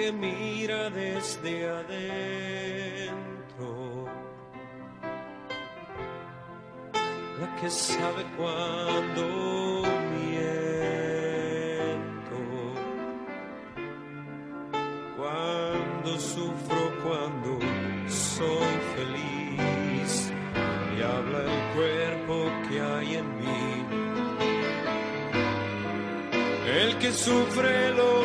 que mira desde adentro, la que sabe cuando miento, cuando sufro, cuando soy feliz. Y habla el cuerpo que hay en mí. El que sufre lo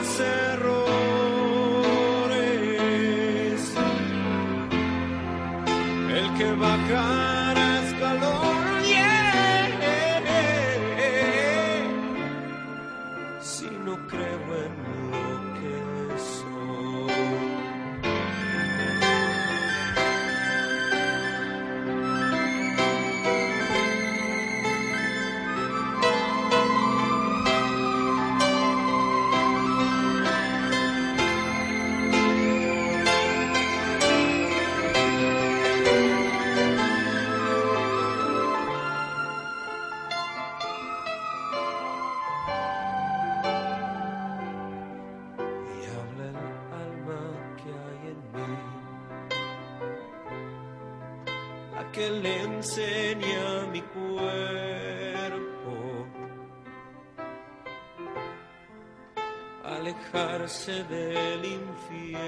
del infierno,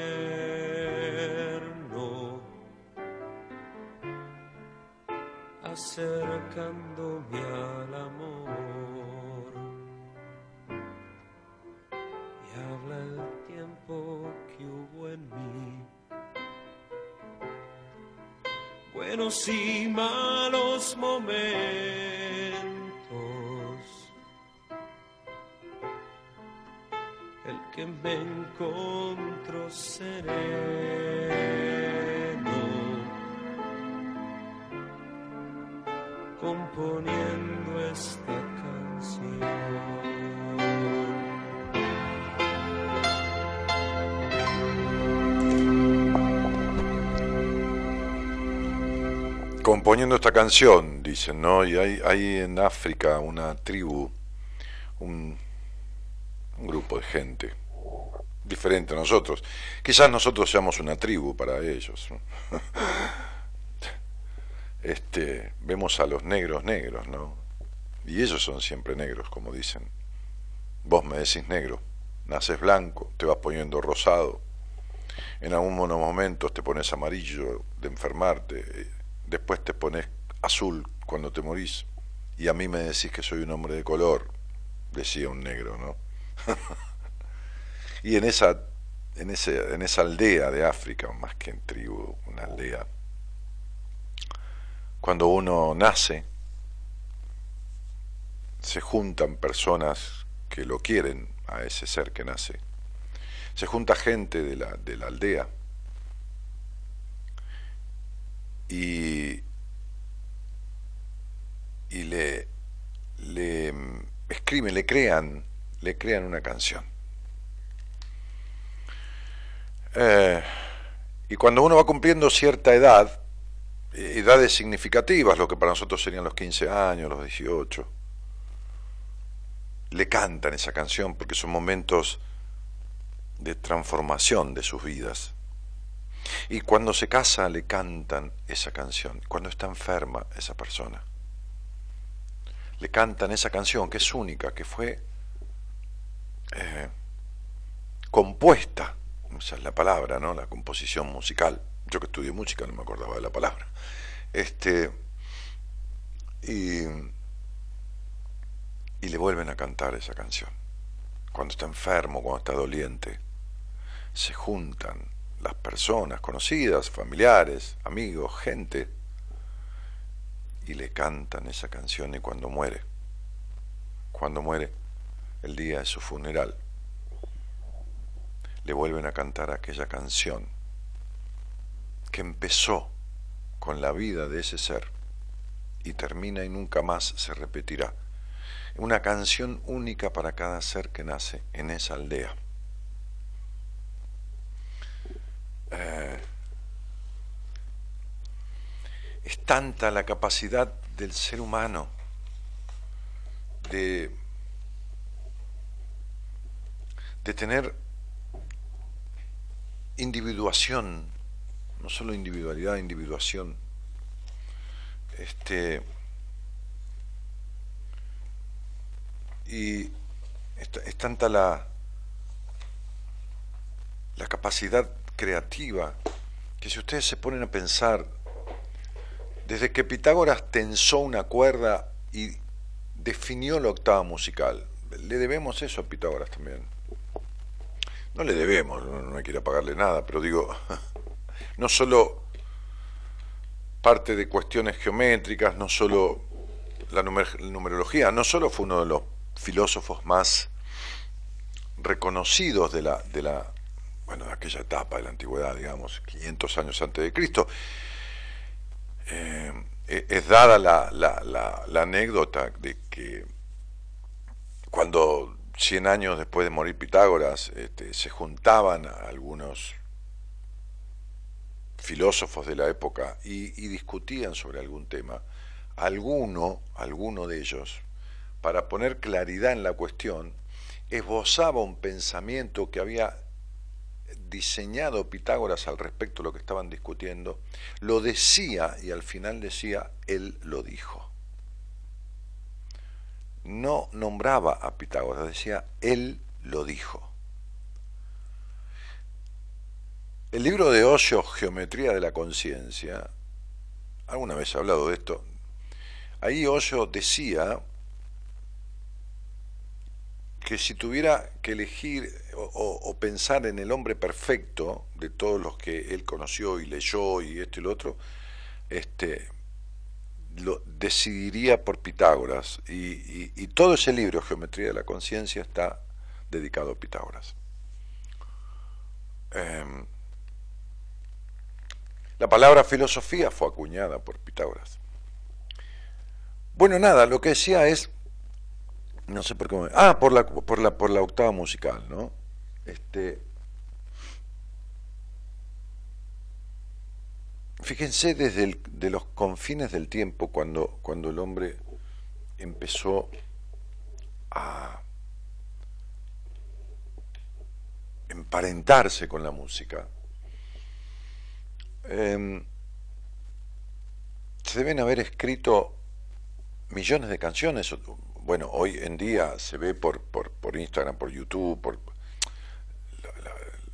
acercándome al amor. Y habla el tiempo que hubo en mí. Buenos y malos momentos esta canción, dicen, ¿no? Y hay, en África una tribu, un, grupo de gente diferente a nosotros. Quizás nosotros seamos una tribu para ellos. Este, vemos a los negros negros, ¿no? Y ellos son siempre negros, como dicen. Vos me decís negro, naces blanco, te vas poniendo rosado, en algunos momentos te pones amarillo de enfermarte, después te pones azul cuando te morís, y a mí me decís que soy un hombre de color, decía un negro, ¿no? Y en esa, en, ese, en esa aldea de África, más que en tribu, una aldea, cuando uno nace, se juntan personas que lo quieren a ese ser que nace. Se junta gente de la, de la aldea y, y le, le escriben, le crean, le crean una canción. Eh, y cuando uno va cumpliendo cierta edad, eh, edades significativas, lo que para nosotros serían los 15 años, los 18, le cantan esa canción porque son momentos de transformación de sus vidas. Y cuando se casa le cantan esa canción, cuando está enferma esa persona. Le cantan esa canción que es única, que fue eh, compuesta, esa es la palabra, ¿no? La composición musical. Yo que estudié música no me acordaba de la palabra. Este, y, y le vuelven a cantar esa canción. Cuando está enfermo, cuando está doliente, se juntan las personas conocidas, familiares, amigos, gente, y le cantan esa canción y cuando muere, cuando muere, el día de su funeral, le vuelven a cantar aquella canción que empezó con la vida de ese ser y termina y nunca más se repetirá. Una canción única para cada ser que nace en esa aldea. Eh, es tanta la capacidad del ser humano de, de tener individuación, no solo individualidad, individuación. Este, y es, tanta la, la capacidad creativa que si ustedes se ponen a pensar, desde que Pitágoras tensó una cuerda y definió la octava musical, le debemos eso a Pitágoras también. No le debemos, no, hay que ir pagarle nada, pero digo, no solo parte de cuestiones geométricas, no solo la numerología, no solo fue uno de los filósofos más reconocidos de la bueno, de aquella etapa de la antigüedad, digamos, 500 años antes de Cristo, eh, e-, es dada la, la, la, anécdota de que cuando 100 años después de morir Pitágoras este, se juntaban algunos filósofos de la época y, y, discutían sobre algún tema, alguno, alguno de ellos, para poner claridad en la cuestión, esbozaba un pensamiento que había diseñado Pitágoras al respecto de lo que estaban discutiendo, lo decía y al final decía, él lo dijo. No nombraba a Pitágoras, decía, él lo dijo. El libro de Osho, Geometría de la Conciencia, alguna vez he hablado de esto, ahí Osho decía que si tuviera que elegir o, pensar en el hombre perfecto de todos los que él conoció y leyó y esto y lo otro, este, lo decidiría por Pitágoras. Y, todo ese libro, Geometría de la Conciencia, está dedicado a Pitágoras. Em, la palabra filosofía fue acuñada por Pitágoras. Bueno, nada, lo que decía es no sé por qué. Ah, por la, por la, por la octava musical, ¿no? Este. Fíjense desde de los confines del tiempo cuando, cuando el hombre empezó a emparentarse con la música. Em, se deben haber escrito millones de canciones, bueno, hoy en día se ve por, por, Instagram, por YouTube, por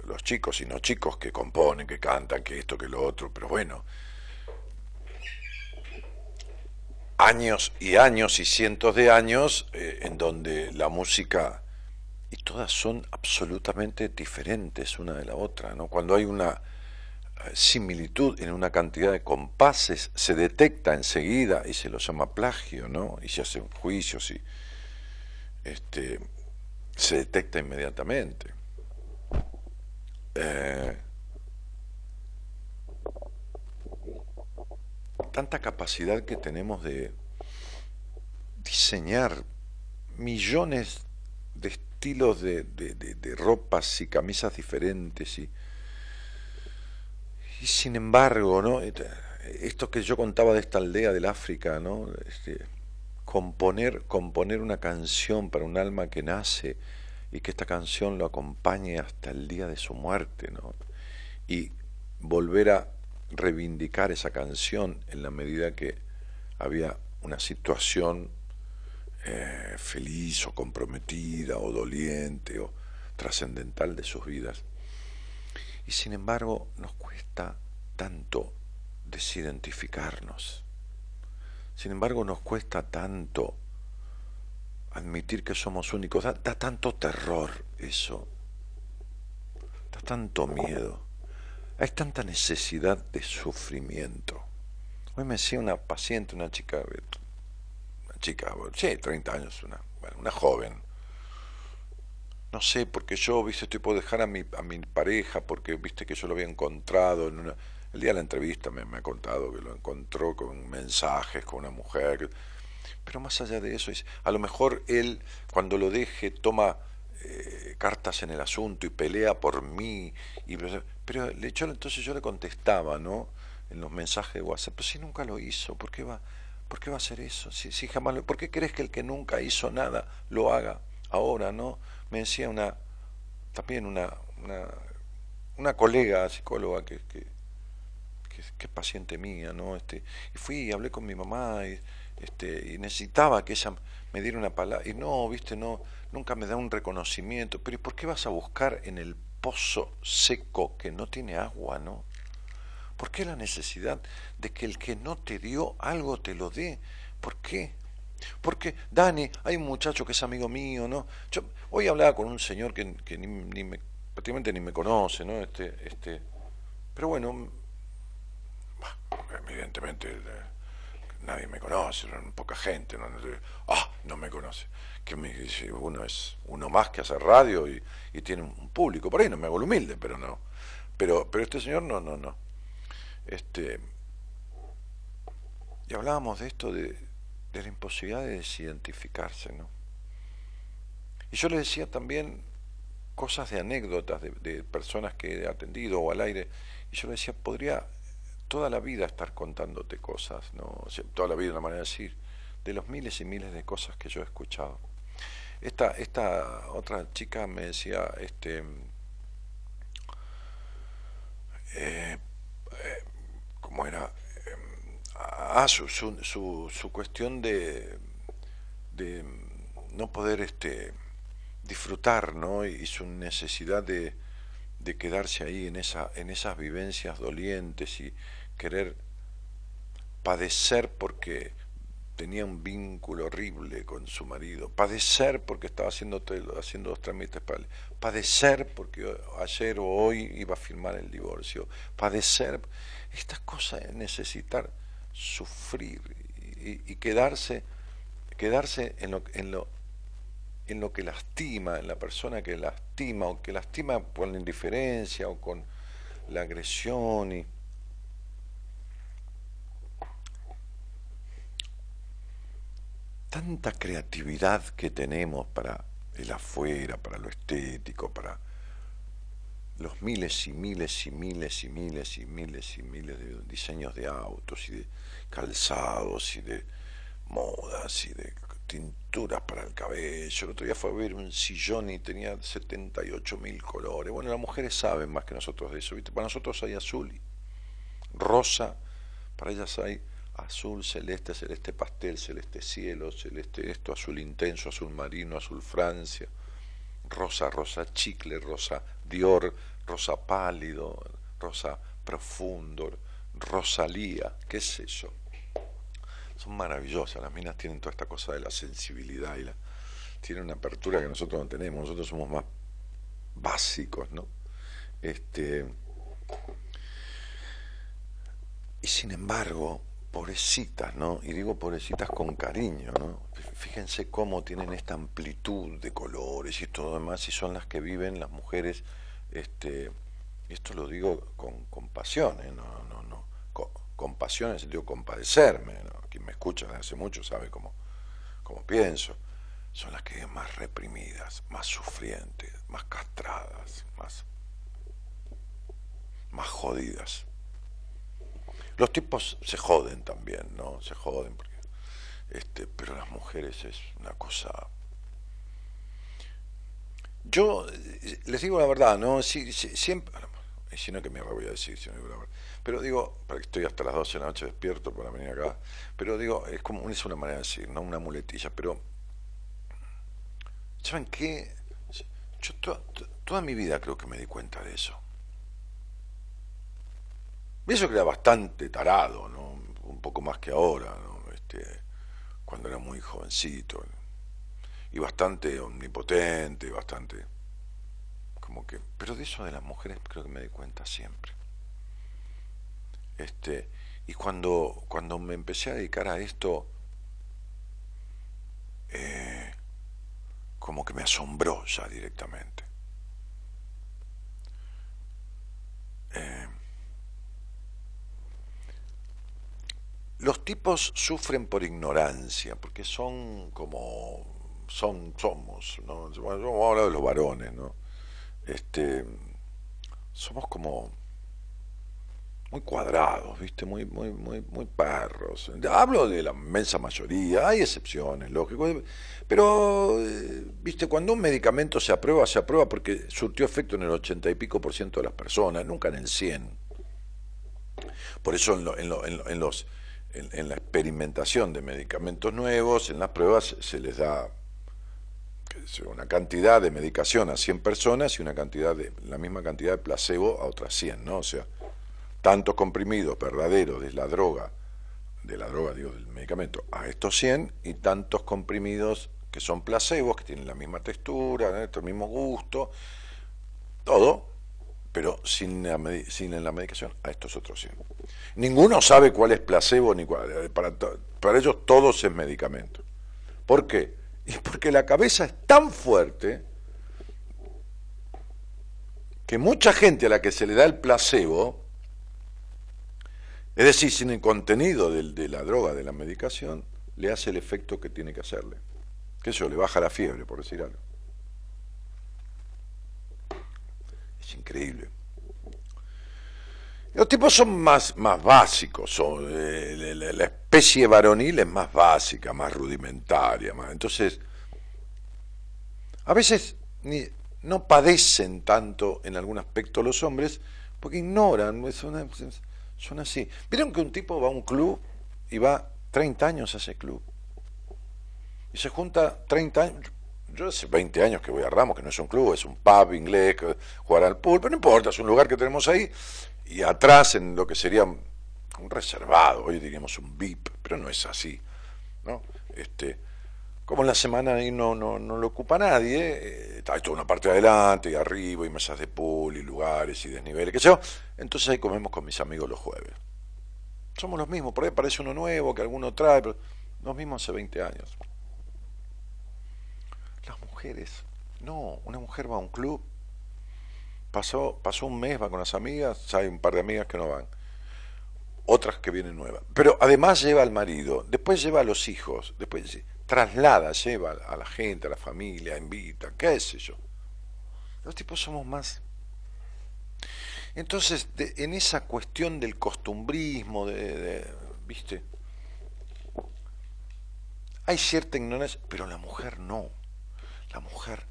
los chicos y no chicos que componen, que cantan, que esto, que lo otro, pero bueno, años y años y cientos de años eh, en donde la música y todas son absolutamente diferentes una de la otra, ¿no? Cuando hay una similitud en una cantidad de compases se detecta enseguida y se lo llama plagio, ¿no? Y se hacen juicios y este, se detecta inmediatamente. Eh, tanta capacidad que tenemos de diseñar millones de estilos de, de, ropas y camisas diferentes y, y sin embargo, ¿no? Esto que yo contaba de esta aldea del África, ¿no? Este, componer, componer una canción para un alma que nace y que esta canción lo acompañe hasta el día de su muerte. Y volver a reivindicar esa canción en la medida que había una situación eh, feliz o comprometida o doliente o trascendental de sus vidas. Y sin embargo nos cuesta tanto desidentificarnos. Sin embargo nos cuesta tanto admitir que somos únicos. Da, da tanto terror eso. Da tanto miedo. Hay tanta necesidad de sufrimiento. Hoy me decía una paciente, una chica, una chica, sí, 30 años, una, una joven. No sé, porque yo, viste, estoy por dejar a mi, a mi pareja, porque viste que yo lo había encontrado en una, el día de la entrevista me, me, ha contado que lo encontró con mensajes con una mujer. pero más allá de eso, a lo mejor él, cuando lo deje, toma eh, cartas en el asunto y pelea por mí. Y, pero le echó, entonces yo le contestaba, ¿no? En los mensajes de WhatsApp, pero si nunca lo hizo, ¿por qué va, por qué va a hacer eso? Si, si jamás ¿Por qué crees que el que nunca hizo nada lo haga ahora, ¿no? Me decía una, también una, una, una colega psicóloga que, que, que, paciente mía, ¿no? Este, y fui y hablé con mi mamá y, este, y necesitaba que ella me diera una palabra. Y no, viste, no, nunca me da un reconocimiento. Pero ¿y por qué vas a buscar en el pozo seco que no tiene agua, no? ¿Por qué la necesidad de que el que no te dio algo te lo dé? ¿Por qué? Porque, Dani, hay un muchacho que es amigo mío, ¿no? Yo hoy hablaba con un señor que, ni, ni, me, prácticamente ni me conoce, ¿no? Este, este, pero bueno, evidentemente eh, nadie me conoce, poca gente, no, ah, no me conoce. Que uno es uno más que hace radio y, tiene un público. Por ahí no me hago el humilde, pero no. Pero, pero este señor no, no, no. Este, y hablábamos de esto, de, de la imposibilidad de desidentificarse, ¿no? Y yo le decía también cosas de anécdotas de, personas que he atendido o al aire, y yo le decía, podría toda la vida estar contándote cosas, ¿no? toda la vida una manera de decir, de los miles y miles de cosas que yo he escuchado. Esta, esta otra chica me decía, este, eh, eh ¿cómo era? Ah, su, su, su, cuestión de, de no poder este, disfrutar, ¿no? Y su necesidad de, de quedarse ahí en, esa, en esas vivencias dolientes y querer padecer porque tenía un vínculo horrible con su marido, padecer porque estaba haciendo, haciendo los trámites para padecer porque ayer o hoy iba a firmar el divorcio, padecer, estas cosas es necesitar sufrir y, quedarse, quedarse en lo, en lo en lo que lastima, en la persona que lastima, o que lastima con la indiferencia o con la agresión y tanta creatividad que tenemos para el afuera, para lo estético, para los miles y miles y miles y miles y miles y miles de diseños de autos y de calzados y de modas y de tinturas para el cabello. El otro día fue a ver un sillón y tenía 78 mil colores. Bueno, las mujeres saben más que nosotros de eso. Para nosotros hay azul y rosa, para ellas hay azul, celeste, celeste pastel, celeste cielo, celeste esto, azul intenso, azul marino, azul Francia, rosa, rosa chicle, rosa Dior, rosa pálido, rosa profundo, rosalía, qué es eso son maravillosas. Las minas tienen toda esta cosa de la sensibilidad y la, tienen una apertura que nosotros no tenemos. Nosotros somos más básicos, ¿no? Este, y sin embargo, pobrecitas, ¿no? Y digo pobrecitas con cariño, ¿no? Fíjense cómo tienen esta amplitud de colores y todo demás, y son las que viven las mujeres, este, esto lo digo con compasión, ¿eh? no, no, no, compasión en el sentido de compadecerme, quien me escucha desde hace mucho sabe cómo, cómo pienso, son las que más reprimidas, más sufrientes, más castradas, más, más jodidas. Los tipos se joden también, ¿no? Se joden este, pero las mujeres es una cosa yo eh, les digo la verdad, ¿no? Si, siempre, si no, que mierda voy a decir? Si no digo la verdad. Pero digo, para que estoy hasta las 12 de la noche despierto para venir acá, pero digo, es como es una manera de decir, no una muletilla, pero ¿saben qué? Yo toda mi vida creo que me di cuenta de eso. Eso que era bastante tarado, ¿no? Un poco más que ahora, ¿no? Este, cuando era muy jovencito y bastante omnipotente, bastante como que, pero de eso de las mujeres creo que me di cuenta siempre. Este, y cuando, cuando me empecé a dedicar a esto, eh, como que me asombró ya directamente. Eh, los tipos sufren por ignorancia, porque son como son, somos, ¿no? Vamos a hablar de los varones, ¿no? Este, somos como muy cuadrados, ¿viste? Muy, muy, muy, muy perros. Hablo de la inmensa mayoría, hay excepciones, lógico, pero, eh, ¿viste? Cuando un medicamento se aprueba, se aprueba porque surtió efecto en el ochenta y pico por ciento de las personas, nunca en el 100. Por eso en, en, los, en la experimentación de medicamentos nuevos, en las pruebas se les da una cantidad de medicación a 100 personas y una cantidad de la misma cantidad de placebo a otras 100, ¿no? O sea, tantos comprimidos verdaderos de la droga, de la droga, digo, del medicamento, a estos 100 y tantos comprimidos que son placebos, que tienen la misma textura, el mismo gusto, todo, pero sin la, la medicación, a estos otros 100. Ninguno sabe cuál es placebo ni cuál. Eh, para, para ellos todos es medicamento. ¿Por qué? Y porque la cabeza es tan fuerte que mucha gente a la que se le da el placebo, es decir, sin el contenido de, la droga, de la medicación, le hace el efecto que tiene que hacerle. Que eso le baja la fiebre, por decir algo. Es increíble. Los tipos son más, más básicos, son, eh, la, especie varonil es más básica, más rudimentaria. Más, entonces, a veces ni, no padecen tanto en algún aspecto los hombres porque ignoran, son, son así. Vieron que un tipo va a un club y va 30 años a ese club. Y se junta 30 años. Yo hace 20 años que voy a Ramos, que no es un club, es un pub inglés, jugar al pool, pero no importa, es un lugar que tenemos ahí y atrás en lo que sería un reservado, hoy diríamos un VIP, pero no es así, ¿no? Este, como en la semana ahí no, no, no lo ocupa nadie, eh, hay toda una parte de adelante y arriba y mesas de pool y lugares y desniveles, qué sé yo, entonces ahí comemos con mis amigos los jueves. Somos los mismos, por ahí parece uno nuevo que alguno trae, pero los mismos hace 20 años. Las mujeres, no, una mujer va a un club Pasó, pasó un mes, va con las amigas, hay un par de amigas que no van, otras que vienen nuevas. Pero además lleva al marido, después lleva a los hijos, después traslada, lleva a la gente, a la familia, invita, qué sé yo. Los tipos somos más. Entonces, en esa cuestión del costumbrismo, de, ¿viste? Hay cierta ignorancia, pero la mujer no. La mujer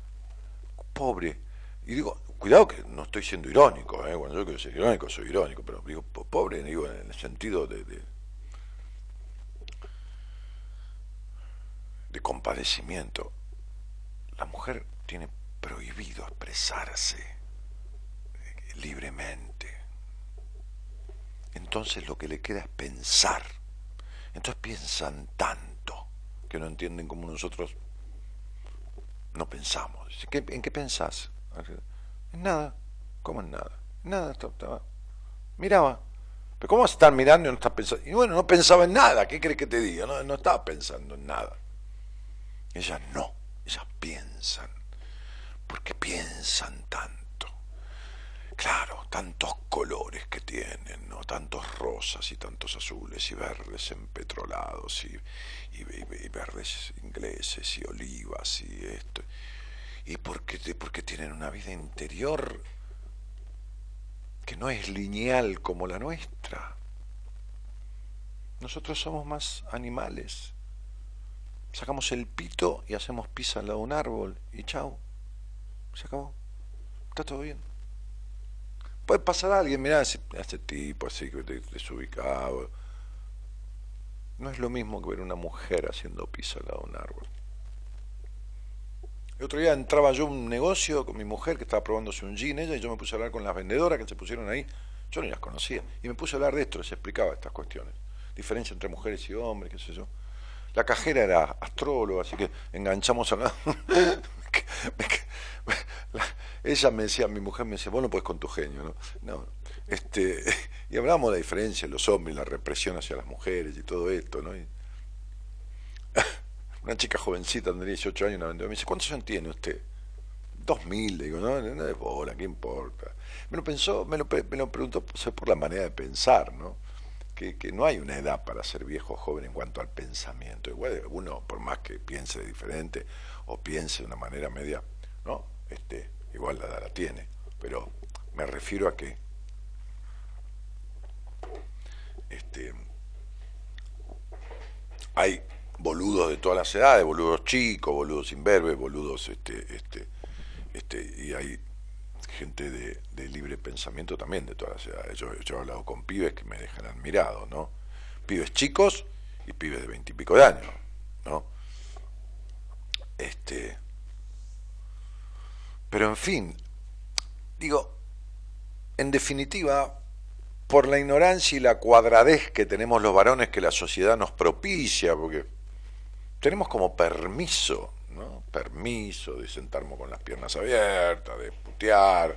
pobre. Y digo, Cuidado que no estoy siendo irónico, ¿eh? cuando yo quiero ser irónico soy irónico, pero digo pobre, digo en el sentido de, de, compadecimiento. La mujer tiene prohibido expresarse eh, libremente. Entonces lo que le queda es pensar. Entonces piensan tanto que no entienden como nosotros no pensamos. ¿En qué pensás? En nada. ¿Cómo en nada? Nada, estaba, miraba. Pero ¿cómo vas a estar mirando y no estás pensando? Y bueno, no pensaba en nada, ¿qué crees que te diga? No, no estaba pensando en nada. Ellas no, ellas piensan. ¿Por qué piensan tanto? claro, tantos colores que tienen, ¿no? Tantos rosas y tantos azules y verdes empetrolados y, y, verdes ingleses y olivas y esto. Y porque, porque tienen una vida interior que no es lineal como la nuestra. Nosotros somos más animales. Sacamos el pito y hacemos pisa al lado de un árbol y chao. Se acabó. Está todo bien. Puede pasar a alguien, mirá, ese, tipo así que desubicado. No es lo mismo que ver una mujer haciendo pisa al lado de un árbol. El otro día entraba yo a un negocio con mi mujer que estaba probándose un jean, ella, y yo me puse a hablar con las vendedoras que se pusieron ahí. Yo ni las conocía. Y me puse a hablar de esto, les explicaba estas cuestiones. Diferencia entre mujeres y hombres, qué sé yo. La cajera era astróloga, así que enganchamos a la... ella me decía, mi mujer me decía, vos no puedes con tu genio, ¿no? no este, y hablamos de la diferencia los hombres, la represión hacia las mujeres y todo esto, ¿no? Una chica jovencita, tendría 18 años, me dice, ¿cuántos años tiene usted? Dos mil, digo, no, no es bola, ¿qué importa? Me lo pensó, me lo, me preguntó por la manera de pensar, ¿no? que, no hay una edad para ser viejo o joven en cuanto al pensamiento. Igual uno, por más que piense diferente o piense de una manera media, ¿no? Este, igual la edad la tiene. Pero me refiero a que este, hay boludos de todas las edades, boludos chicos, boludos imberbes, boludos este, este, este, y hay gente de, libre pensamiento también de todas las edades. Yo, he hablado con pibes que me dejan admirado, ¿no? Pibes chicos y pibes de veintipico de años, ¿no? Este. Pero en fin, digo, en definitiva, por la ignorancia y la cuadradez que tenemos los varones que la sociedad nos propicia, porque tenemos como permiso Permiso de sentarnos con las piernas abiertas, de putear,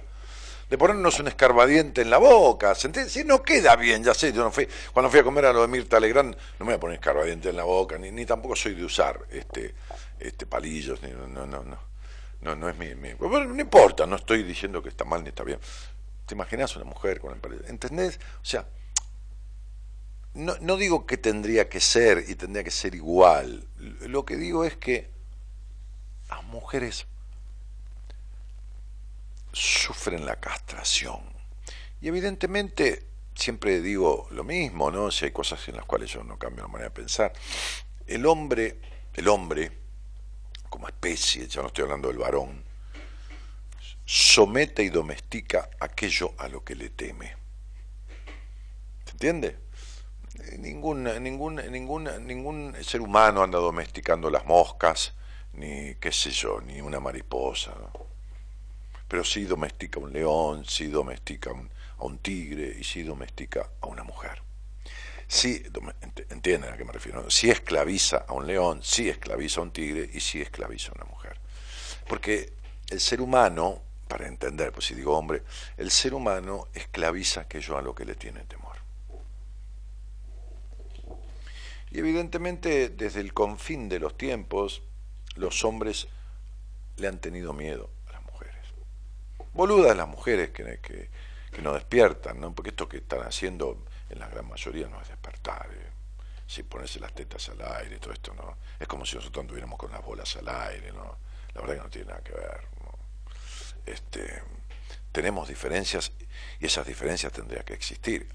de ponernos un escarbadiente en la boca. Si no queda bien, ya sé, yo no fui, cuando fui a comer a lo de Mirta Legrand, no me voy a poner escarbadiente en la boca, ni, ni tampoco soy de usar este, este palillos, ni, no, no, no, no, no es mi, no importa, no estoy diciendo que está mal ni está bien. ¿Te imaginas una mujer con el palillo? ¿Entendés? O sea, no, no digo que tendría que ser y tendría que ser igual. Lo que digo es que las mujeres sufren la castración. Y evidentemente, siempre digo lo mismo, ¿no? Si hay cosas en las cuales yo no cambio la manera de pensar. El hombre, el hombre, como especie, ya no estoy hablando del varón, somete y domestica aquello a lo que le teme. ¿Se entiende? Ningún, ningún, ningún, ningún ser humano anda domesticando las moscas, ni qué sé yo, ni una mariposa. Pero sí domestica un león, sí domestica a un tigre y sí domestica a una mujer. Sí, entienden a qué me refiero. Sí esclaviza a un león, sí esclaviza a un tigre y sí esclaviza a una mujer. Porque el ser humano, para entender, pues si digo hombre, el ser humano esclaviza aquello a lo que le tiene temor. Y evidentemente desde el confín de los tiempos, los hombres le han tenido miedo a las mujeres. Boludas las mujeres que, que, no despiertan, ¿no? porque esto que están haciendo en la gran mayoría no es despertar. ¿eh? Ponerse las tetas al aire, todo esto, ¿no? Es como si nosotros anduviéramos con las bolas al aire, ¿no? La verdad que no tiene nada que ver. Este, tenemos diferencias y esas diferencias tendrían que existir.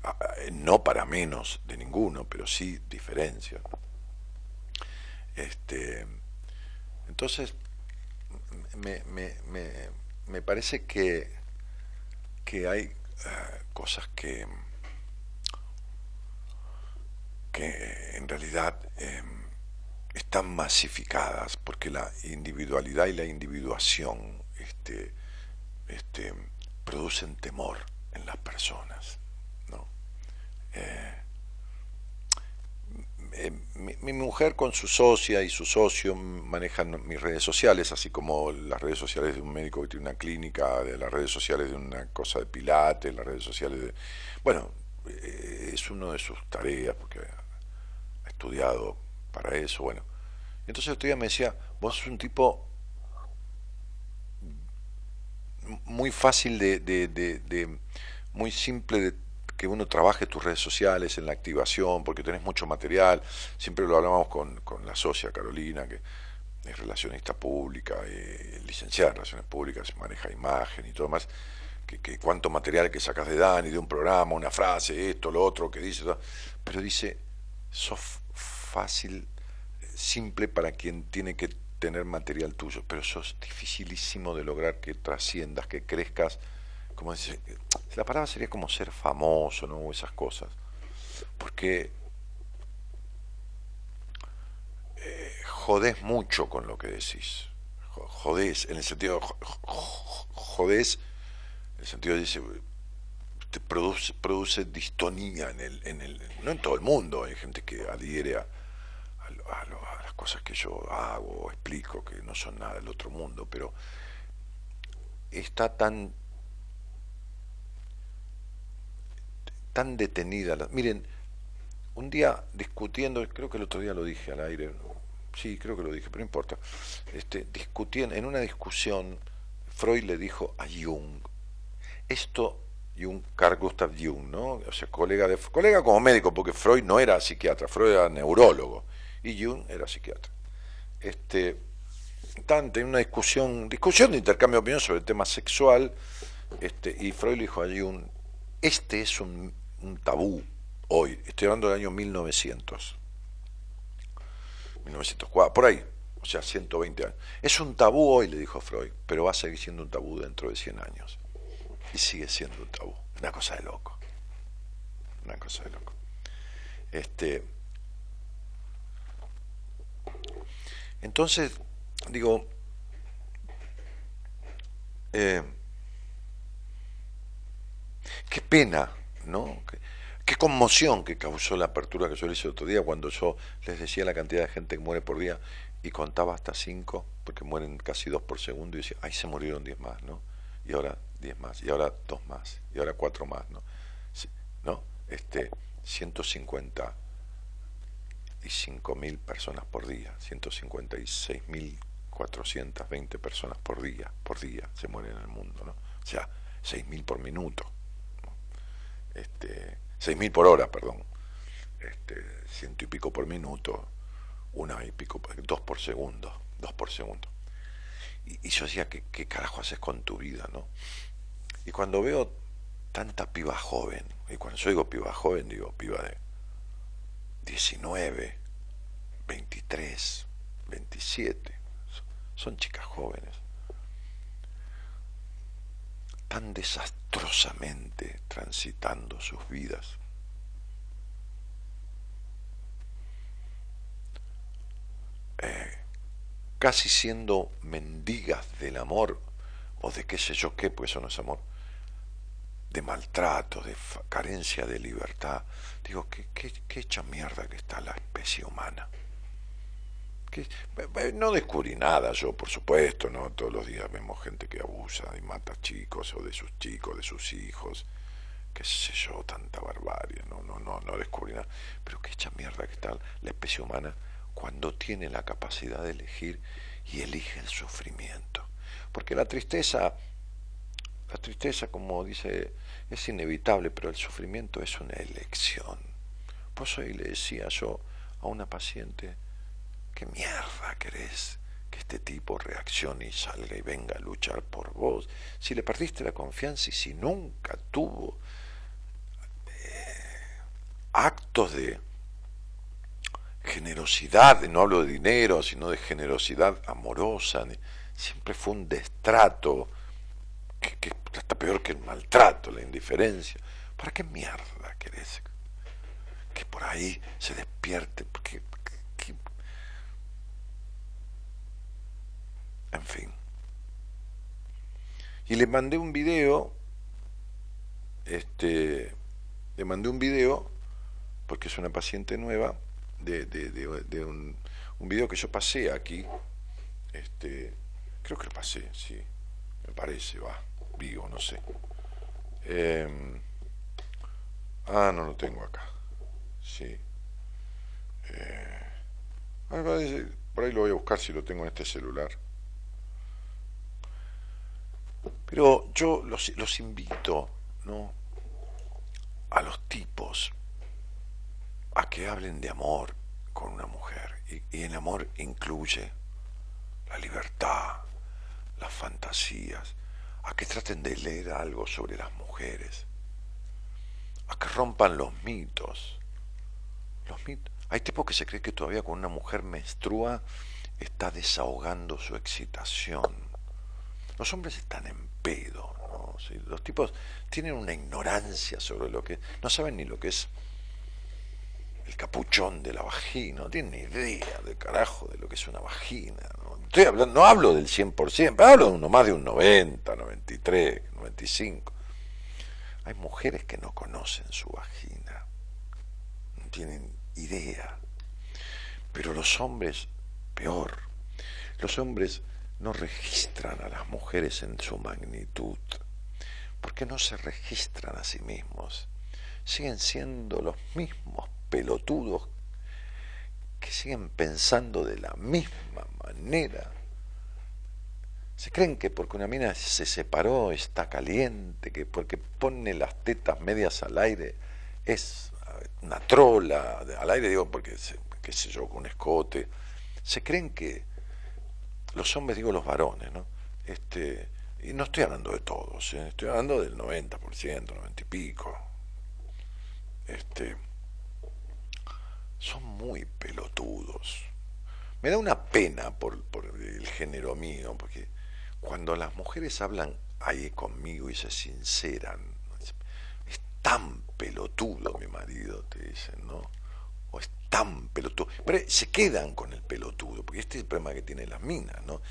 No para menos de ninguno, pero sí diferencias. Este, entonces, me, me, me, me parece que, que hay eh, cosas que, que en realidad em, están masificadas, porque la individualidad y la individuación este, este, producen temor en las personas. ¿no? Eh, eh, mi, mujer con su socia y su socio manejan mis redes sociales, así como las redes sociales de un médico que tiene una clínica, de las redes sociales de una cosa de pilates, las redes sociales de... Bueno, eh, es una de sus tareas, porque ha estudiado para eso, bueno. Entonces otro día me decía, vos sos un tipo muy fácil de, de, de, muy simple de que uno trabaje tus redes sociales en la activación, porque tenés mucho material. Siempre lo hablamos con, con la socia Carolina, que es relacionista pública, eh, licenciada en relaciones públicas, maneja imagen y todo más. Que, que, cuánto material que sacas de Dani, de un programa, una frase, esto, lo otro, que dice, pero dice, sos fácil, simple para quien tiene que tener material tuyo, pero sos dificilísimo de lograr que trasciendas, que crezcas como dice, la palabra sería como ser famoso, ¿no? Esas cosas. Porque eh, jodés mucho con lo que decís. Jodés, en el sentido, jodés, en el sentido dice, te produce, produce distonía en el, en el, no en todo el mundo, hay gente que adhiere a, a las cosas que yo hago explico, que no son nada del otro mundo, pero está tan tan detenida. Miren, un día discutiendo, creo que el otro día lo dije al aire, sí, creo que lo dije, pero no importa, este, discutiendo, en una discusión, Freud le dijo a Jung, esto, Jung, Carl Gustav Jung, ¿no? O sea, colega, de, colega como médico, porque Freud no era psiquiatra, Freud era neurólogo, y Jung era psiquiatra. Este, en una discusión, discusión de intercambio de opinión sobre el tema sexual, este, y Freud le dijo a Jung, este es un un tabú hoy, estoy hablando del año 1900, 1904, por ahí, o sea, 120 años. Es un tabú hoy, le dijo Freud, pero va a seguir siendo un tabú dentro de 100 años. Y sigue siendo un tabú. Una cosa de loco. Una cosa de loco. Este, entonces, digo, eh, qué pena ¿no? Qué, conmoción que causó la apertura que yo le hice el otro día cuando yo les decía la cantidad de gente que muere por día y contaba hasta cinco, porque mueren casi dos por segundo, y decía, ay, se murieron diez más, ¿no? Y ahora diez más, y ahora dos más, y ahora cuatro más, ¿no? ¿No? Este, 150 y cinco mil personas por día, 156 mil 420 personas por día, por día se mueren en el mundo, ¿no? O sea, seis mil por minuto este, 6.000 por hora, perdón, este, ciento y pico por minuto, una y pico, dos por segundo, dos por segundo. Y, yo decía, ¿qué, ¿qué, carajo haces con tu vida, no? Y cuando veo tanta piba joven, y cuando yo digo piba joven, digo piba de 19, 23, 27, son chicas jóvenes. Tan desastrosamente transitando sus vidas. Eh, casi siendo mendigas del amor, o de qué sé yo qué, pues eso no es amor, de maltrato, de carencia de libertad. Digo, qué, qué, qué hecha mierda que está la especie humana no descubrí nada yo, por supuesto, ¿no? Todos los días vemos gente que abusa y mata chicos o de sus chicos, de sus hijos, qué sé yo, tanta barbarie, no, no, no, no descubrí nada. Pero qué hecha mierda que está la especie humana cuando tiene la capacidad de elegir y elige el sufrimiento. Porque la tristeza, la tristeza, como dice, es inevitable, pero el sufrimiento es una elección. Por eso ahí le decía yo a una paciente, ¿Qué mierda querés que este tipo reaccione y salga y venga a luchar por vos? Si le perdiste la confianza y si nunca tuvo eh, actos de generosidad, no hablo de dinero, sino de generosidad amorosa, siempre fue un destrato, que, que está peor que el maltrato, la indiferencia. ¿Para qué mierda querés que por ahí se despierte? Porque En fin. Y le mandé un video, este, le mandé un video, porque es una paciente nueva, de, de, de, un, un, video que yo pasé aquí, este, creo que lo pasé, sí, me parece, va, vivo, no sé. Em, ah, no lo tengo acá, sí. Eh, por ahí lo voy a buscar si lo tengo en este celular. Pero yo los, los invito, ¿no? A los tipos a que hablen de amor con una mujer. Y el amor incluye la libertad, las fantasías, a que traten de leer algo sobre las mujeres, a que rompan los mitos. Los mitos. Hay tipos que se cree que todavía con una mujer menstrua está desahogando su excitación. Los hombres están en pedo, ¿no? los tipos tienen una ignorancia sobre lo que no saben ni lo que es el capuchón de la vagina, no tienen ni idea de carajo de lo que es una vagina. No, hablo del 100%, pero hablo de uno más de un 90, 93, 95. Hay mujeres que no conocen su vagina, no tienen idea. Pero los hombres, peor, los hombres no registran a las mujeres en su magnitud, porque no se registran a sí mismos. Siguen siendo los mismos pelotudos que siguen pensando de la misma manera. Se creen que porque una mina se separó está caliente, que porque pone las tetas medias al aire es una trola, al aire digo porque, qué sé yo, con un escote. Se creen que los hombres, digo los varones, ¿no? Este, y no estoy hablando de todos, ¿eh? estoy hablando del 90%, 90 y pico. Este, son muy pelotudos. Me da una pena por, por el género mío, porque cuando las mujeres hablan ahí conmigo y se sinceran, es tan pelotudo mi marido, te dicen, ¿no? O es tan pelotudo. Pero se quedan con el pelotudo, porque este es el problema que tienen las minas, ¿no?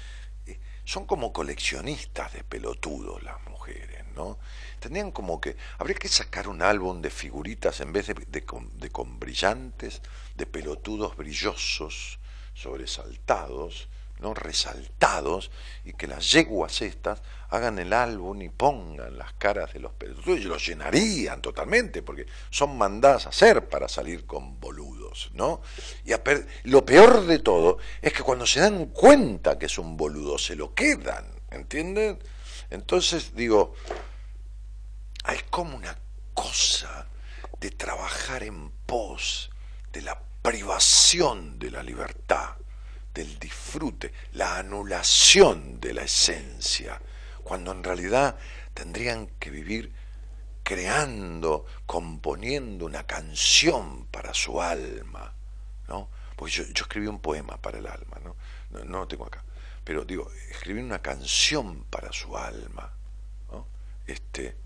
Eh, son como coleccionistas de pelotudos las mujeres, ¿no? Tendrían como que, habría que sacar un álbum de figuritas en vez de, de, de con brillantes, de pelotudos brillosos, sobresaltados, ¿no? resaltados, y que las yeguas estas hagan el álbum y pongan las caras de los pelotudos, y los llenarían totalmente, porque son mandadas a hacer para salir con boludos, ¿no? Y lo peor de todo es que cuando se dan cuenta que es un boludo, se lo quedan, ¿entienden? Entonces digo, hay como una cosa de trabajar en pos de la privación de la libertad, del disfrute, la anulación de la esencia, cuando en realidad tendrían que vivir creando, componiendo una canción para su alma, ¿no? Porque yo, escribí un poema para el alma, ¿no? ¿no? Lo tengo acá, pero digo, escribí una canción para su alma. Este,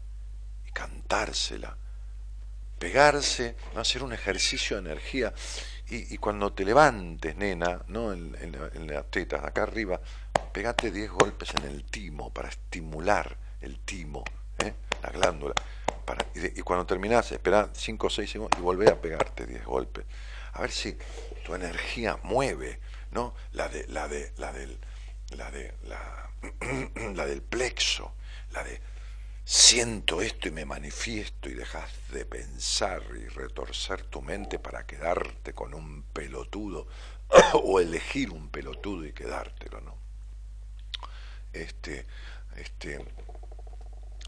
y cantársela, pegarse, ¿no? hacer un ejercicio de energía. Y, cuando te levantes, nena, ¿no? en, en, las tetas, acá arriba, pegate 10 golpes en el timo para estimular el timo, ¿eh? la glándula. Y, cuando terminás, espera 5 o 6 segundos y volvé a pegarte 10 golpes. A ver si tu energía mueve, ¿no? La de, la de, la del, la de, la, la del plexo, la de siento esto y me manifiesto y dejas de pensar y retorcer tu mente para quedarte con un pelotudo o elegir un pelotudo y quedártelo, ¿no? Este, este,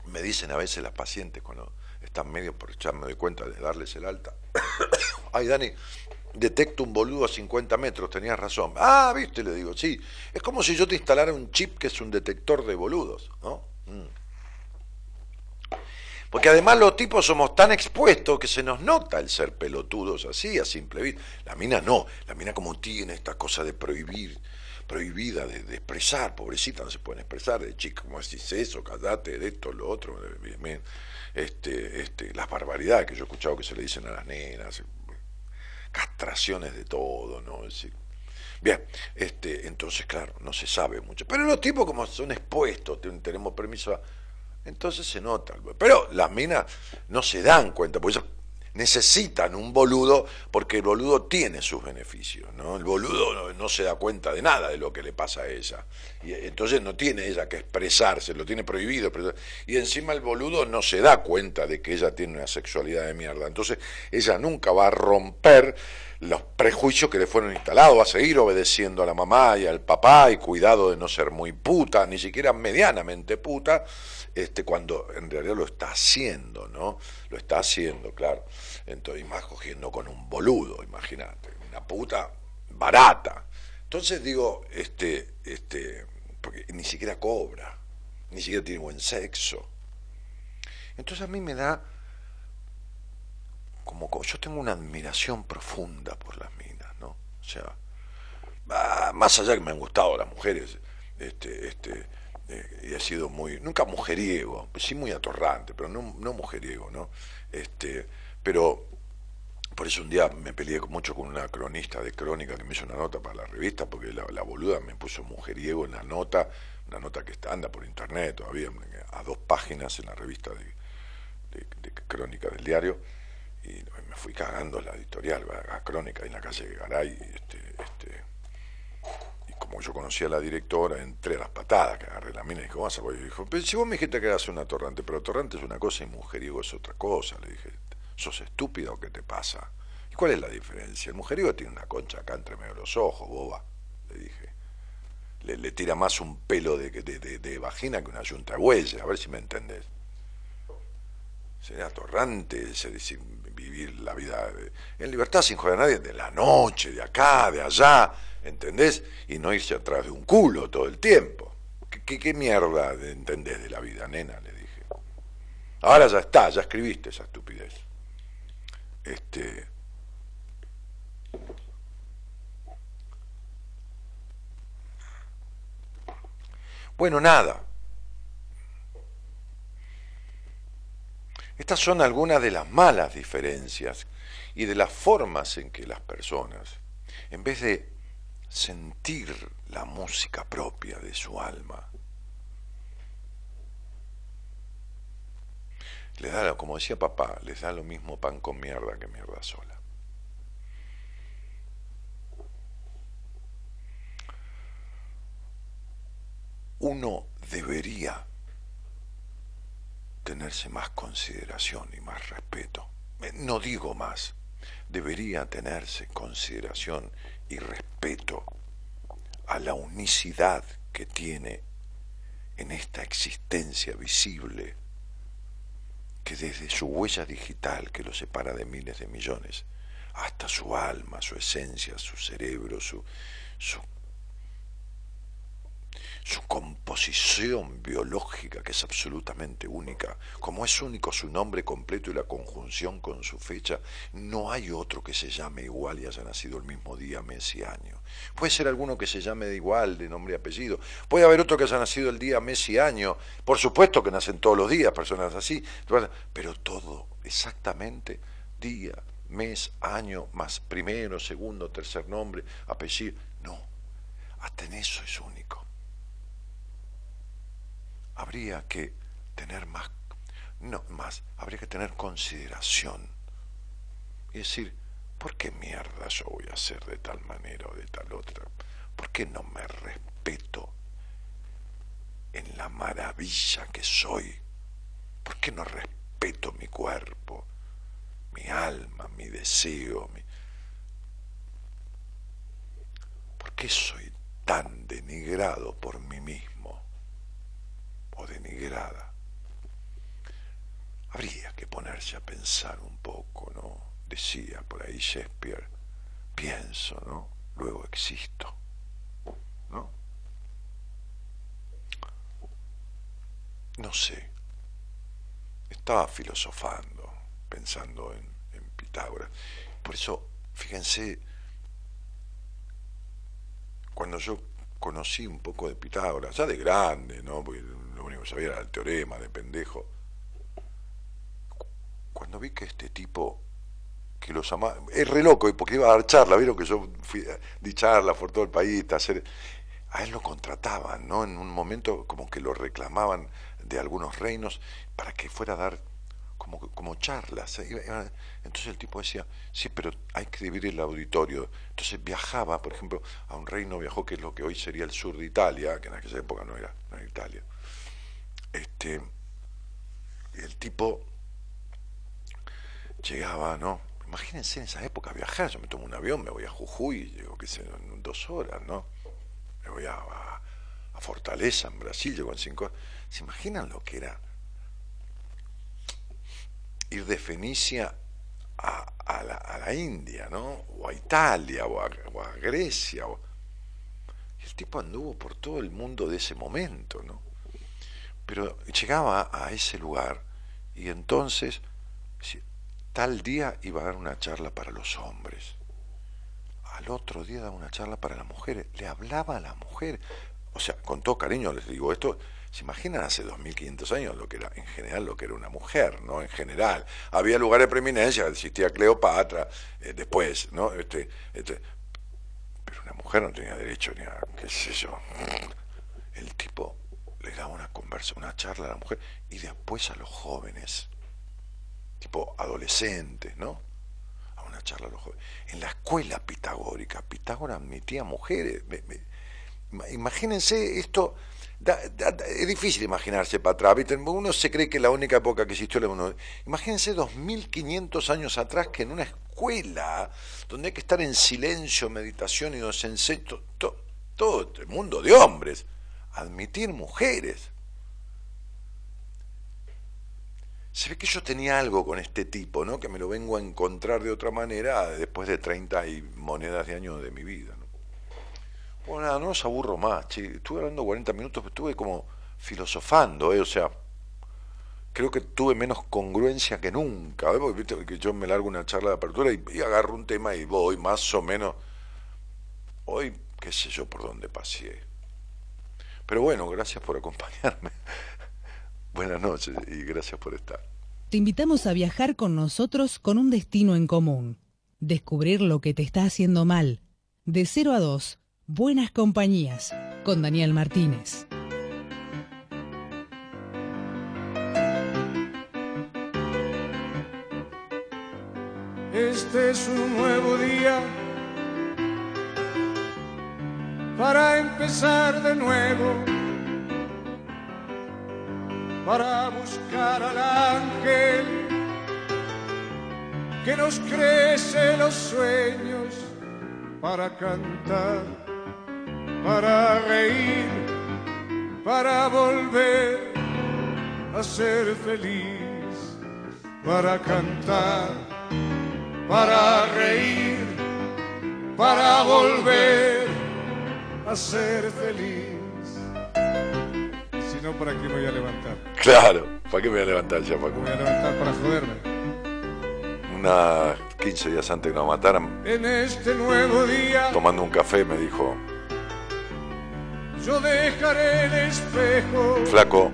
me dicen a veces las pacientes cuando están medio por echar, me doy cuenta de darles el alta. Ay, Dani, detecto un boludo a 50 metros, tenías razón. Ah, viste, le digo, sí. Es como si yo te instalara un chip que es un detector de boludos, ¿no? Mm. Porque además los tipos somos tan expuestos que se nos nota el ser pelotudos así, a simple vista. La mina no, la mina como tiene esta cosa de prohibir, prohibida de, expresar, pobrecita, no se pueden expresar, de chica, como decís eso, callate, de esto, lo otro, este, este, las barbaridades que yo he escuchado que se le dicen a las nenas, castraciones de todo, ¿no? Decir, Bien, este, entonces, claro, no se sabe mucho. Pero los tipos como son expuestos, tenemos permiso a entonces se nota. Pero las minas no se dan cuenta, porque ellos necesitan un boludo porque el boludo tiene sus beneficios. ¿no? El boludo no, se da cuenta de nada de lo que le pasa a ella. Y entonces no tiene ella que expresarse, lo tiene prohibido. Y encima el boludo no se da cuenta de que ella tiene una sexualidad de mierda. Entonces ella nunca va a romper los prejuicios que le fueron instalados, a seguir obedeciendo a la mamá y al papá y cuidado de no ser muy puta, ni siquiera medianamente puta, este, cuando en realidad lo está haciendo, ¿no? Lo está haciendo, claro. Entonces, y más cogiendo con un boludo, imagínate, una puta barata. Entonces digo, este, este, porque ni siquiera cobra, ni siquiera tiene buen sexo. Entonces a mí me da como, yo tengo una admiración profunda por las minas, ¿no? O sea, más allá que me han gustado las mujeres, este, este, eh, y he sido muy, nunca mujeriego, sí muy atorrante, pero no, no mujeriego, ¿no? Este, pero por eso un día me peleé mucho con una cronista de crónica que me hizo una nota para la revista, porque la, boluda me puso mujeriego en la nota, una nota que está, anda por internet todavía, a dos páginas en la revista de, de crónica del diario y me fui cagando la editorial, a Crónica en la calle de Garay, este, este, y como yo conocía a la directora, entré a las patadas, que agarré la mina y dije, ¿cómo vas a Y dijo, pero si vos me dijiste que eras una torrante, pero torrante es una cosa y mujeriego es otra cosa, le dije, ¿sos estúpido o qué te pasa? ¿Y cuál es la diferencia? El mujeriego tiene una concha acá entre medio de los ojos, boba, le dije. Le, tira más un pelo de, de, de, vagina que una yunta de huella, a ver si me entendés. Sería atorrante, vivir la vida en libertad sin joder a nadie, de la noche, de acá, de allá, ¿entendés? Y no irse atrás de un culo todo el tiempo. ¿Qué, qué, mierda entendés de la vida, nena? Le dije. Ahora ya está, ya escribiste esa estupidez. Este. Bueno, nada. Estas son algunas de las malas diferencias y de las formas en que las personas, en vez de sentir la música propia de su alma, les da, como decía papá, les da lo mismo pan con mierda que mierda sola. Uno debería tenerse más consideración y más respeto. Eh, no digo más, debería tenerse consideración y respeto a la unicidad que tiene en esta existencia visible que desde su huella digital que lo separa de miles de millones hasta su alma, su esencia, su cerebro, su, su su composición biológica, que es absolutamente única, como es único su nombre completo y la conjunción con su fecha, no hay otro que se llame igual y haya nacido el mismo día, mes y año. Puede ser alguno que se llame de igual, de nombre y apellido. Puede haber otro que haya nacido el día, mes y año. Por supuesto que nacen todos los días personas así, pero todo exactamente día, mes, año, más primero, segundo, tercer nombre, apellido. No, hasta en eso es único habría que tener más, no más, habría que tener consideración y decir, ¿por qué mierda yo voy a ser de tal manera o de tal otra? ¿Por qué no me respeto en la maravilla que soy? ¿Por qué no respeto mi cuerpo, mi alma, mi deseo? Mi... ¿Por qué soy tan denigrado por mí mismo? O denigrada. Habría que ponerse a pensar un poco, ¿no? Decía por ahí Shakespeare, pienso, ¿no? Luego existo, ¿no? No sé. Estaba filosofando, pensando en, Pitágoras. Por eso, fíjense, cuando yo conocí un poco de Pitágoras, ya de grande, ¿no? Único sabía era el teorema de pendejo. Cuando vi que este tipo que los amaba, es re loco, porque iba a dar charla, vieron que yo fui, di charla por todo el país, a hacer, a él lo contrataban, ¿no? En un momento como que lo reclamaban de algunos reinos para que fuera a dar como, como charlas. Entonces el tipo decía, sí, pero hay que dividir el auditorio. Entonces viajaba, por ejemplo, a un reino, viajó que es lo que hoy sería el sur de Italia, que en aquella época no era Italia este, el tipo llegaba, ¿no? Imagínense en esa época viajar, yo me tomo un avión, me voy a Jujuy, llego, qué sé, en dos horas, ¿no? Me voy a, a- Fortaleza, en Brasil, llego en cinco horas. ¿Se imaginan lo que era ir de Fenicia a, a la, a la India, ¿no? O a Italia, o a, o a Grecia. o- el tipo anduvo por todo el mundo de ese momento, ¿no? Pero llegaba a ese lugar y entonces, tal día iba a dar una charla para los hombres. Al otro día daba una charla para las mujeres. Le hablaba a las mujeres. O sea, con todo cariño les digo esto. ¿Se imaginan hace 2500 años lo que era, en general, lo que era una mujer, ¿no? En general. Había lugares de preeminencia, existía Cleopatra, eh, después, ¿no? Este, este, pero una mujer no tenía derecho ni a, qué sé yo. El tipo le daba una conversa, una charla a la mujer y después a los jóvenes, tipo adolescentes, ¿no? A una charla a los jóvenes. En la escuela pitagórica, Pitágoras admitía mujeres. Imagínense esto. es difícil imaginarse para atrás. Uno se cree que la única época que existió la uno. Imagínense 2500 años atrás que en una escuela donde hay que estar en silencio, meditación y enseña to- to- todo el mundo de hombres, admitir mujeres. Se ve que yo tenía algo con este tipo, ¿no? Que me lo vengo a encontrar de otra manera después de 30 y monedas de años de mi vida, ¿no? Bueno, nada, no os aburro más. Estuve hablando 40 minutos, pero estuve como filosofando, ¿eh? O sea, creo que tuve menos congruencia que nunca, ¿eh? Porque que yo me largo una charla de apertura y, y agarro un tema y voy más o menos. Hoy, qué sé yo por dónde pasé. Pero bueno, gracias por acompañarme. Buenas noches y gracias por estar. Te invitamos a viajar con nosotros con un destino en común. Descubrir lo que te está haciendo mal. De 0 a 2, Buenas Compañías, con Daniel Martínez. Este es un nuevo día para empezar de nuevo, para buscar al ángel que nos crece los sueños, para cantar, para reír, para volver a ser feliz, para cantar para reír, para volver a ser feliz. Si no, ¿para qué me voy a levantar? Claro, ¿para qué me voy a levantar ya, Paco? Me voy a levantar para joderme. Una 15 días antes que nos mataran, En este nuevo día tomando un café, me dijo, yo dejaré el espejo flaco,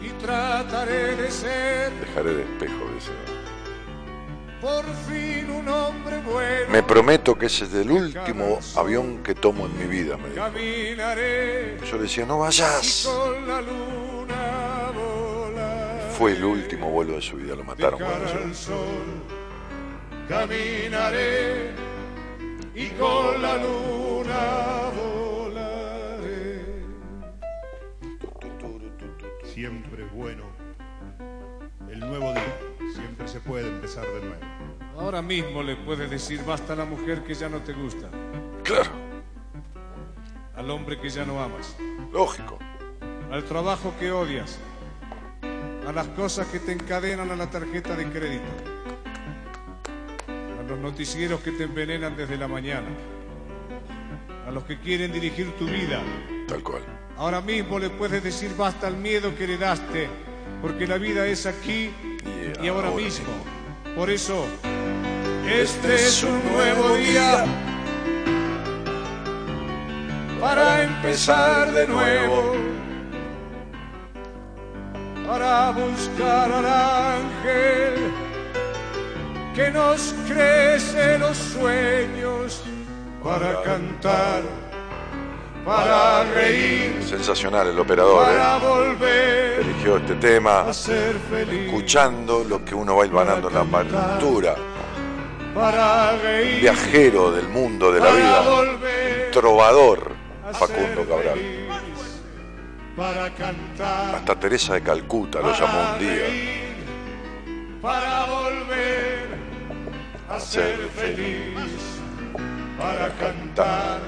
y trataré de ser dejaré el espejo. Dice. por Me prometo que ese es el último avión que tomo en mi vida, me dijo. Caminaré Yo le decía, no y vayas. con la luna. Fue el último vuelo de su vida, lo mataron cuando al llegó. sol caminaré y con la luna volaré. Siempre es bueno. El nuevo día. Siempre se puede empezar de nuevo. Ahora mismo le puedes decir basta a la mujer que ya no te gusta, Claro, al hombre que ya no amas, lógico. al trabajo que odias, a las cosas que te encadenan a la tarjeta de crédito, a los noticieros que te envenenan desde la mañana, a los que quieren dirigir tu vida. Tal cual. Ahora mismo le puedes decir basta al miedo que heredaste, porque la vida es aquí Y y ahora ahora mismo. Por eso, este es un nuevo día para empezar de nuevo, para buscar al ángel que nos crece los sueños, para cantar, para reír, Sensacional el operador, para ¿eh? volver Eligió este tema, a ser feliz, escuchando lo que uno va hilvanando en la partitura. para reír. Viajero del mundo, de la para vida. volver Trovador, Facundo Cabral. Para cantar. Hasta Teresa de Calcuta lo llamó un día. reír, Para volver a ser feliz, para cantar,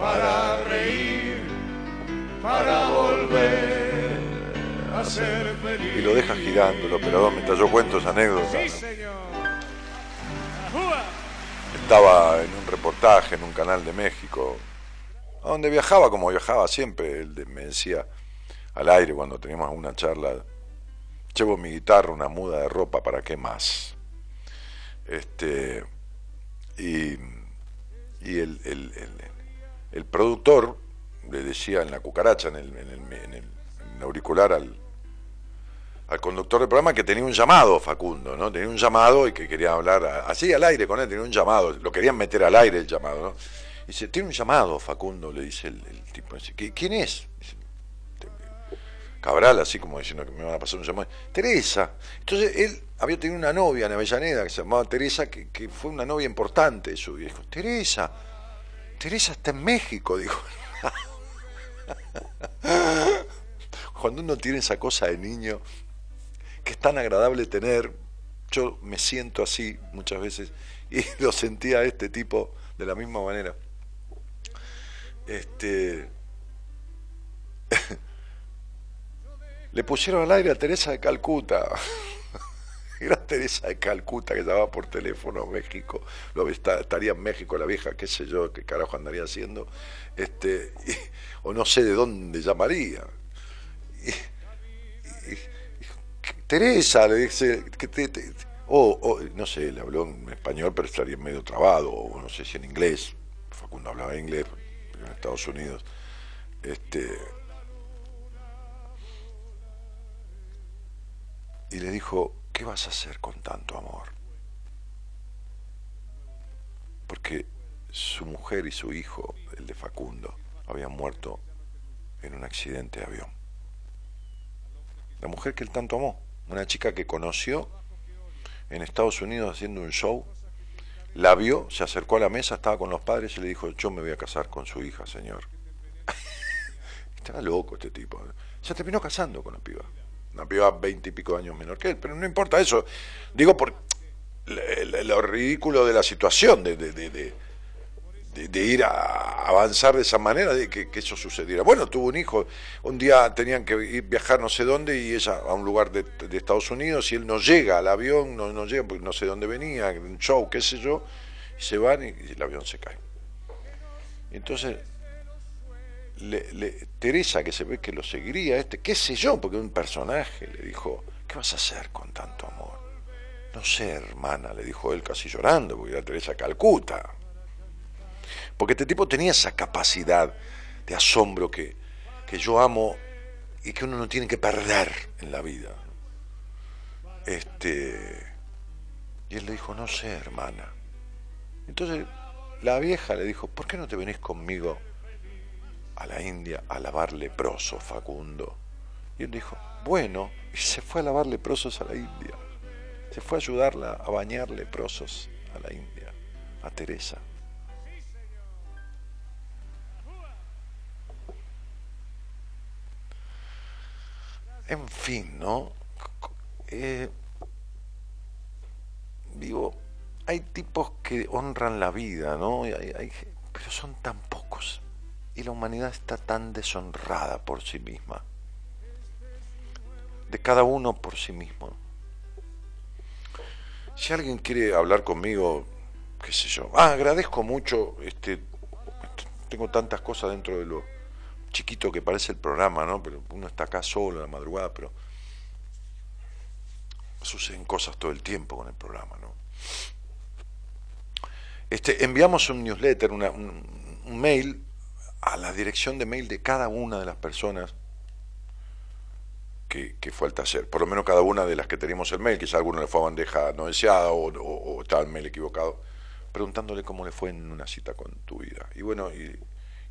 para reír, para volver a ser feliz. Y lo deja girando el operador mientras yo cuento esa anécdota. Sí, señor. Estaba en un reportaje en un canal de México, a donde viajaba como viajaba siempre. Él me decía al aire cuando teníamos una charla, llevo mi guitarra, una muda de ropa, ¿para qué más? Este, y y el, el- el- el productor le decía en la cucaracha, en el, en el- en el- auricular al, al conductor del programa que tenía un llamado, Facundo, ¿no? Tenía un llamado y que quería hablar así al aire con él, tenía un llamado, lo querían meter al aire el llamado, ¿no? Y dice, tiene un llamado, Facundo, le dice el, tipo, dice, "¿Qui- ¿quién es? Cabral, así como diciendo que me van a pasar un llamado. Teresa. Entonces él había tenido una novia en Avellaneda que se llamaba Teresa, que, que fue una novia importante de su viejo. Teresa, Teresa está en México, dijo. Cuando uno tiene esa cosa de niño, que es tan agradable tener, yo me siento así muchas veces, y lo sentía este tipo de la misma manera. Este. Le pusieron al aire a Teresa de Calcuta. Era Teresa de Calcuta que llamaba por teléfono a México. Lo estaría en México la vieja, qué sé yo, qué carajo andaría haciendo. Este, o no sé de dónde llamaría. Teresa le dice o, no sé, le habló en español, pero estaría medio trabado, o no sé si en inglés. Facundo hablaba inglés en Estados Unidos. Este, y le dijo, ¿qué vas a hacer con tanto amor? Porque su mujer y su hijo, el de Facundo, habían muerto en un accidente de avión. La mujer que él tanto amó, una chica que conoció en Estados Unidos haciendo un show, la vio, se acercó a la mesa, estaba con los padres y le dijo, yo me voy a casar con su hija, señor. Estaba loco este tipo. Se terminó casando con la piba. Una piba veinte y pico años menor que él, pero no importa eso. Digo por lo ridículo de la situación, de, de- de- de- ir a avanzar de esa manera, de que, eso sucediera. Bueno, tuvo un hijo, un día tenían que ir, viajar no sé dónde y ella a un lugar de, Estados Unidos y él no llega al avión, no, no llega porque no sé dónde venía, un show, qué sé yo, y se van y el avión se cae. Entonces, le- Teresa, que se ve que lo seguiría, este, qué sé yo, porque un personaje le dijo, ¿qué vas a hacer con tanto amor? No sé, hermana, le dijo él casi llorando, porque era Teresa Calcuta. Porque este tipo tenía esa capacidad de asombro que, que yo amo y que uno no tiene que perder en la vida. Este, y él le dijo, no sé, hermana. Entonces la vieja le dijo, ¿por qué no te venís conmigo a la India a lavar leprosos, Facundo? Y él dijo, bueno, y se fue a lavar leprosos a la India. Se fue a ayudarla a bañar leprosos a la India, a Teresa. En fin, ¿no? Eh, digo, hay tipos que honran la vida, ¿no? Pero son tan pocos. Y la humanidad está tan deshonrada por sí misma. De cada uno por sí mismo. Si alguien quiere hablar conmigo, qué sé yo. Ah, agradezco mucho, este, tengo tantas cosas dentro de lo chiquito que parece el programa, ¿no? Pero uno está acá solo a la madrugada, pero suceden cosas todo el tiempo con el programa, ¿no? Este, enviamos un newsletter, una- un, un mail a la dirección de mail de cada una de las personas que, que fue al por lo menos cada una de las que teníamos el mail, quizá alguno le fue a bandeja no deseada o, o- o estaba el mail equivocado, preguntándole cómo le fue en una cita con tu vida. Y bueno, y,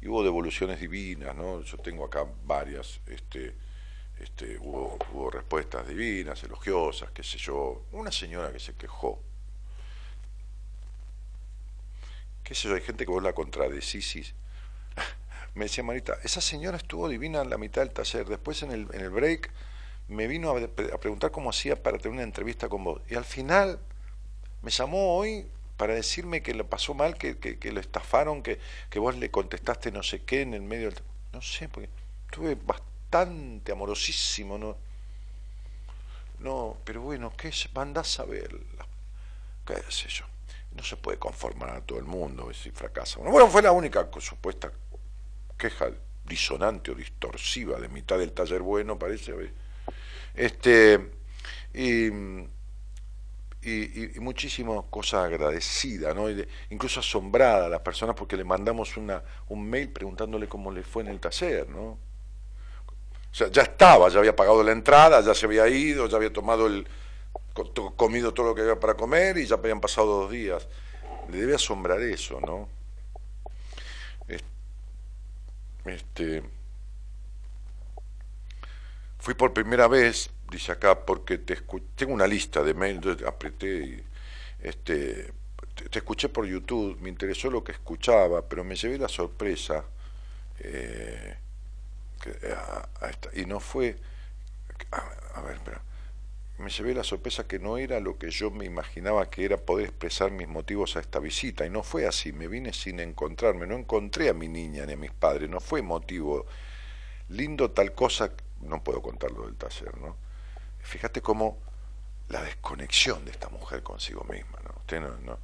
y hubo devoluciones divinas, ¿no? Yo tengo acá varias, este, este, hubo, hubo respuestas divinas, elogiosas, qué sé yo. Una señora que se quejó. Qué sé yo, hay gente que vos la contradecís. Me decía Marita, esa señora estuvo divina en la mitad del taller. Después en el, en el break me vino a, preguntar cómo hacía para tener una entrevista con vos. Y al final me llamó hoy para decirme que le pasó mal, que, que, lo estafaron, que, que, vos le contestaste no sé qué en el medio del... No sé, porque estuve bastante amorosísimo, ¿no? No, pero bueno, ¿qué es? Mandás a ver, qué sé yo. No se puede conformar a todo el mundo si fracasa. Bueno, fue la única supuesta queja disonante o distorsiva de mitad del taller bueno, parece. Este, y muchísimas cosas agradecidas, ¿no? incluso asombrada a las personas porque le mandamos una, un mail preguntándole cómo le fue en el taller, ¿no? O sea, ya estaba, ya había pagado la entrada, ya se había ido, ya había tomado el comido todo lo que había para comer y ya habían pasado dos días. Le debe asombrar eso, ¿no? Este, fui por primera vez dice acá, porque te tengo una lista de mails, entonces apreté y este, te, escuché por YouTube, me interesó lo que escuchaba, pero me llevé la sorpresa, eh, y no fue, a, ver, espera, me llevé la sorpresa que no era lo que yo me imaginaba que era poder expresar mis motivos a esta visita, y no fue así, me vine sin encontrarme, no encontré a mi niña ni a mis padres, no fue motivo lindo tal cosa, no puedo contarlo del taller, ¿no? Fíjate cómo la desconexión de esta mujer consigo misma, ¿no? Usted no,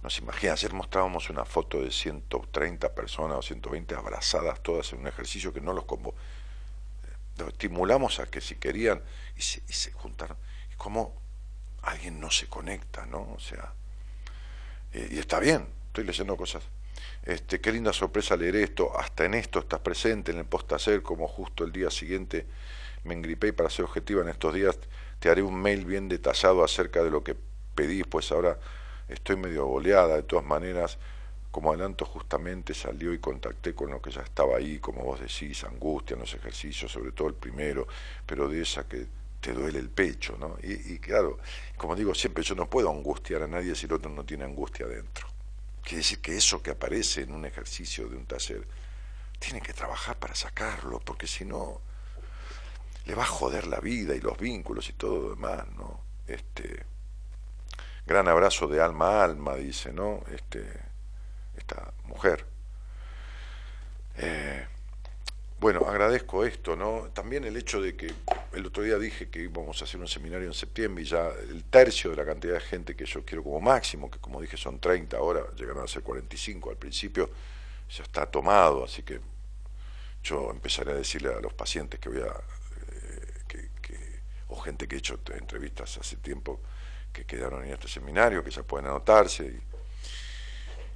no, se imagina, ayer mostrábamos una foto de 130 personas o 120 abrazadas todas en un ejercicio que no los convo los estimulamos a que si querían y se juntaron. Cómo alguien no se conecta, ¿no? O sea, eh, y está bien, estoy leyendo cosas. Este, qué linda sorpresa leer esto, hasta en esto estás presente en el postacer, como justo el día siguiente me engripé y para ser objetiva en estos días te haré un mail bien detallado acerca de lo que pedís, pues ahora estoy medio boleada, de todas maneras, como adelanto justamente salió y contacté con lo que ya estaba ahí, como vos decís, angustia en los ejercicios, sobre todo el primero, pero de esa que te duele el pecho, ¿no? Y, claro, como digo siempre, yo no puedo angustiar a nadie si el otro no tiene angustia dentro. Quiere decir que eso que aparece en un ejercicio de un taller, tiene que trabajar para sacarlo, porque si no, le va a joder la vida y los vínculos y todo lo demás, ¿no? Este, gran abrazo de alma a alma, dice, ¿no? Este, esta mujer. Eh, bueno, agradezco esto, ¿no? También el hecho de que el otro día dije que íbamos a hacer un seminario en septiembre y ya el tercio de la cantidad de gente que yo quiero como máximo, que como dije son 30 ahora, llegaron a ser 45 al principio, ya está tomado, así que yo empezaré a decirle a los pacientes que voy a o gente que he hecho entrevistas hace tiempo que quedaron en este seminario, que ya pueden anotarse.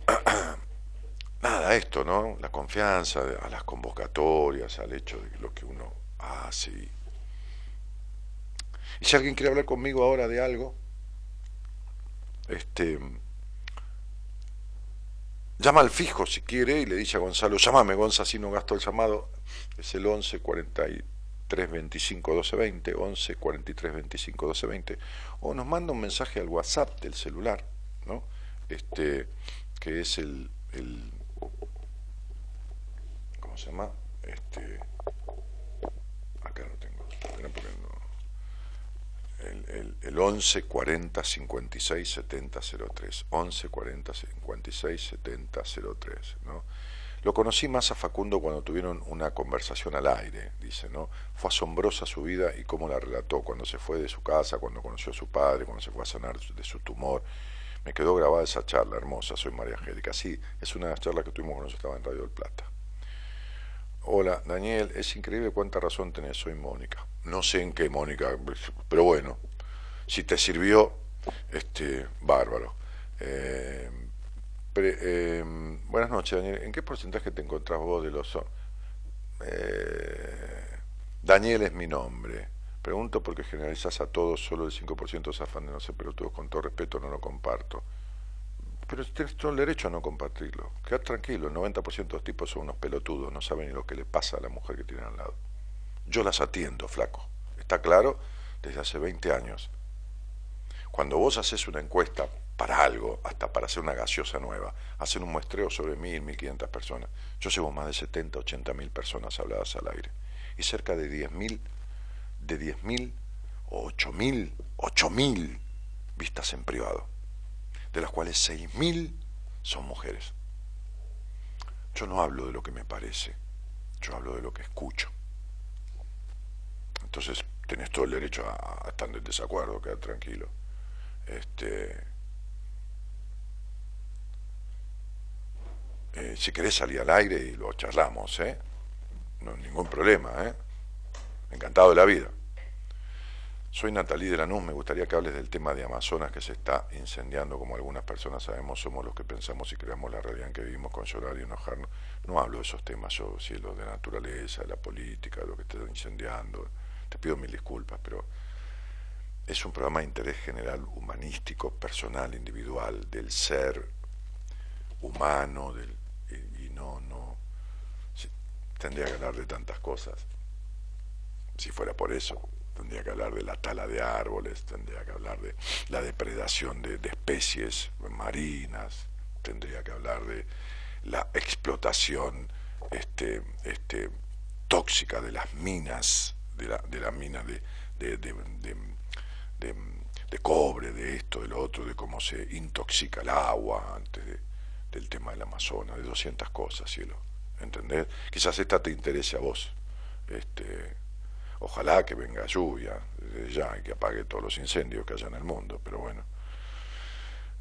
Nada, esto, ¿no? La confianza a las convocatorias, al hecho de lo que uno hace. Y... si alguien quiere hablar conmigo ahora de algo, este, llama al fijo si quiere y le dice a Gonzalo, llámame Gonza, si no gasto el llamado, es el 11 325 1220, 11 43 25 1220, o nos manda un mensaje al WhatsApp del celular, ¿no? Este, que es el, el ¿cómo se llama? Este, acá lo tengo, el, el, el 11 40 56 70 03, 11 40 56 70 03, ¿no? Lo conocí más a Facundo cuando tuvieron una conversación al aire, dice, ¿no? Fue asombrosa su vida y cómo la relató cuando se fue de su casa, cuando conoció a su padre, cuando se fue a sanar de su tumor. Me quedó grabada esa charla hermosa, soy María Angélica. Sí, es una de las charlas que tuvimos cuando yo estaba en Radio del Plata. Hola, Daniel, es increíble cuánta razón tenés, soy Mónica. No sé en qué, Mónica, pero bueno, si te sirvió, este, bárbaro. Eh, Em, buenas noches, Daniel. ¿En qué porcentaje te encontrás vos de los... Eh, Daniel es mi nombre. Pregunto porque generalizas a todos, solo el 5% se afán de no ser pelotudos. Con todo respeto, no lo comparto. Pero tienes todo el derecho a no compartirlo. Quedar tranquilo, el 90% de los tipos son unos pelotudos, no saben ni lo que le pasa a la mujer que tienen al lado. Yo las atiendo, flaco. ¿Está claro? Desde hace 20 años. Cuando vos haces una encuesta para algo, hasta para hacer una gaseosa nueva, hacen un muestreo sobre mil, mil quinientas personas. Yo llevo más de 70, 80 mil personas habladas al aire y cerca de diez mil, de diez mil o ocho mil, ocho mil vistas en privado. De las cuales 6.000 son mujeres. Yo no hablo de lo que me parece, yo hablo de lo que escucho. Entonces tenés todo el derecho a, estar en desacuerdo, quedar tranquilo. Este, eh, si querés salir al aire y lo charlamos, ¿eh? No, ningún problema, ¿eh? Encantado de la vida. Soy Natalí de Lanús, me gustaría que hables del tema de Amazonas que se está incendiando, como algunas personas sabemos, somos los que pensamos y creamos la realidad en que vivimos con llorar y enojarnos. No hablo de esos temas yo, si lo de naturaleza, de la política, de lo que está incendiando. Te pido mil disculpas, pero es un programa de interés general, humanístico, personal, individual, del ser humano, del, y, no, no, tendría que hablar de tantas cosas, si fuera por eso tendría que hablar de la tala de árboles, tendría que hablar de la depredación de, especies marinas, tendría que hablar de la explotación este, este, tóxica de las minas, de la, de mina de, de, de, cobre, de esto, de lo otro, de cómo se intoxica el agua antes del tema del Amazonas, de 200 cosas, cielo. ¿Entendés? Quizás esta te interese a vos. Este, Ojalá que venga lluvia desde ya y que apague todos los incendios que haya en el mundo, pero bueno.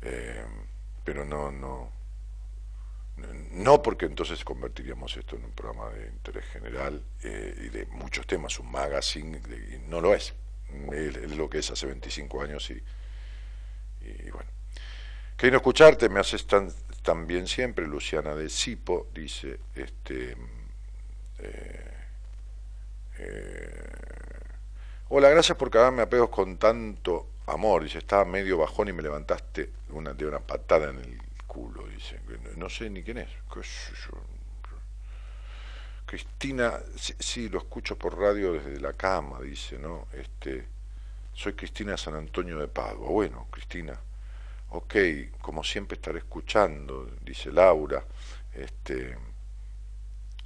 Eh, pero no, no, no porque entonces convertiríamos esto en un programa de interés general eh, y de muchos temas, un magazine, y no lo es. Es, lo que es hace 25 años y, bueno. Queriendo escucharte, me haces tan, tan bien siempre, Luciana de Sipo, dice, este... Eh, eh, hola, gracias por darme apegos con tanto amor. Dice, estaba medio bajón y me levantaste una, de una patada en el culo. Dice, no sé ni quién es. Cristina, sí, lo escucho por radio desde la cama, dice, ¿no? Este, soy Cristina San Antonio de Padua. Bueno, Cristina, ok, como siempre estaré escuchando, dice Laura. Este,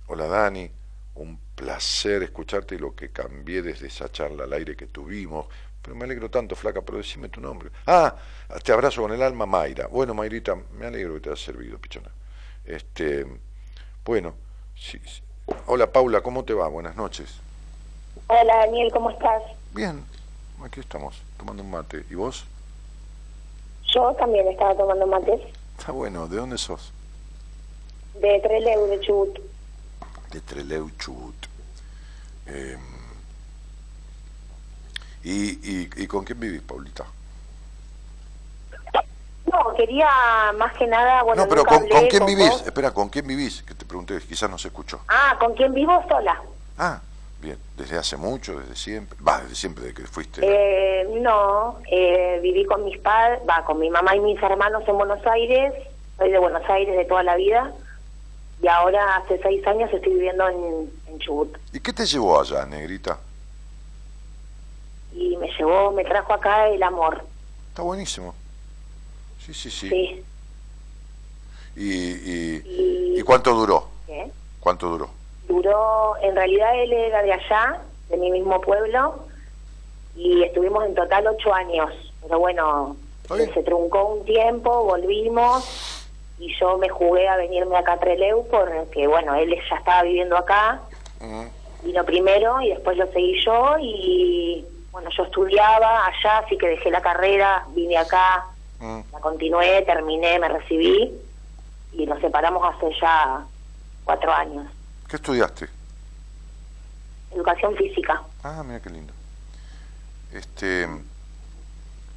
hola Dani, un placer escucharte y lo que cambié desde esa charla al aire que tuvimos. Pero me alegro tanto, flaca, pero decime tu nombre. Ah, te abrazo con el alma, Mayra. Bueno, Mayrita, me alegro que te haya servido, pichona. Este, bueno, sí, hola Paula, ¿cómo te va? Buenas noches. Hola Daniel, ¿cómo estás? Bien, aquí estamos, tomando un mate. ¿Y vos? Yo también estaba tomando mate. Está bueno, ¿de dónde sos? De Trelew, de Chubut de Treleu Chubut. Em, y, y, con quién vivís, Paulita? No, quería más que nada... Bueno, no, pero ¿con, quién vivís? Espera, ¿con quién vivís? Que te pregunté, quizás no se escuchó. Ah, ¿con quién vivo? Sola. Ah, bien. ¿Desde hace mucho? ¿Desde siempre? Va, desde siempre, de que fuiste... Eh, no, eh, viví con mis padres, va, con mi mamá y mis hermanos en Buenos Aires. Soy de Buenos Aires de toda la vida y ahora hace seis años estoy viviendo en, en Chubut. ¿Y qué te llevó allá, negrita? Y me llevó, me trajo acá el amor. Está buenísimo. Sí, sí, sí. Sí. ¿Y, y, cuánto duró? ¿Qué? ¿Cuánto duró? Duró, en realidad él era de allá, de mi mismo pueblo, y estuvimos en total ocho años. Pero bueno, se truncó un tiempo, volvimos y yo me jugué a venirme acá a Treleu porque, bueno, él ya estaba viviendo acá, vino primero y después lo seguí yo y, bueno, yo estudiaba allá, así que dejé la carrera, vine acá, la continué, terminé, me recibí y nos separamos hace ya cuatro años. ¿Qué estudiaste? Educación física. Ah, mira qué lindo. Este,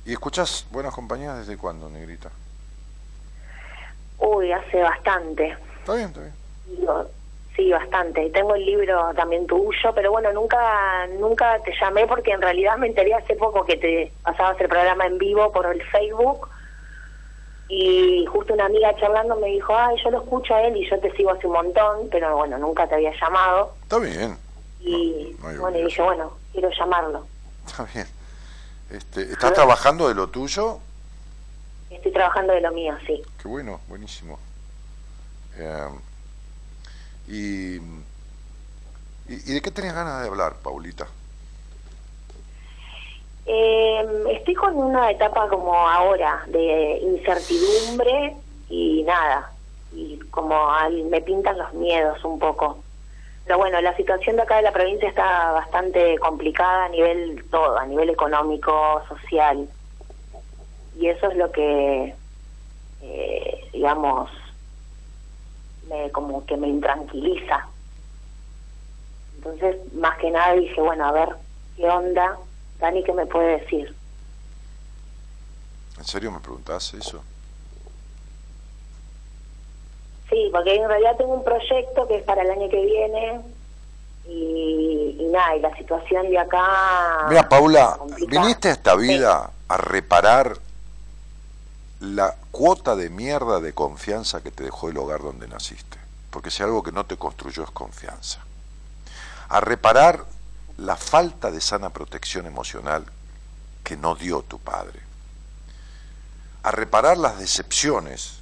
¿Y escuchas Buenas Compañías desde cuándo, Negrita? Uy, hace bastante. Está bien, está bien. sí, bastante. Tengo el libro también tuyo, pero bueno, nunca nunca te llamé porque en realidad me enteré hace poco que te pasabas el programa en vivo por el Facebook y justo una amiga charlando me dijo, ay, yo lo escucho a él y yo te sigo hace un montón, pero bueno, nunca te había llamado. Está bien. Y bueno, y dije, bueno, quiero llamarlo. Está bien. Este, ¿Estás trabajando de lo tuyo? Estoy trabajando de lo mío, sí. Qué bueno, buenísimo. Eh, y, y, de qué tenías ganas de hablar, Paulita? Eh, estoy con una etapa como ahora de incertidumbre y nada, y como me pintan los miedos un poco. Pero bueno, la situación de acá de la provincia está bastante complicada a nivel todo, a nivel económico, social. Y eso es lo que, eh, digamos, me, como que me intranquiliza. Entonces, más que nada dije, bueno, a ver, ¿qué onda? Dani, ¿qué me puede decir? ¿En serio me preguntás eso? Sí, porque en realidad tengo un proyecto que es para el año que viene y, nada, y la situación de acá... Mira, Paula, viniste a esta vida a reparar la cuota de mierda de confianza que te dejó el hogar donde naciste. Porque si algo que no te construyó es confianza. A reparar la falta de sana protección emocional que no dio tu padre. A reparar las decepciones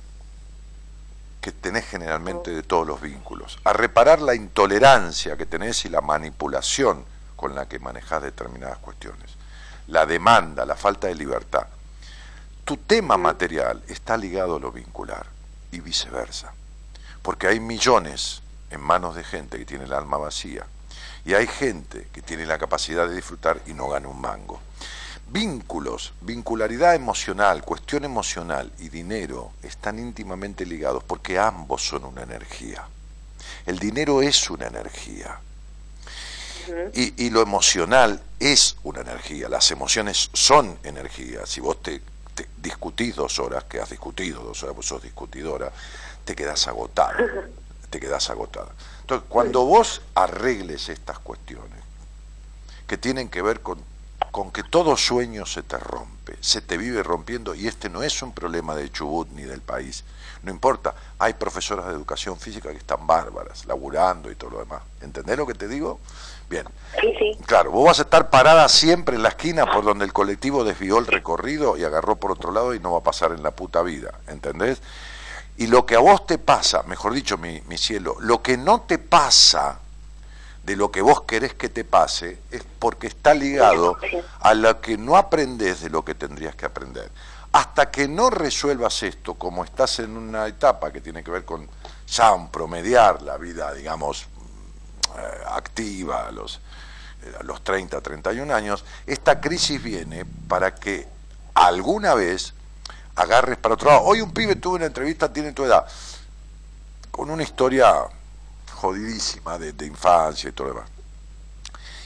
que tenés generalmente de todos los vínculos, a reparar la intolerancia que tenés y la manipulación con la que manejás determinadas cuestiones, la demanda, la falta de libertad. Tu tema material está ligado a lo vincular y viceversa, porque hay millones en manos de gente que tiene el alma vacía y hay gente que tiene la capacidad de disfrutar y no gana un mango. Vínculos, vincularidad emocional, cuestión emocional y dinero están íntimamente ligados porque ambos son una energía. El dinero es una energía. Y, lo emocional es una energía, las emociones son energía. Si vos te, discutís dos horas, que has discutido dos horas, vos sos discutidora, te quedas agotada, te quedas agotada. Entonces, cuando vos arregles estas cuestiones, que tienen que ver con con que todo sueño se te rompe, se te vive rompiendo y este no es un problema de Chubut ni del país. No importa, hay profesoras de educación física que están bárbaras, laburando y todo lo demás. ¿Entendés lo que te digo? Bien. Sí, sí. Claro, vos vas a estar parada siempre en la esquina por donde el colectivo desvió el recorrido y agarró por otro lado y no va a pasar en la puta vida, ¿entendés? Y lo que a vos te pasa, mejor dicho, mi, mi cielo, lo que no te pasa de lo que vos querés que te pase es porque está ligado a lo que no aprendes de lo que tendrías que aprender. Hasta que no resuelvas esto, como estás en una etapa que tiene que ver con ya un promediar la vida, digamos, activa a los, eh, a los 30, 31 años, esta crisis viene para que alguna vez agarres para otro lado. Hoy un pibe tuvo una entrevista, tiene tu edad, con una historia jodidísima de, infancia y todo lo demás.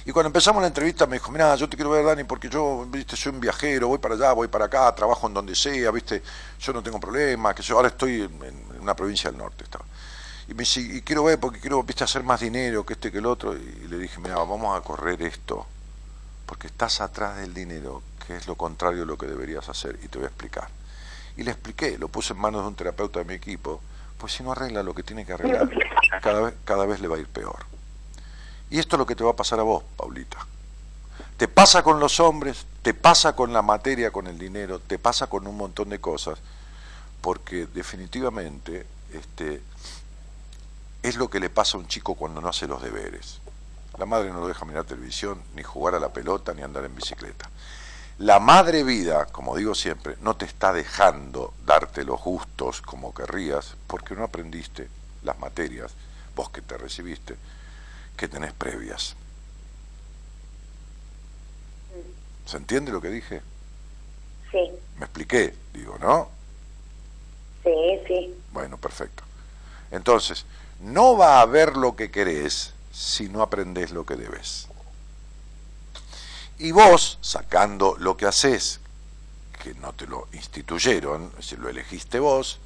Y cuando empezamos la entrevista me dijo, mira, yo te quiero ver, Dani, porque yo, viste, soy un viajero, voy para allá, voy para acá, trabajo en donde sea, viste, yo no tengo problema, que yo ahora estoy en, una provincia del norte. Estaba. Y me dice, y quiero ver porque quiero, viste, hacer más dinero que este que el otro. Y le dije, mira, vamos a correr esto, porque estás atrás del dinero, que es lo contrario de lo que deberías hacer, y te voy a explicar. Y le expliqué, lo puse en manos de un terapeuta de mi equipo, pues si no arregla lo que tiene que arreglar, cada vez, cada vez le va a ir peor. Y esto es lo que te va a pasar a vos, Paulita. Te pasa con los hombres, te pasa con la materia, con el dinero, te pasa con un montón de cosas, porque definitivamente este, es lo que le pasa a un chico cuando no hace los deberes. La madre no lo deja mirar televisión, ni jugar a la pelota, ni andar en bicicleta. La madre vida, como digo siempre, no te está dejando darte los gustos como querrías, porque no aprendiste las materias, vos que te recibiste, que tenés previas. ¿Se entiende lo que dije? Sí. Me expliqué, digo, ¿no? Sí, sí. Bueno, perfecto. Entonces, no va a haber lo que querés si no aprendés lo que debes. Y vos, sacando lo que haces, que no te lo instituyeron, si lo elegiste vos,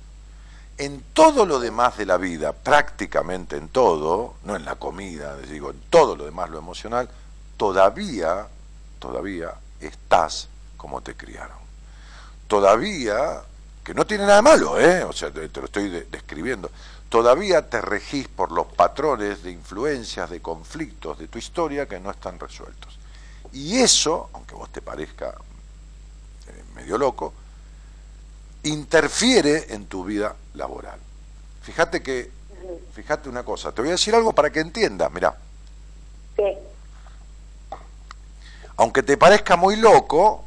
en todo lo demás de la vida, prácticamente en todo, no en la comida, digo, en todo lo demás, lo emocional, todavía, todavía estás como te criaron. Todavía, que no tiene nada de malo, ¿eh? o sea, te, lo estoy describiendo, todavía te regís por los patrones de influencias, de conflictos de tu historia que no están resueltos. Y eso, aunque vos te parezca eh, medio loco, interfiere en tu vida laboral. Fíjate que, fíjate una cosa, te voy a decir algo para que entiendas, mirá. aunque te parezca muy loco,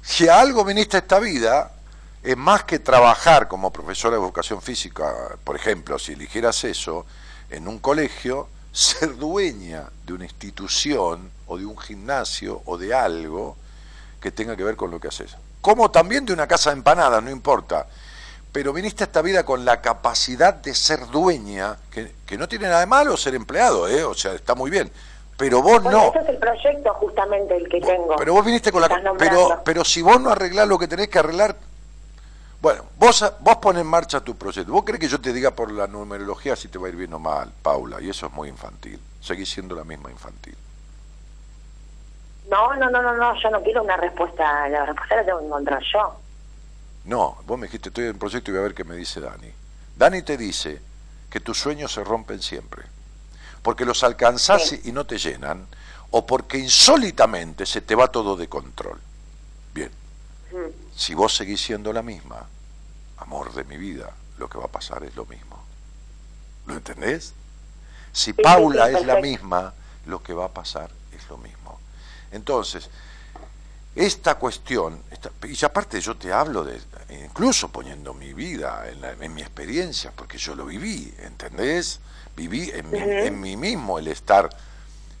si a algo viniste a esta vida, es más que trabajar como profesora de educación física, por ejemplo, si eligieras eso, en un colegio, ser dueña de una institución o de un gimnasio o de algo que tenga que ver con lo que haces. Como también de una casa de empanadas, no importa. Pero viniste a esta vida con la capacidad de ser dueña, que, no tiene nada de malo ser empleado, ¿eh? o sea, está muy bien. Pero vos no. Ese es el proyecto justamente el que tengo. Pero vos viniste con la. Pero, pero si vos no arreglás lo que tenés que arreglar, bueno, vos, vos pones en marcha tu proyecto. ¿Vos crees que yo te diga por la numerología si te va a ir bien o mal, Paula? Y eso es muy infantil. Seguís siendo la misma infantil. No, no, no, no, no. Yo no quiero una respuesta. La respuesta la tengo que encontrar yo. No, vos me dijiste, estoy en el proyecto y voy a ver qué me dice Dani. Dani te dice que tus sueños se rompen siempre. Porque los alcanzás y no te llenan, o porque insólitamente se te va todo de control. Si vos seguís siendo la misma, amor de mi vida, lo que va a pasar es lo mismo. ¿Lo entendés? Si Paula es la misma, lo que va a pasar es lo mismo. Entonces, esta cuestión, y aparte yo te hablo de, incluso poniendo mi vida en, mi experiencia, porque yo lo viví, ¿entendés? Viví en, en mí mismo el estar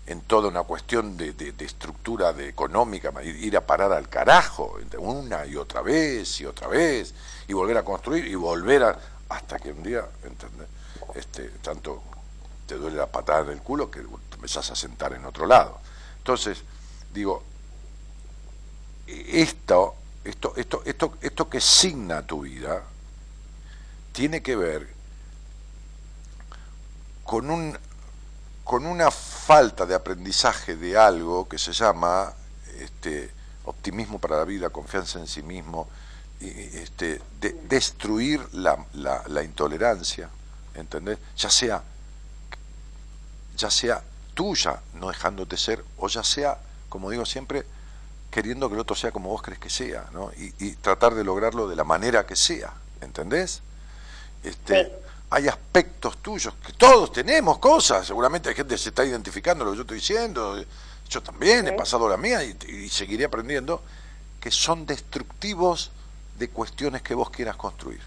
en toda una cuestión de, estructura de económica, ir a parar al carajo, una y otra vez y otra vez, y volver a construir y volver a... hasta que un día, ¿entendés? Este, tanto te duele la patada en el culo que te empezás a sentar en otro lado. Entonces, digo, esto, esto, esto, esto, esto que signa tu vida tiene que ver con un con una falta de aprendizaje de algo que se llama este, optimismo para la vida, confianza en sí mismo, y, este, de, destruir la, la, intolerancia, ¿entendés? Ya sea, ya sea tuya, no dejándote ser, o ya sea, como digo siempre, queriendo que el otro sea como vos crees que sea, ¿no? Y, y tratar de lograrlo de la manera que sea, ¿entendés? Este, hay aspectos tuyos, que todos tenemos cosas, seguramente hay gente que se está identificando lo que yo estoy diciendo, yo también he pasado la mía y, seguiré aprendiendo, que son destructivos de cuestiones que vos quieras construir.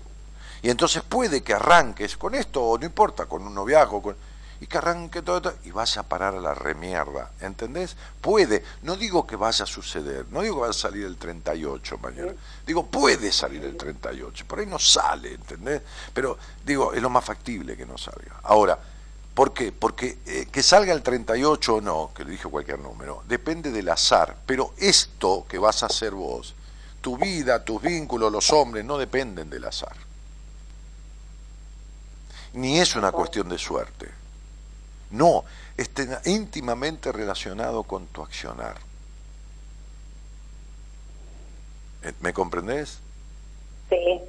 Y entonces puede que arranques con esto, o no importa, con un noviazgo, con y que arranque todo, y vaya a parar a la remierda, ¿entendés? Puede, no digo que vaya a suceder, no digo que vaya a salir el 38 mañana, digo puede salir el 38, por ahí no sale, ¿entendés? Pero digo, es lo más factible que no salga. Ahora, ¿por qué? Porque eh, que salga el 38 o no, que le dije cualquier número, depende del azar, pero esto que vas a hacer vos, tu vida, tus vínculos, los hombres, no dependen del azar. Ni es una cuestión de suerte. No, está íntimamente relacionado con tu accionar. Eh, ¿Me comprendés? Sí.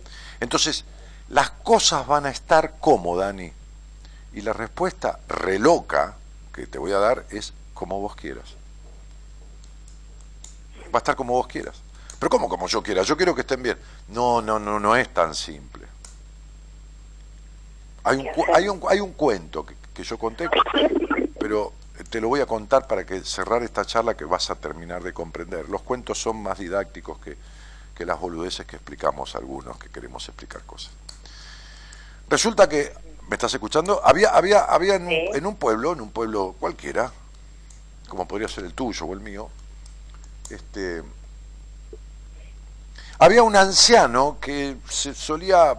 Entonces, las cosas van a estar como, Dani. Y la respuesta reloca que te voy a dar es como vos quieras. Va a estar como vos quieras. Pero ¿cómo como yo quiera? Yo quiero que estén bien. No, no, no, no es tan simple. Hay un, hay un, hay un cuento que, que yo conté, pero te lo voy a contar para que cerrar esta charla que vas a terminar de comprender. Los cuentos son más didácticos que, las boludeces que explicamos algunos que queremos explicar cosas. Resulta que, ¿me estás escuchando? Había, había, había en, un, en un pueblo, en un pueblo cualquiera, como podría ser el tuyo o el mío, este, había un anciano que se solía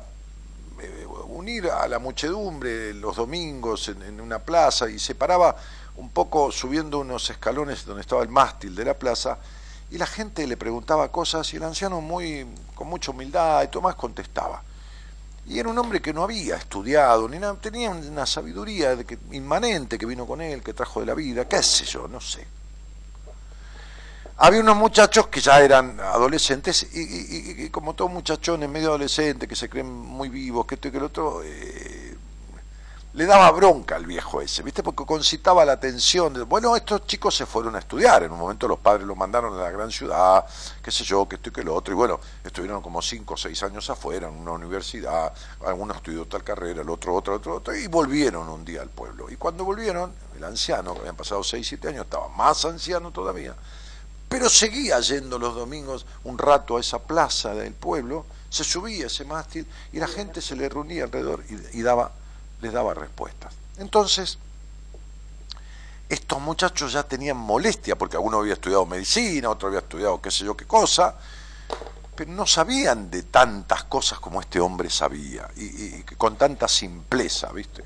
eh, unir a la muchedumbre los domingos en, una plaza y se paraba un poco subiendo unos escalones donde estaba el mástil de la plaza y la gente le preguntaba cosas y el anciano muy con mucha humildad y Tomás contestaba. Y era un hombre que no había estudiado, ni nada, tenía una sabiduría de que, inmanente que vino con él, que trajo de la vida, qué sé yo, no sé había unos muchachos que ya eran adolescentes y, como todos muchachones medio adolescentes que se creen muy vivos, que esto y que el otro, eh, le daba bronca al viejo ese, ¿viste? Porque concitaba la atención. De, bueno, estos chicos se fueron a estudiar, en un momento los padres los mandaron a la gran ciudad, qué sé yo, que esto y que lo otro, y bueno, estuvieron como cinco o seis años afuera en una universidad, algunos estudió tal carrera, el otro, otro, otro, otro, y volvieron un día al pueblo. Y cuando volvieron, el anciano, habían pasado seis, siete años, estaba más anciano todavía, pero seguía yendo los domingos un rato a esa plaza del pueblo, se subía ese mástil y la gente se le reunía alrededor y, daba, les daba respuestas. Entonces, estos muchachos ya tenían molestia, porque alguno había estudiado medicina, otro había estudiado qué sé yo qué cosa, pero no sabían de tantas cosas como este hombre sabía, y, y con tanta simpleza, ¿viste?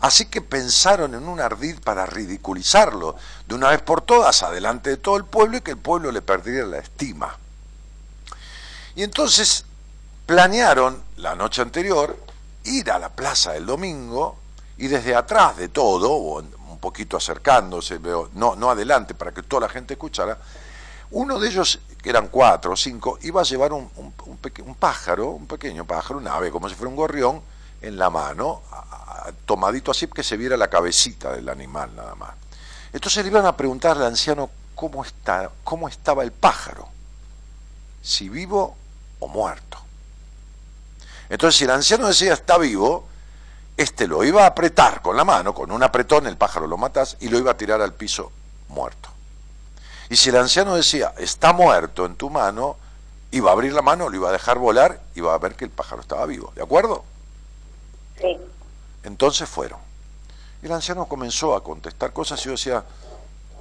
Así que pensaron en un ardid para ridiculizarlo de una vez por todas adelante de todo el pueblo y que el pueblo le perdiera la estima. Y entonces planearon la noche anterior ir a la plaza del domingo y desde atrás de todo, o un poquito acercándose, no, no adelante para que toda la gente escuchara, uno de ellos, que eran cuatro o cinco, iba a llevar un, un pájaro, un pequeño pájaro, un ave, como si fuera un gorrión, en la mano, tomadito así que se viera la cabecita del animal nada más. Entonces le iban a preguntar al anciano cómo, está, cómo estaba el pájaro, si vivo o muerto. Entonces si el anciano decía está vivo, este lo iba a apretar con la mano, con un apretón el pájaro lo matas y lo iba a tirar al piso muerto. Y si el anciano decía está muerto en tu mano, iba a abrir la mano, lo iba a dejar volar y iba a ver que el pájaro estaba vivo. ¿De acuerdo? Entonces fueron. El anciano comenzó a contestar cosas y yo decía,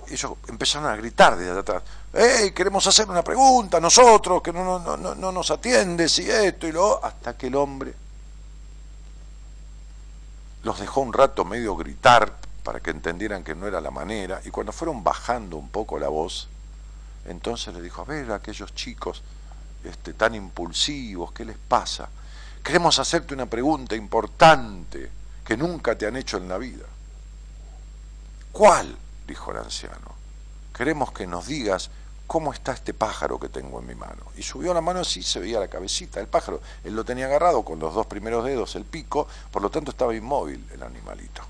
ellos empezaron a gritar desde atrás, ¡Ey, queremos hacer una pregunta nosotros, que no, no, no, no nos atiende, si esto y lo... Hasta que el hombre los dejó un rato medio gritar para que entendieran que no era la manera, y cuando fueron bajando un poco la voz, entonces le dijo, a ver, aquellos chicos este, tan impulsivos, ¿qué les pasa? Queremos hacerte una pregunta importante que nunca te han hecho en la vida. ¿Cuál? dijo el anciano. Queremos que nos digas cómo está este pájaro que tengo en mi mano. Y subió la mano así, se veía la cabecita del pájaro. Él lo tenía agarrado con los dos primeros dedos, el pico, por lo tanto estaba inmóvil el animalito.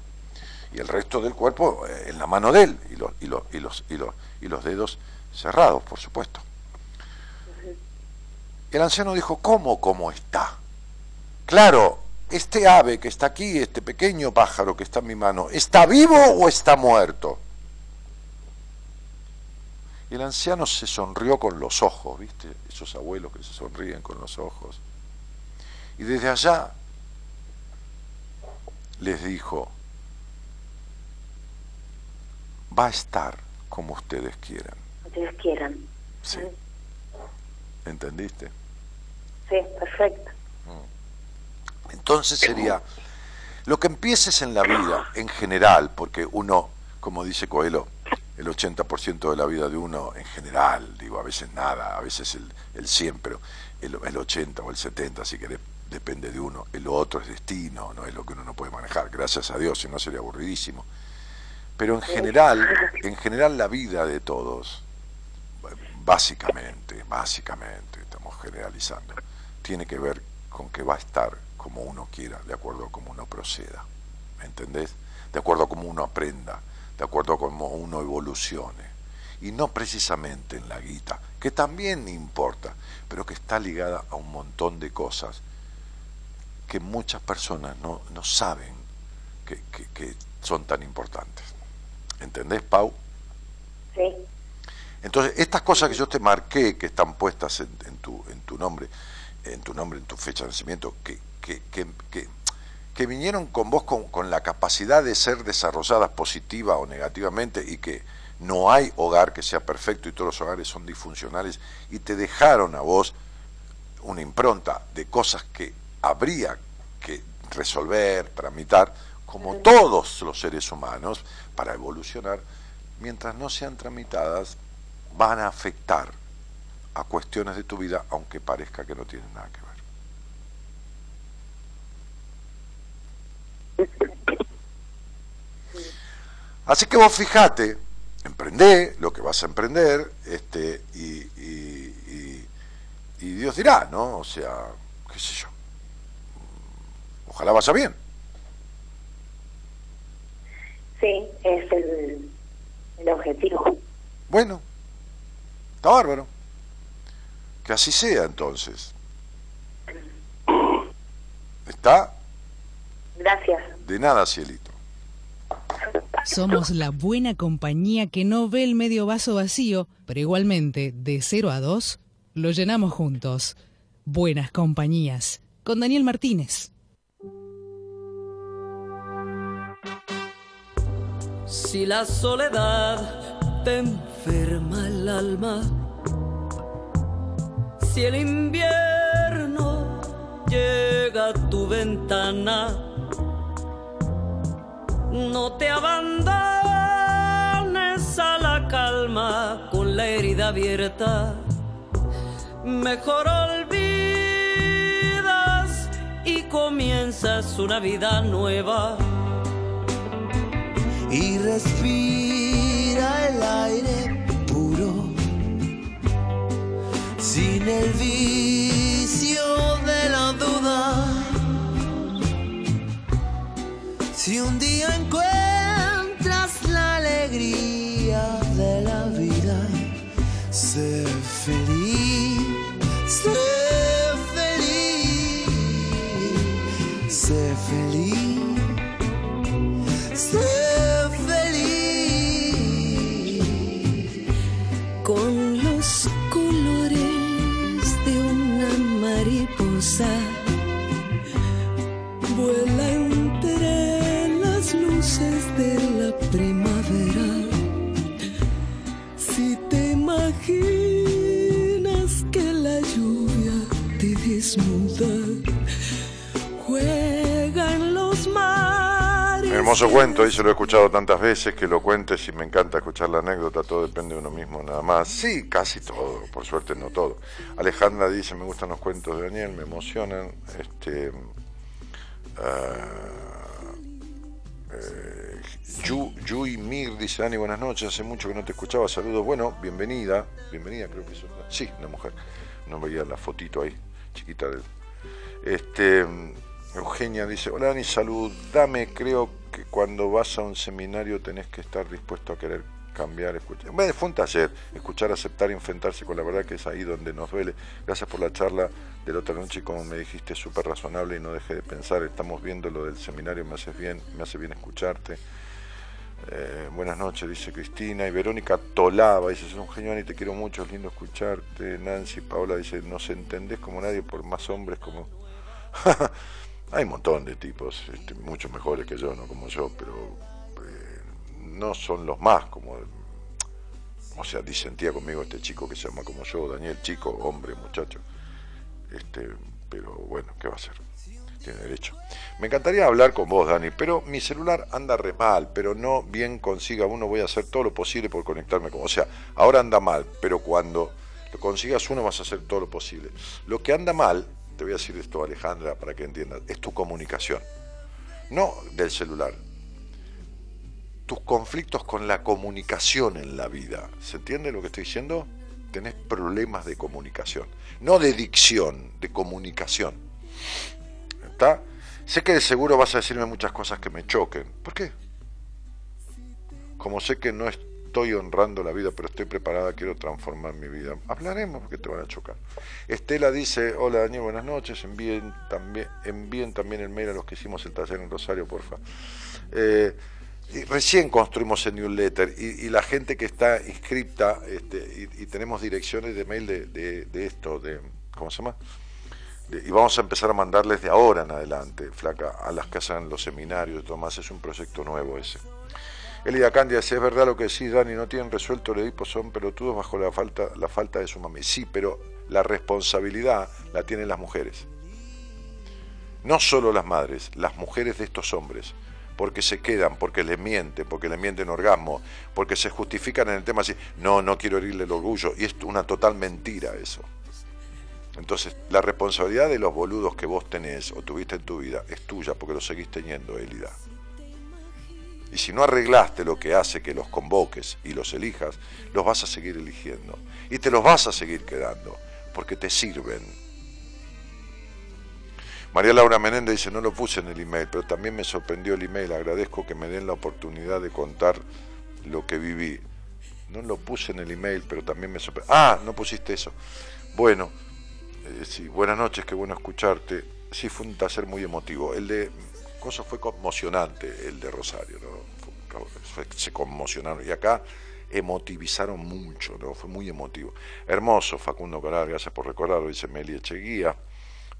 Y el resto del cuerpo eh, en la mano de él, y los, y los, y los, y los, y los dedos cerrados, por supuesto. El anciano dijo, ¿cómo, cómo está? Claro, este ave que está aquí, este pequeño pájaro que está en mi mano, ¿está vivo o está muerto? Y el anciano se sonrió con los ojos, ¿viste? Esos abuelos que se sonríen con los ojos. Y desde allá les dijo, va a estar como ustedes quieran. Ustedes quieran. Sí. ¿Entendiste? Sí, perfecto. Entonces sería, lo que empieces en la vida, en general, porque uno, como dice Coelho, el 80% de la vida de uno en general, digo, a veces nada, a veces el, el 100, pero el, el 80 o el 70, así que depende de uno. El otro es destino, no es lo que uno no puede manejar, gracias a Dios, si no sería aburridísimo. Pero en general, en general la vida de todos, básicamente, básicamente, estamos generalizando, tiene que ver con que va a estar como uno quiera, de acuerdo a cómo uno proceda. ¿Me entendés? De acuerdo a cómo uno aprenda, de acuerdo a cómo uno evolucione. Y no precisamente en la guita, que también importa, pero que está ligada a un montón de cosas que muchas personas no, no saben que, que, son tan importantes. ¿Entendés, Pau? Sí. Entonces, estas cosas que yo te marqué, que están puestas en, en, tu, en tu nombre, en tu nombre, en tu fecha de nacimiento, que, que, que, vinieron con vos con, con, la capacidad de ser desarrolladas positiva o negativamente y que no hay hogar que sea perfecto y todos los hogares son disfuncionales y te dejaron a vos una impronta de cosas que habría que resolver, tramitar, como todos los seres humanos, para evolucionar, mientras no sean tramitadas, van a afectar a cuestiones de tu vida, aunque parezca que no tienen nada que ver. Así que vos fijate, emprendé lo que vas a emprender, este, y, y, y, Dios dirá, ¿no? O sea, qué sé yo. Ojalá vaya bien. Sí, es el, el objetivo. Bueno, está bárbaro. Que así sea entonces. ¿Está? Gracias. De nada, cielito. Somos la buena compañía que no ve el medio vaso vacío, pero igualmente, de 0 a 2, lo llenamos juntos. Buenas compañías. Con Daniel Martínez. Si la soledad te enferma el alma, si el invierno llega a tu ventana, no te abandones a la calma con la herida abierta. Mejor olvidas y comienzas una vida nueva. Y respira el aire puro, sin el vicio de la duda si un día encuentras la alegría de la vida, desnuda. Hermoso cuento, se lo he escuchado tantas veces que lo cuentes y me encanta escuchar la anécdota, todo depende de uno mismo nada más. Sí, casi todo, por suerte no todo. Alejandra dice, me gustan los cuentos de Daniel, me emocionan. Este, uh, eh, Yu, y Mir dice, Dani, buenas noches, hace mucho que no te escuchaba, saludos, bueno, bienvenida, bienvenida creo que es una, sí, una mujer, no veía la fotito ahí, chiquita de Este, Eugenia dice, hola Dani, saludame, creo que cuando vas a un seminario tenés que estar dispuesto a querer cambiar, escuchar. Bueno, fue un taller, escuchar, aceptar enfrentarse con la verdad que es ahí donde nos duele. Gracias por la charla de la otra noche, como me dijiste, súper razonable y no dejé de pensar. Estamos viendo lo del seminario, me hace bien, me hace bien escucharte. Eh, buenas noches, dice Cristina. Y Verónica Tolaba dice, sos un genio y te quiero mucho, es lindo escucharte. Nancy Paola dice, no se entendés como nadie por más hombres como... Hay un montón de tipos, este, muchos mejores que yo, no como yo, pero no son los más, como, o sea, disentía conmigo este chico que se llama como yo, Daniel, chico, hombre, muchacho, este, pero bueno, ¿qué va a ser? Tiene derecho. Me encantaría hablar con vos, Dani, pero mi celular anda re mal, pero no bien consiga uno, voy a hacer todo lo posible por conectarme con, o sea, ahora anda mal, pero cuando lo consigas uno vas a hacer todo lo posible. Lo que anda mal, te voy a decir esto, Alejandra, para que entiendas, es tu comunicación. No del celular, tus conflictos con la comunicación en la vida. ¿Se entiende lo que estoy diciendo? Tenés problemas de comunicación. No de dicción, de comunicación. Sé que de seguro vas a decirme muchas cosas que me choquen. ¿Por qué? Como sé que no estoy honrando la vida, pero estoy preparada, quiero transformar mi vida. Hablaremos porque te van a chocar. Estela dice, hola Daniel, buenas noches, envíen también, envíen también el mail a los que hicimos el taller en Rosario, porfa. Eh, recién construimos el newsletter y, y, la gente que está inscripta este, y, tenemos direcciones de mail de, de, esto, de ¿cómo se llama? Y vamos a empezar a mandarles de ahora en adelante, flaca, a las que hacen los seminarios, Tomás, es un proyecto nuevo ese. Elida Candia dice, es verdad lo que decís, Dani, no tienen resuelto el Edipo, son pelotudos bajo la falta, la falta de su mami. Sí, pero la responsabilidad la tienen las mujeres. No solo las madres, las mujeres de estos hombres porque se quedan, porque les mienten, porque les mienten orgasmo, porque se justifican en el tema así, no, no quiero herirle el orgullo, y es una total mentira eso. Entonces, la responsabilidad de los boludos que vos tenés o tuviste en tu vida es tuya, porque lo seguís teniendo, Elida. Y si no arreglaste lo que hace que los convoques y los elijas, los vas a seguir eligiendo. Y te los vas a seguir quedando, porque te sirven María Laura Menéndez dice, no lo puse en el email, pero también me sorprendió el email, agradezco que me den la oportunidad de contar lo que viví. No lo puse en el email, pero también me sorprendió. Ah, no pusiste eso. Bueno, eh, sí, buenas noches, qué bueno escucharte. Sí, fue un taller muy emotivo. El de Coso fue conmocionante, el de Rosario, se conmocionaron. Y acá emotivizaron mucho, ¿no? Fue muy emotivo. Hermoso, Facundo Coral, gracias por recordarlo, dice Meli Echeguía.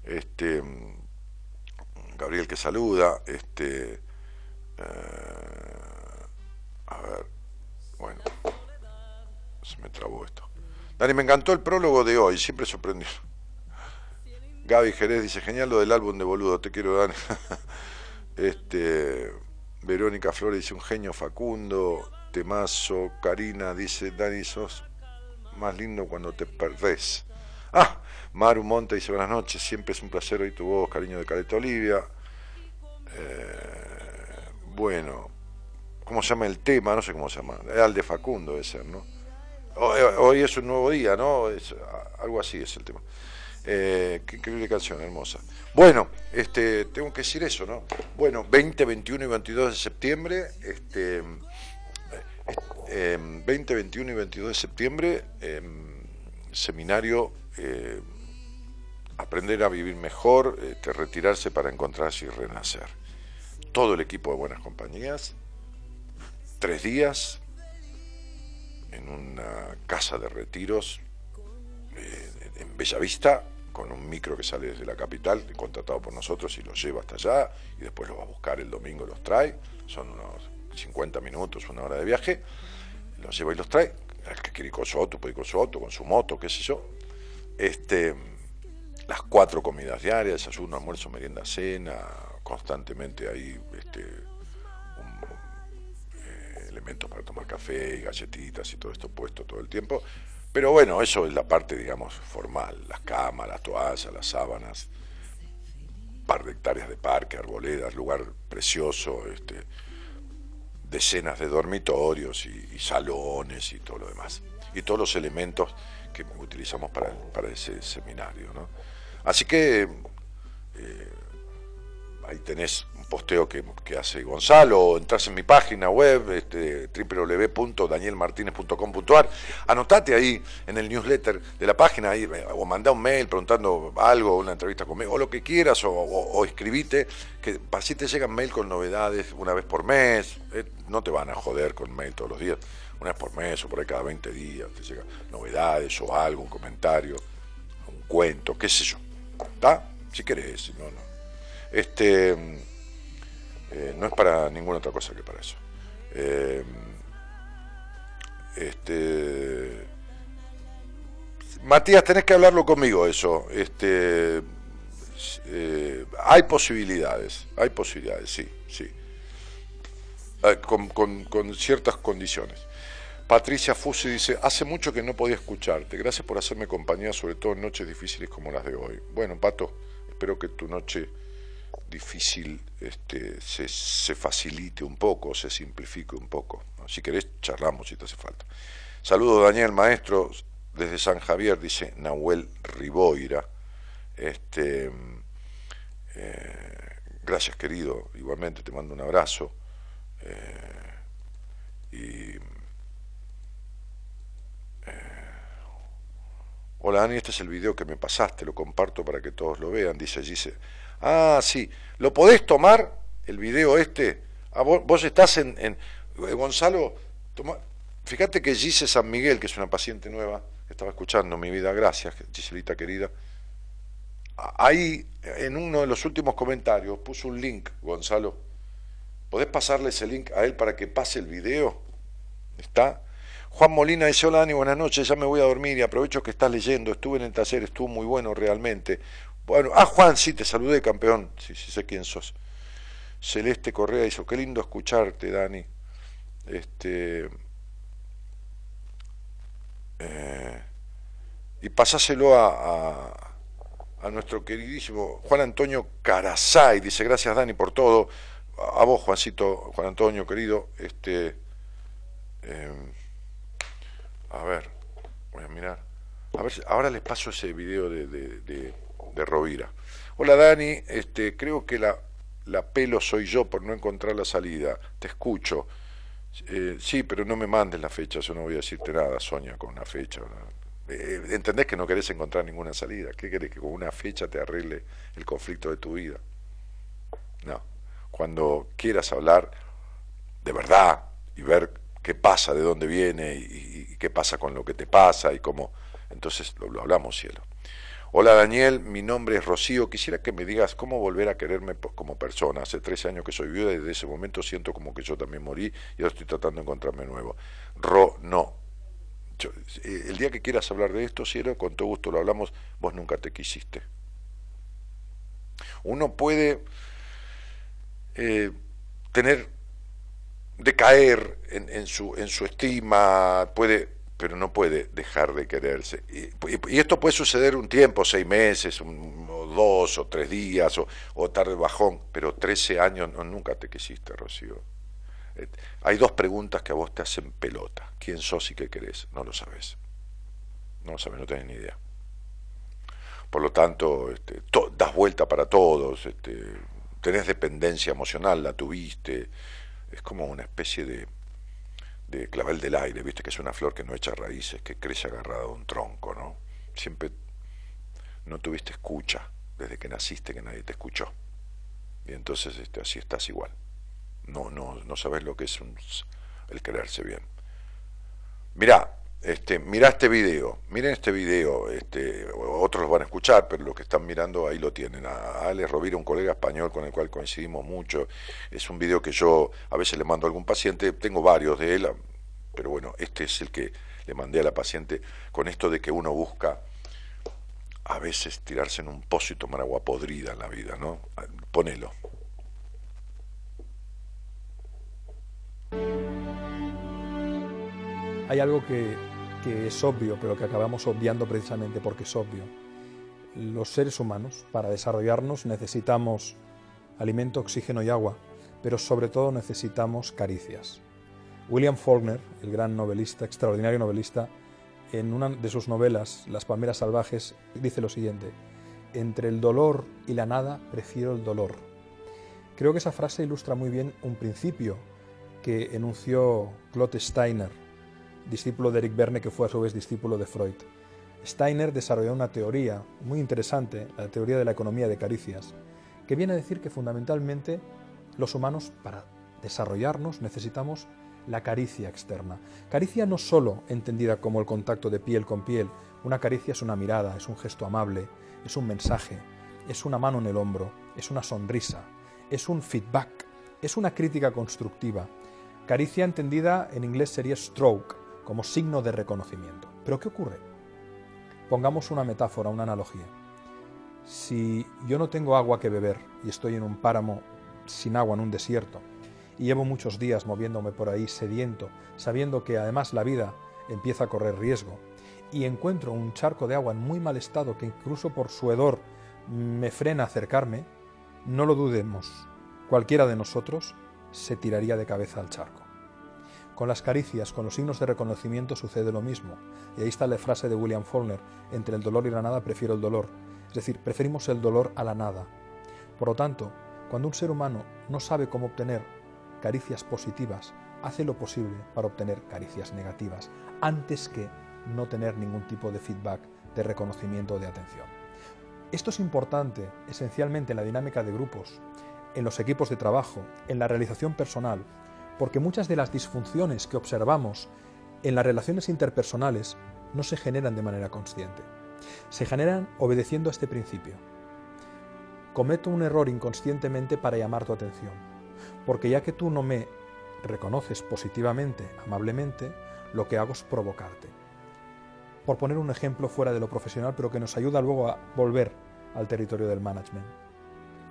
Este, Gabriel que saluda, este, eh, a ver, bueno, se me trabó esto. Dani, me encantó el prólogo de hoy, siempre sorprendió. Gaby Jerez dice, genial lo del álbum de boludo, te quiero Dani. este, Verónica Flores dice, un genio Facundo. Temazo, Karina dice, Dani, sos más lindo cuando te perdés. Ah, Maru Monte dice, buenas noches, siempre es un placer oír tu voz, cariño de Caleta Olivia. Eh, bueno, ¿cómo se llama el tema? No sé cómo se llama. Es al de Facundo debe ser, ¿no? Eh, hoy es un nuevo día, ¿no? Es, algo así es el tema. Eh, qué increíble canción, hermosa. Bueno, este, tengo que decir eso, ¿no? Bueno, 20, 21 y 22 de septiembre, este, 20, 21 y 22 de septiembre, em, seminario Aprender a vivir mejor, este, retirarse para encontrarse y renacer. Todo el equipo de Buenas Compañías, tres días, en una casa de retiros eh, en Bellavista, con un micro que sale desde la capital, contratado por nosotros y lo lleva hasta allá, y después lo va a buscar el domingo, los trae, son unos 50 minutos, una hora de viaje, los lleva y los trae, el que quiere ir con su auto puede ir con su auto, con su moto, qué sé yo. Este, las cuatro comidas diarias, desayuno, almuerzo, merienda, cena, constantemente hay este, eh, elementos para tomar café y galletitas y todo esto puesto todo el tiempo. Pero bueno, eso es la parte, digamos, formal, las camas, las toallas, las sábanas, par de hectáreas de parque, arboledas, lugar precioso, este, decenas de dormitorios y, salones y todo lo demás. Y todos los elementos que utilizamos para, para ese seminario. ¿no? Así que eh, ahí tenés posteo que, hace Gonzalo, entras en mi página web, este, www.danielmartinez.com.ar, anotate ahí en el newsletter de la página ahí, o mandá un mail preguntando algo, una entrevista conmigo, o lo que quieras, o, escribite, que así te llegan mail con novedades una vez por mes, eh, no te van a joder con mail todos los días, una vez por mes o por ahí cada 20 días, te llegan novedades o algo, un comentario, un cuento, qué sé yo. ¿Está? Si querés, no, no. Este, eh, no es para ninguna otra cosa que para eso. Eh, este, Matías, tenés que hablarlo conmigo eso. Este, eh, hay posibilidades, hay posibilidades, sí, sí. Con, ciertas condiciones. Patricia Fusi dice, hace mucho que no podía escucharte, gracias por hacerme compañía, sobre todo en noches difíciles como las de hoy. Bueno, Pato, espero que tu noche difícil este, se, facilite un poco, se simplifique un poco. Si querés, charlamos si te hace falta. Saludos, Daniel, maestro, desde San Javier, dice Nahuel Riboira. Este, eh, gracias, querido, igualmente te mando un abrazo. Eh, y Hola Dani, este es el video que me pasaste, lo comparto para que todos lo vean, dice Gise. Ah, sí, ¿lo podés tomar, el video este? Ah, vos, estás en, eh, Gonzalo, toma, fíjate que Gise San Miguel, que es una paciente nueva, que estaba escuchando mi vida, gracias Giselita querida. Ahí, en uno de los últimos comentarios, puso un link, Gonzalo. ¿Podés pasarle ese link a él para que pase el video? ¿Está? Juan Molina dice, hola Dani, buenas noches, ya me voy a dormir y aprovecho que estás leyendo, estuve en el taller, estuvo muy bueno realmente. Bueno, ah Juan, sí, te saludé campeón, sí, sí sé quién sos. Celeste Correa dice, qué lindo escucharte Dani. Este, eh, y pasáselo a, a, nuestro queridísimo Juan Antonio Carazay, dice, gracias Dani por todo. A, vos, Juancito, Juan Antonio, querido, este... Eh, a ver, voy a mirar. A ver, ahora les paso ese video de, de, Rovira. Hola Dani, este, creo que la, la pelo soy yo por no encontrar la salida. Te escucho. Eh, sí, pero no me mandes la fecha, yo no voy a decirte nada, Sonia, con una fecha. Eh, ¿Entendés que no querés encontrar ninguna salida? ¿Qué querés que con una fecha te arregle el conflicto de tu vida? No. Cuando quieras hablar de verdad, y ver qué pasa, de dónde viene y, qué pasa con lo que te pasa y cómo. Entonces lo, hablamos, cielo. Hola Daniel, mi nombre es Rocío. Quisiera que me digas cómo volver a quererme como persona. Hace 13 años que soy viuda y desde ese momento siento como que yo también morí y ahora estoy tratando de encontrarme nuevo. Ro, no. Eh, el día que quieras hablar de esto, cielo, con todo gusto lo hablamos. Vos nunca te quisiste. Uno puede eh, tener decaer en su estima, puede, pero no puede dejar de quererse. Y, esto puede suceder un tiempo, seis meses, o dos, o tres días, o, o tarde bajón, pero trece años no, nunca te quisiste, Rocío. Hay dos preguntas que a vos te hacen pelota. ¿Quién sos y qué querés? No lo sabes. No lo sabes, no tenés ni idea. Por lo tanto, este, das vuelta para todos, este, tenés dependencia emocional, la tuviste, es como una especie de, de clavel del aire, viste que es una flor que no echa raíces, que crece agarrada a un tronco, ¿no? Siempre no tuviste escucha desde que naciste, que nadie te escuchó. Y entonces este, así estás igual. No, no, no sabes lo que es un, el quererse bien. Mirá, este, mira este video, miren este video, este, otros lo van a escuchar, pero los que están mirando ahí lo tienen. A Alex Rovira, un colega español con el cual coincidimos mucho, es un video que yo a veces le mando a algún paciente, tengo varios de él, pero bueno, este es el que le mandé a la paciente con esto de que uno busca a veces tirarse en un pozo y tomar agua podrida en la vida, ¿no? Ponelo. Hay algo que, es obvio, pero que acabamos obviando precisamente porque es obvio. Los seres humanos, para desarrollarnos, necesitamos alimento, oxígeno y agua, pero sobre todo necesitamos caricias. William Faulkner, el gran novelista, extraordinario novelista, en una de sus novelas, Las palmeras salvajes, dice lo siguiente, entre el dolor y la nada prefiero el dolor. Creo que esa frase ilustra muy bien un principio que enunció Claude Steiner discípulo de Eric Berne, que fue a su vez discípulo de Freud. Steiner desarrolló una teoría muy interesante, la teoría de la economía de caricias, que viene a decir que fundamentalmente los humanos, para desarrollarnos, necesitamos la caricia externa. Caricia no solo entendida como el contacto de piel con piel, una caricia es una mirada, es un gesto amable, es un mensaje, es una mano en el hombro, es una sonrisa, es un feedback, es una crítica constructiva. Caricia entendida en inglés sería stroke, como signo de reconocimiento. Pero ¿qué ocurre? Pongamos una metáfora, una analogía. Si yo no tengo agua que beber y estoy en un páramo sin agua en un desierto y llevo muchos días moviéndome por ahí sediento, sabiendo que además la vida empieza a correr riesgo, y encuentro un charco de agua en muy mal estado que incluso por su hedor me frena a acercarme, no lo dudemos, cualquiera de nosotros se tiraría de cabeza al charco. Con las caricias, con los signos de reconocimiento sucede lo mismo. Y ahí está la frase de William Faulkner, entre el dolor y la nada prefiero el dolor. Es decir, preferimos el dolor a la nada. Por lo tanto, cuando un ser humano no sabe cómo obtener caricias positivas, hace lo posible para obtener caricias negativas, antes que no tener ningún tipo de feedback, de reconocimiento o de atención. Esto es importante esencialmente en la dinámica de grupos, en los equipos de trabajo, en la realización personal, porque muchas de las disfunciones que observamos en las relaciones interpersonales no se generan de manera consciente. Se generan obedeciendo a este principio. Cometo un error inconscientemente para llamar tu atención, porque ya que tú no me reconoces positivamente, amablemente, lo que hago es provocarte. Por poner un ejemplo fuera de lo profesional, pero que nos ayuda luego a volver al territorio del management.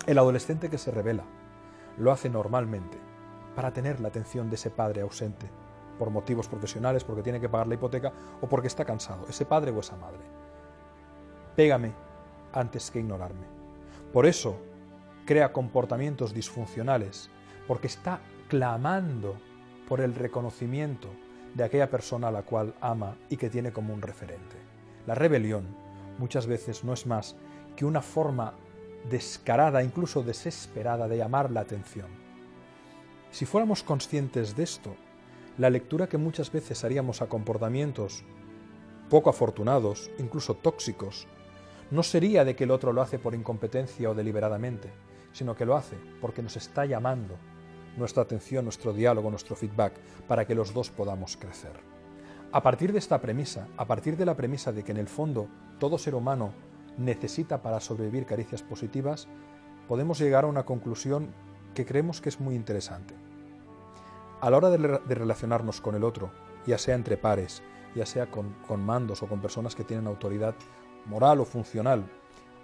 El adolescente que se revela lo hace normalmente para tener la atención de ese padre ausente, por motivos profesionales, porque tiene que pagar la hipoteca o porque está cansado, ese padre o esa madre. Pégame antes que ignorarme. Por eso crea comportamientos disfuncionales, porque está clamando por el reconocimiento de aquella persona a la cual ama y que tiene como un referente. La rebelión muchas veces no es más que una forma descarada, incluso desesperada, de llamar la atención si fuéramos conscientes de esto, la lectura que muchas veces haríamos a comportamientos poco afortunados, incluso tóxicos, no sería de que el otro lo hace por incompetencia o deliberadamente, sino que lo hace porque nos está llamando, nuestra atención, nuestro diálogo, nuestro feedback, para que los dos podamos crecer. A partir de esta premisa, a partir de la premisa de que en el fondo todo ser humano necesita para sobrevivir caricias positivas, podemos llegar a una conclusión que creemos que es muy interesante. A la hora de, relacionarnos con el otro, ya sea entre pares, ya sea con, con mandos o con personas que tienen autoridad moral o funcional,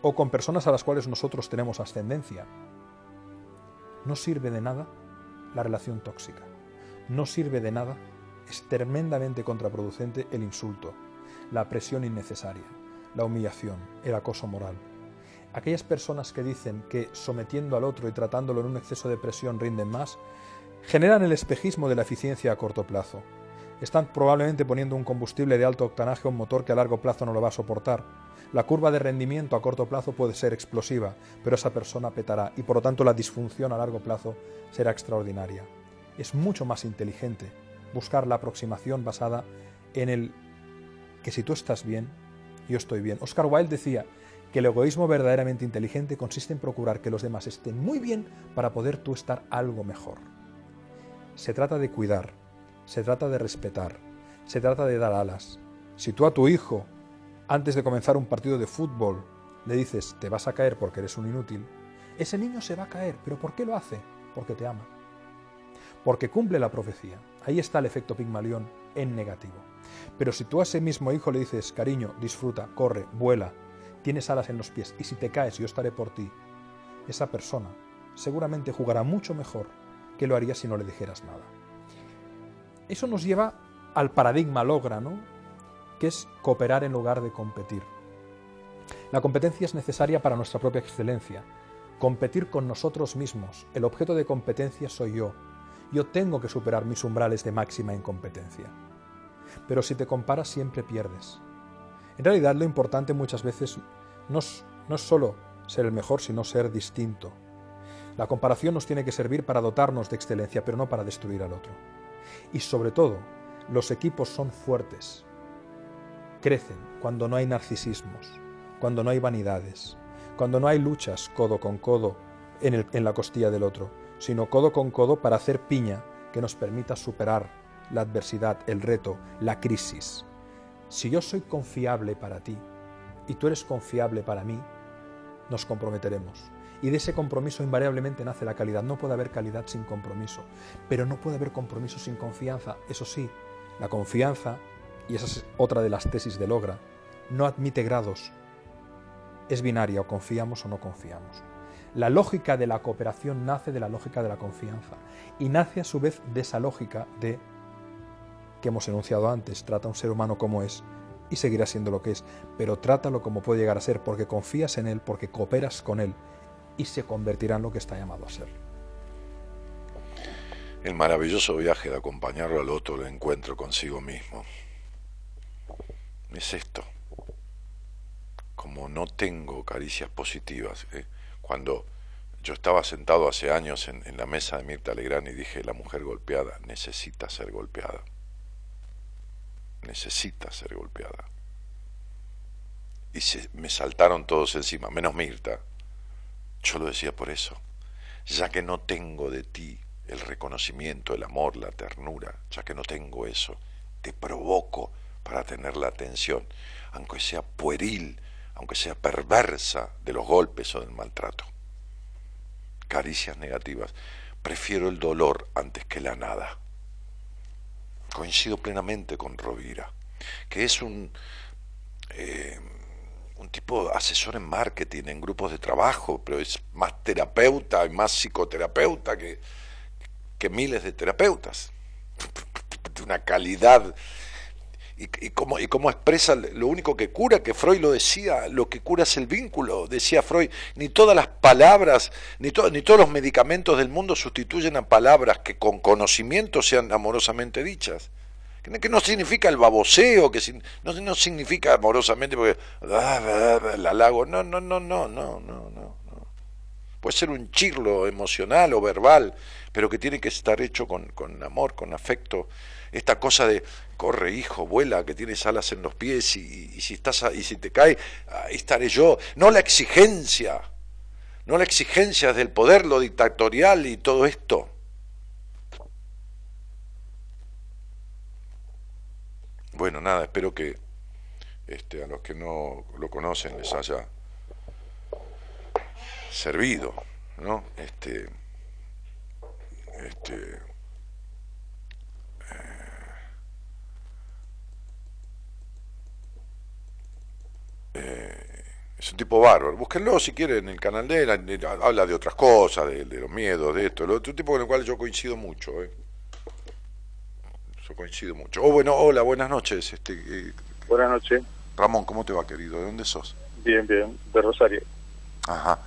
o con personas a las cuales nosotros tenemos ascendencia, no sirve de nada la relación tóxica. No sirve de nada, es tremendamente contraproducente el insulto, la presión innecesaria, la humillación, el acoso moral. Aquellas personas que dicen que sometiendo al otro y tratándolo en un exceso de presión rinden más, generan el espejismo de la eficiencia a corto plazo. Están probablemente poniendo un combustible de alto octanaje a un motor que a largo plazo no lo va a soportar. La curva de rendimiento a corto plazo puede ser explosiva, pero esa persona petará y por lo tanto la disfunción a largo plazo será extraordinaria. Es mucho más inteligente buscar la aproximación basada en el que si tú estás bien, yo estoy bien. Oscar Wilde decía que el egoísmo verdaderamente inteligente consiste en procurar que los demás estén muy bien para poder tú estar algo mejor. Se trata de cuidar, se trata de respetar, se trata de dar alas. Si tú a tu hijo, antes de comenzar un partido de fútbol, le dices te vas a caer porque eres un inútil, ese niño se va a caer. ¿Pero por qué lo hace? Porque te ama. Porque cumple la profecía. Ahí está el efecto Pigmalión en negativo. Pero si tú a ese mismo hijo le dices, cariño, disfruta, corre, vuela, tienes alas en los pies y si te caes yo estaré por ti, esa persona seguramente jugará mucho mejor que lo haría si no le dijeras nada. Eso nos lleva al paradigma logra, ¿no? Que es cooperar en lugar de competir. La competencia es necesaria para nuestra propia excelencia. Competir con nosotros mismos. El objeto de competencia soy yo. Yo tengo que superar mis umbrales de máxima incompetencia. Pero si te comparas siempre pierdes. En realidad lo importante muchas veces no es, no es solo ser el mejor, sino ser distinto. La comparación nos tiene que servir para dotarnos de excelencia, pero no para destruir al otro. Y sobre todo, los equipos son fuertes. Crecen cuando no hay narcisismos, cuando no hay vanidades, cuando no hay luchas codo con codo en, la costilla del otro, sino codo con codo para hacer piña que nos permita superar la adversidad, el reto, la crisis. Si yo soy confiable para ti y tú eres confiable para mí, nos comprometeremos y de ese compromiso invariablemente nace la calidad. No puede haber calidad sin compromiso, pero no puede haber compromiso sin confianza. Eso sí, la confianza, y esa es otra de las tesis de Logra, no admite grados. Es binaria, o confiamos o no confiamos. La lógica de la cooperación nace de la lógica de la confianza y nace a su vez de esa lógica de que hemos enunciado antes, trata a un ser humano como es y seguirá siendo lo que es, pero trátalo como puede llegar a ser porque confías en él, porque cooperas con él y se convertirá en lo que está llamado a ser. El maravilloso viaje de acompañarlo al otro el encuentro consigo mismo. Es esto. Como no tengo caricias positivas, ¿eh? cuando yo estaba sentado hace años en, en, la mesa de Mirta Legrand y dije, la mujer golpeada necesita ser golpeada. Necesita ser golpeada. Y se, me saltaron todos encima, menos Mirta, yo lo decía por eso, ya que no tengo de ti el reconocimiento, el amor, la ternura, ya que no tengo eso, te provoco para tener la atención, aunque sea pueril, aunque sea perversa de los golpes o del maltrato. Caricias negativas. Prefiero el dolor antes que la nada. Coincido plenamente con Rovira, que es un... Eh, un tipo asesor en marketing, en grupos de trabajo, pero es más terapeuta y más psicoterapeuta que, que miles de terapeutas. De una calidad. Y, cómo, y expresa lo único que cura, que Freud lo decía, lo que cura es el vínculo, decía Freud, ni todas las palabras, ni, ni todos los medicamentos del mundo sustituyen a palabras que con conocimiento sean amorosamente dichas que no significa el baboseo, que no, no significa amorosamente porque la halago, no, no, no, no, no, no, no. Puede ser un chirlo emocional o verbal, pero que tiene que estar hecho con, con amor, con afecto. Esta cosa de corre hijo, vuela, que tienes alas en los pies y, y si estás y si te cae, ahí estaré yo. No la exigencia, no la exigencia del poder, lo dictatorial y todo esto. Bueno, nada, espero que este, a los que no lo conocen les haya servido, ¿no? Este, este, eh, es un tipo bárbaro. Búsquenlo si quieren en el canal de él. Habla de otras cosas, de, los miedos, de esto. Lo otro tipo con el cual yo coincido mucho. ¿eh? Yo coincido mucho. Oh, bueno, hola, buenas noches. Este, eh, buenas noches. Ramón, ¿cómo te va, querido? ¿De dónde sos? Bien, bien, de Rosario. Ajá.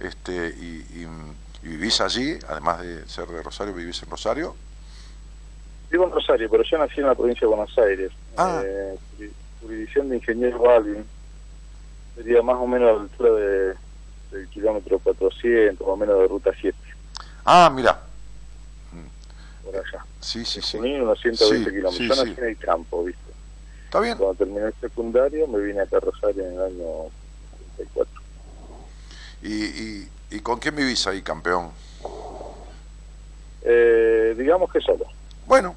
Este, y, vivís allí, además de ser de Rosario, vivís en Rosario? Vivo en Rosario, pero yo nací en la provincia de Buenos Aires. Ah. Eh, jurisdicción de Ingeniero Alvin. Sería más o menos a la altura de, del kilómetro 400, más o menos de ruta 7. Ah, mira. Por allá. Sí, sí, sí. unos 120 kilómetros. yo nací en el campo, ¿viste? Está bien. Cuando terminé el secundario me vine a Rosario en el año 34. ¿Y, y, con quién vivís ahí, campeón? Eh, digamos que solo. Bueno,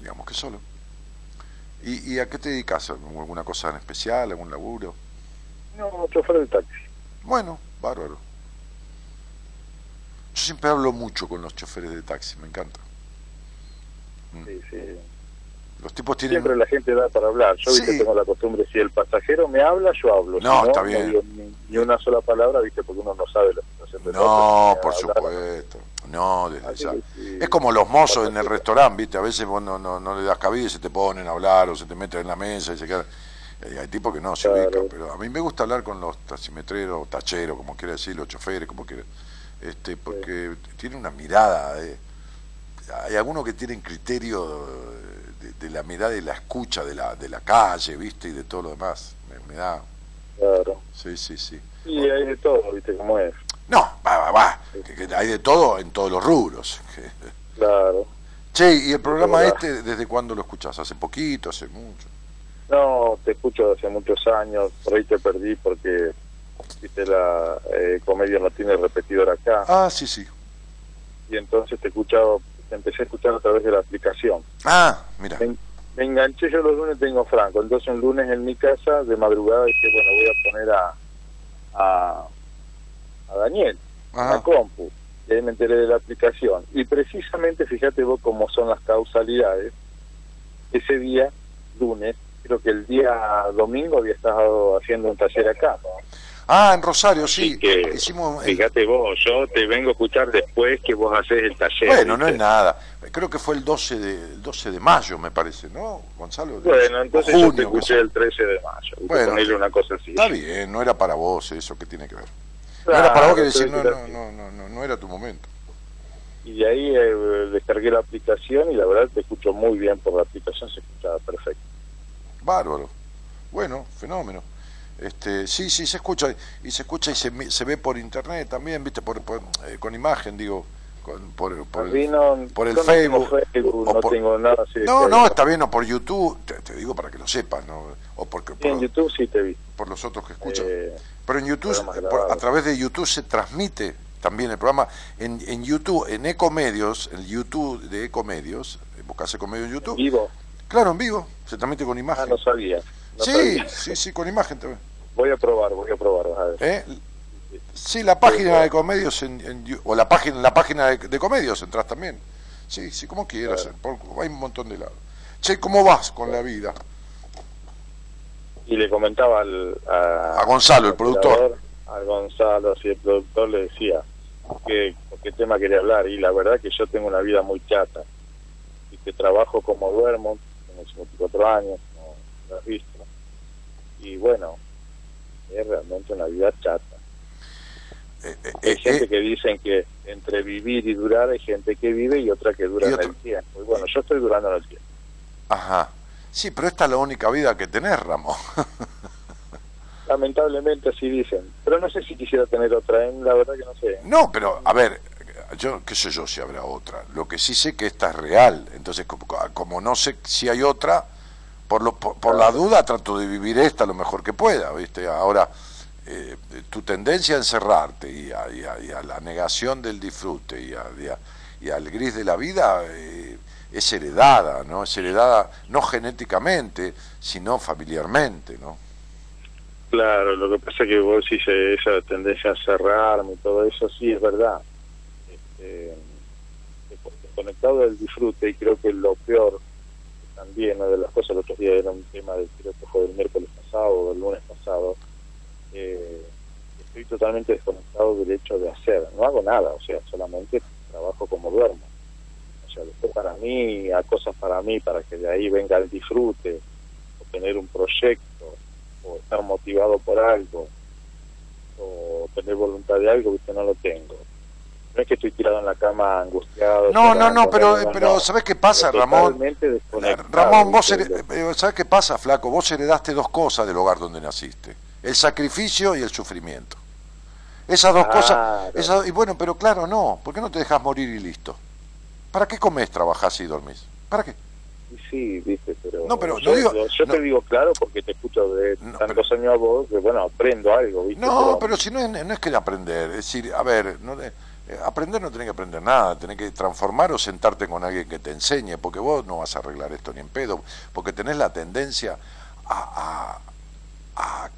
digamos que solo. ¿Y, ¿Y, a qué te dedicas? ¿Alguna cosa en especial? ¿Algún laburo? No, chofer de taxi. Bueno, bárbaro. Yo siempre hablo mucho con los choferes de taxi, me encanta. Mm. Sí, sí. Los tipos tienen... Siempre la gente da para hablar. Yo ¿viste? tengo la costumbre, si el pasajero me habla, yo hablo. No, está bien. ni, una sola palabra, ¿viste? Porque uno no sabe la situación No, por supuesto. No, desde Es como los mozos en el restaurante, ¿viste? A veces vos no, no, no, le das cabida y se te ponen a hablar o se te meten en la mesa y se quedan... Hay tipos que no se ubican, pero a mí me gusta hablar con los taximetreros, tacheros, como quiera decir, los choferes, como quiera, este, porque tiene una mirada, hay algunos que tienen criterio de, la mirada y la escucha de la, de la calle, ¿viste? Y de todo lo demás. Me, da. Claro. Sí, sí, sí. Y hay de todo, ¿viste cómo es? No, va, va, va. hay de todo en todos los rubros. Claro. Che, ¿y el programa este desde cuándo lo escuchás? ¿Hace poquito? ¿Hace mucho? No, te escucho hace muchos años. Por ahí te perdí porque viste la eh, comedia no tiene repetidor acá. Ah, sí, sí. Y entonces te escuchaba empecé a escuchar a través de la aplicación. Ah, mira. Me, enganché, yo los lunes tengo franco, entonces un lunes en mi casa, de madrugada, dije, bueno, voy a poner a, a, a Daniel, a compu, y ahí me enteré de la aplicación. Y precisamente, fíjate vos cómo son las causalidades, ese día, lunes, creo que el día domingo había estado haciendo un taller acá. Ah, en Rosario, sí. Que, Hicimos, fíjate vos, yo te vengo a escuchar después que vos haces el taller. Bueno, no es nada. Creo que fue el 12 de, 12 de mayo, me parece, ¿no, Gonzalo? Bueno, entonces yo te escuché el 13 de mayo. Bueno, una cosa así. Está bien, no era para vos eso, que tiene que ver? no era para vos que decir, no, no, no, no, no, no era tu momento. Y de ahí eh, descargué la aplicación y la verdad te escucho muy bien por la aplicación, se escuchaba perfecto. Bárbaro. Bueno, fenómeno. Este, sí, sí, se escucha y se escucha y se, se ve por internet también, viste, por, eh, con imagen, digo, por, por, el, por el Facebook. no tengo nada No, no, está bien, o por YouTube, te, digo para que lo sepas, ¿no? O porque, en YouTube sí te vi. Por los otros que escuchan. Eh, Pero en YouTube, a través de YouTube se transmite también el programa. En, en YouTube, en Ecomedios, el YouTube de Ecomedios, buscas Ecomedios en YouTube. ¿Vivo? Claro, en vivo, se transmite con imagen. Ah, no sabía. sí, sí, sí, con imagen también. Voy a probar, voy a probar. A ver. ¿Eh? Sí, la página de comedios en, o la página la página de, comedios entras también. Sí, sí, como quieras. hay un montón de lados. Che, ¿cómo vas con la vida? Y le comentaba al, a, Gonzalo, el productor. A Gonzalo, sí, el productor le decía que qué tema quería hablar. Y la verdad que yo tengo una vida muy chata. Y que trabajo como duermo, tengo 54 años, como lo has visto. Y bueno, es realmente una vida chata. Eh, eh, hay eh, gente que dicen que entre vivir y durar hay gente que vive y otra que dura en el tiempo. Y bueno, yo estoy durando en el tiempo. Ajá. Sí, pero esta es la única vida que tenés, Ramón. Lamentablemente así dicen. Pero no sé si quisiera tener otra, la verdad que no sé. No, pero a ver, yo qué sé yo si habrá otra. Lo que sí sé que esta es real. Entonces, como, como no sé si hay otra, por, lo, por, la duda trato de vivir esta lo mejor que pueda, ¿viste? Ahora, eh, tu tendencia a encerrarte y a, la negación del disfrute y, y, al gris de la vida, eh, es heredada, ¿no? Es heredada no genéticamente, sino familiarmente, ¿no? Claro, lo que pasa es que vos decís esa tendencia a cerrarme y todo eso, sí es verdad. Este, desconectado del disfrute y creo que lo peor también, una de las cosas, el otro día era un tema, del, creo que fue del miércoles pasado o del lunes pasado, eh, estoy totalmente desconectado del hecho de hacer, no hago nada, o sea, solamente trabajo como duermo. O sea, después para mí, a cosas para mí, para que de ahí venga el disfrute, o tener un proyecto, o estar motivado por algo, o tener voluntad de algo, que no lo tengo. No es que estoy tirado en la cama angustiado. No, no, no, pero, pero ¿sabes qué pasa, Ramón? Ramón, vos eh, ¿sabes qué pasa, flaco? Vos heredaste dos cosas del hogar donde naciste. El sacrificio y el sufrimiento. Esas dos cosas. y bueno, pero claro, no. ¿Por qué no te dejas morir y listo? ¿Para qué comes, trabajas y dormís? ¿Para qué? Sí, viste, pero. No, pero yo, digo, yo te digo claro porque te escucho de tantos años a vos que, bueno, aprendo algo, ¿viste? No, pero, si no es, no es que aprender. Es decir, a ver, no, eh, aprender no tenés que aprender nada. Tenés que transformar o sentarte con alguien que te enseñe, porque vos no vas a arreglar esto ni en pedo, porque tenés la tendencia a, a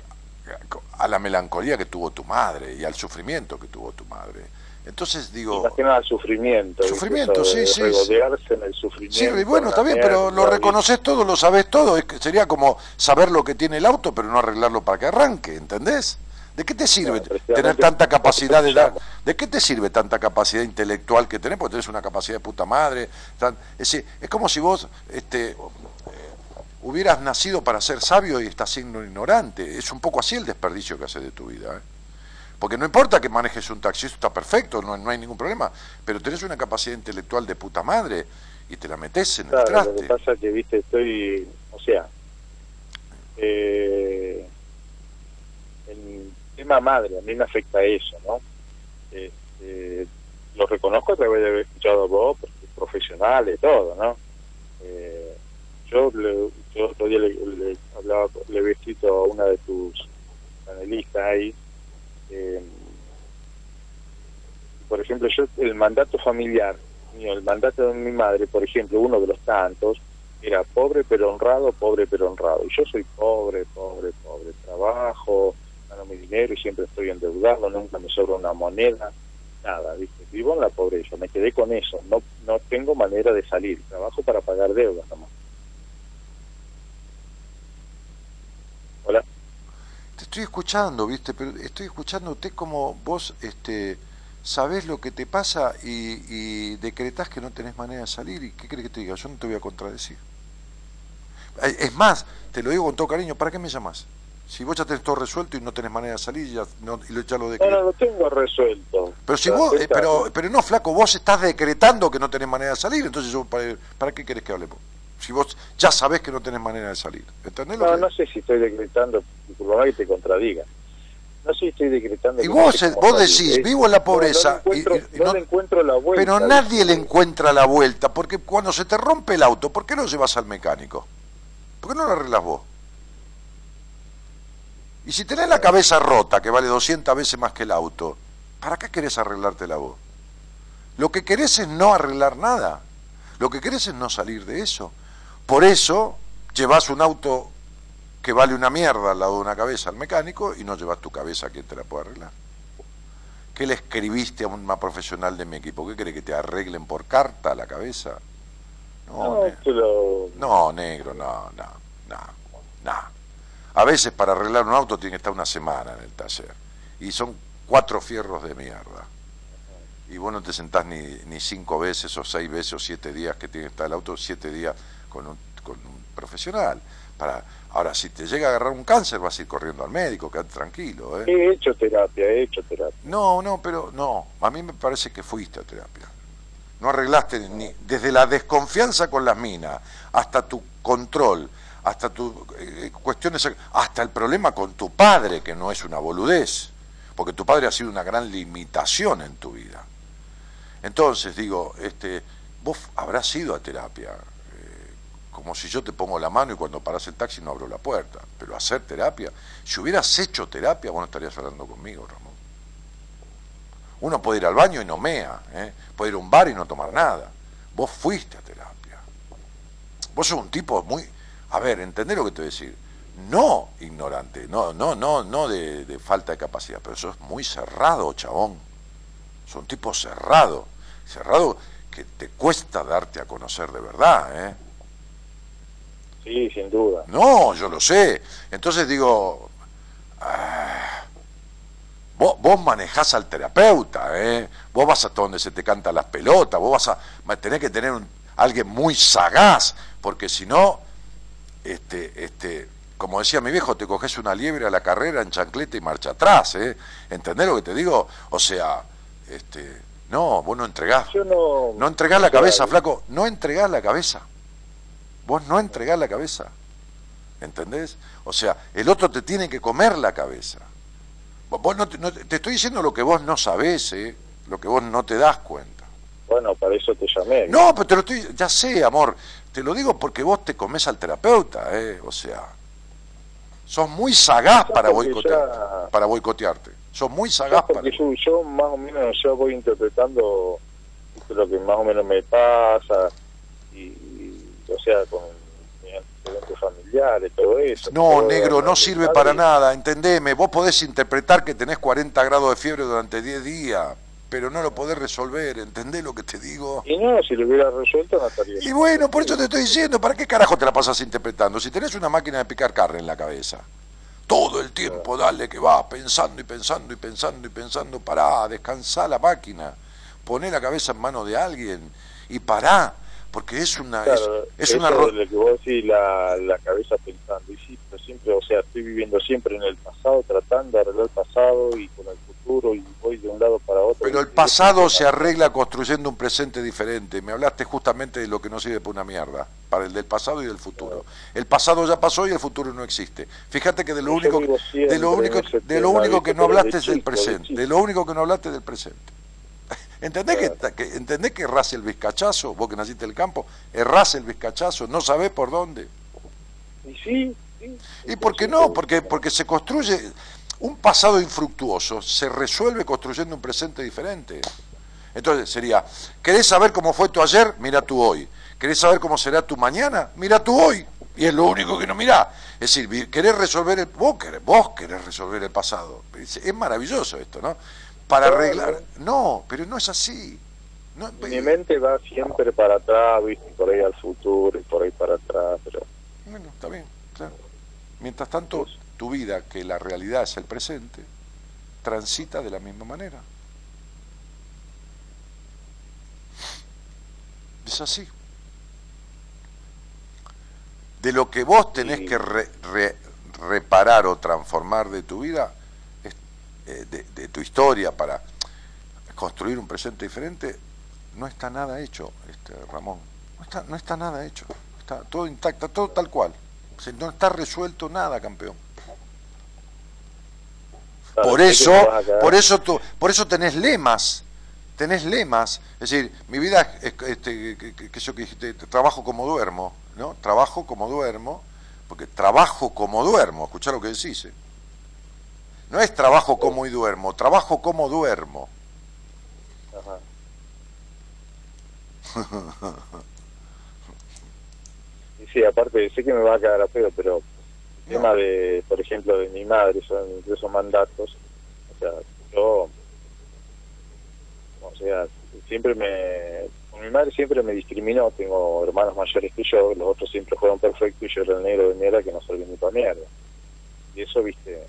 a la melancolía que tuvo tu madre y al sufrimiento que tuvo tu madre. Entonces digo... Más que nada sufrimiento. Sufrimiento, sí, sí. en el sufrimiento. Sí, bueno, está bien, pero lo reconoces todo, lo sabes todo. Es que sería como saber lo que tiene el auto, pero no arreglarlo para que arranque, ¿entendés? ¿De qué te sirve tener tanta capacidad de dar? ¿De qué te sirve tanta capacidad intelectual que tenés? Porque tenés una capacidad de puta madre. es, es como si vos este, hubieras nacido para ser sabio y estás siendo ignorante. Es un poco así el desperdicio que haces de tu vida. ¿eh? Porque no importa que manejes un taxi, eso está perfecto, no, no, hay ningún problema, pero tenés una capacidad intelectual de puta madre y te la metes en el traste. Lo que pasa que, viste, estoy, o sea, eh, tema madre, a mí me afecta eso, ¿no? Este, lo reconozco a través de haber escuchado a vos, porque profesional y todo, ¿no? Eh, yo le, yo otro día le, hablaba, le he escrito a una de tus panelistas ahí. Eh, por ejemplo, yo el mandato familiar el mandato de mi madre, por ejemplo, uno de los tantos, era pobre pero honrado, pobre pero honrado. Y yo soy pobre, pobre, pobre. Trabajo, mi dinero y siempre estoy endeudado, nunca me sobra una moneda, nada, ¿viste? Vivo en la pobreza, me quedé con eso, no, no tengo manera de salir, trabajo para pagar deudas nomás. Te estoy escuchando, ¿viste? Pero estoy escuchándote como vos este, sabés lo que te pasa y, y decretás que no tenés manera de salir. ¿Y qué crees que te diga? Yo no te voy a contradecir. Es más, te lo digo con todo cariño, ¿para qué me llamas? Si vos ya tenés todo resuelto y no tenés manera de salir, ya, no, ya lo decretas. No, no, lo tengo resuelto. Pero si vos, eh, pero, pero no, flaco, vos estás decretando que no tenés manera de salir, entonces yo, ¿para, para qué querés que hablemos? si vos ya sabés que no tenés manera de salir. ¿Entendés no, no sé si estoy decretando, disculpa que te contradiga. No sé si estoy decretando. Y vos, vos decís, vivo en la pobreza. No, le encuentro, la vuelta. Pero nadie le encuentra la vuelta, porque cuando se te rompe el auto, ¿por qué lo llevas al mecánico? ¿Por qué no lo arreglas vos? Y si tenés la cabeza rota, que vale 200 veces más que el auto, ¿para qué querés arreglártela vos? Lo que querés es no arreglar nada. Lo que querés es no salir de eso. Por eso llevas un auto que vale una mierda al lado de una cabeza al mecánico y no llevas tu cabeza a quien te la puede arreglar. ¿Qué le escribiste a una profesional de mi equipo? ¿Qué cree que te arreglen por carta la cabeza? No, negro. no, negro, no, no, no, no. A veces para arreglar un auto tiene que estar una semana en el taller. Y son cuatro fierros de mierda. Y vos no te sentás ni, ni cinco veces o seis veces o siete días que tiene que estar el auto, siete días con un, con un profesional. Para, ahora, si te llega a agarrar un cáncer, vas a ir corriendo al médico, quédate tranquilo. ¿eh? He hecho terapia, he hecho terapia. No, no, pero no, a mí me parece que fuiste a terapia. No arreglaste ni desde la desconfianza con las minas hasta tu control, hasta tu eh, cuestiones, hasta el problema con tu padre, que no es una boludez, porque tu padre ha sido una gran limitación en tu vida. Entonces, digo, este, vos habrás ido a terapia, como si yo te pongo la mano y cuando paras el taxi no abro la puerta. Pero hacer terapia, si hubieras hecho terapia, vos no estarías hablando conmigo, Ramón. Uno puede ir al baño y no mea, ¿eh? puede ir a un bar y no tomar nada. Vos fuiste a terapia. vos sos un tipo muy, a ver, ¿entendés lo que te voy a decir? No ignorante, no, no, no, no de, de falta de capacidad, pero sos muy cerrado, chabón. Sos un tipo cerrado, cerrado que te cuesta darte a conocer de verdad, ¿eh? Sí, sin duda. No, yo lo sé. Entonces digo, ah, vos, vos manejás al terapeuta, ¿eh? vos vas a donde se te cantan las pelotas, vos vas a tener que tener un, alguien muy sagaz, porque si no, este, este, como decía mi viejo, te coges una liebre a la carrera en chancleta y marcha atrás, ¿eh? ¿Entendés lo que te digo? O sea, este, no, vos no entregás. no, no entregás la cabeza, flaco, no entregás la cabeza. Vos no entregás la cabeza. ¿Entendés? O sea, el otro te tiene que comer la cabeza. Vos no te, estoy diciendo lo que vos no sabés, ¿eh? lo que vos no te das cuenta. Bueno, para eso te llamé. No, pero te lo estoy, ya sé, amor, te lo digo porque vos te comes al terapeuta, ¿eh? O sea, sos muy sagaz para, boicotearte, para boicotearte. Sos muy sagaz para... Yo, yo más o menos yo voy interpretando lo que más o menos me pasa y o sea, con antecedentes familiares, todo eso. No, negro, no sirve para nada, entendeme. Vos podés interpretar que tenés 40 grados de fiebre durante 10 días, pero no lo podés resolver, ¿entendés lo que te digo? Y no, si lo hubiera resuelto no estaría. Y bueno, por eso te estoy diciendo, ¿para qué carajo te la pasas interpretando? Si tenés una máquina de picar carne en la cabeza, todo el tiempo, dale que va, pensando y pensando y pensando y pensando, pará, descansá la máquina, poné la cabeza en manos de alguien y pará porque es una es, una lo que vos decís la, la cabeza pensando y sí pero siempre o sea estoy viviendo siempre en el pasado tratando de arreglar el pasado y con el futuro y voy de un lado para otro. Pero el pasado se arregla construyendo un presente diferente. Me hablaste justamente de lo que no sirve para una mierda para el del pasado y del futuro. El pasado ya pasó y el futuro no existe. Fíjate que de lo único de lo único de lo único que no hablaste es del presente. de lo único que no hablaste es del presente. ¿Entendés que, ¿Entendés que errás el vizcachazo? Vos que naciste en el campo, errás el vizcachazo, no sabés por dónde. Y sí, ¿Y por qué no? Porque, porque se construye un pasado infructuoso, se resuelve construyendo un presente diferente. Entonces sería, ¿querés saber cómo fue tu ayer? Mira tú hoy. ¿Querés saber cómo será tu mañana? Mira tú hoy. Y es lo único que no mirá. Es decir, querés resolver el... Vos querés, vos querés resolver el pasado. Es maravilloso esto, ¿no? para arreglar. No, pero no es así. Mi mente va siempre para atrás, ¿viste? por ahí al futuro y por ahí para atrás. Pero... Bueno, está bien, claro. Mientras tanto, tu vida, que la realidad es el presente, transita de la misma manera. Es así. De lo que vos tenés que reparar o transformar de tu vida, eh, de, tu historia para construir un presente diferente, no está nada hecho, este, Ramón. No está, no está nada hecho. Está todo intacto, todo tal cual. no está resuelto nada, campeón. Por eso, por eso tú, por eso tenés lemas, tenés lemas, es decir, mi vida es este, que, yo que dijiste, trabajo como duermo, ¿no? Trabajo como duermo, porque trabajo como duermo, escuchá lo que decís. ¿eh? No es trabajo como y duermo, trabajo como duermo. sí, aparte, sé que me va a quedar a pedo, pero tema de, por ejemplo, de mi madre, son incluso mandatos. O sea, yo, o sea, siempre me, mi madre siempre me discriminó, tengo hermanos mayores que yo, los otros siempre fueron perfectos y yo era el negro de mierda que no servía ni para mierda. Y eso, viste,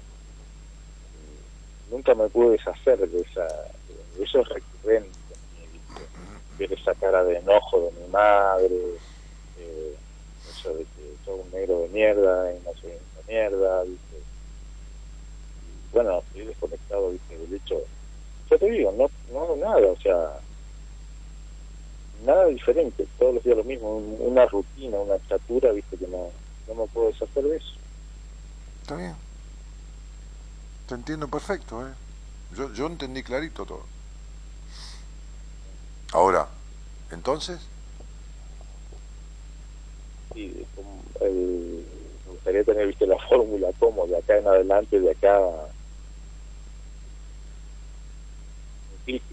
nunca me pude deshacer de esa de eso es recurrente ver esa cara de enojo de mi madre eh, eso de que soy un negro de mierda y no una mierda ¿viste? Y, bueno estoy desconectado ¿viste? del hecho yo te digo no no hago nada o sea nada diferente todos los días lo mismo una rutina una estatura viste que no no me puedo deshacer de eso está bien te entiendo perfecto, ¿eh? Yo, yo entendí clarito todo. Ahora, entonces. Sí, el, gustaría tener viste la fórmula como de acá en adelante, de acá. Un clic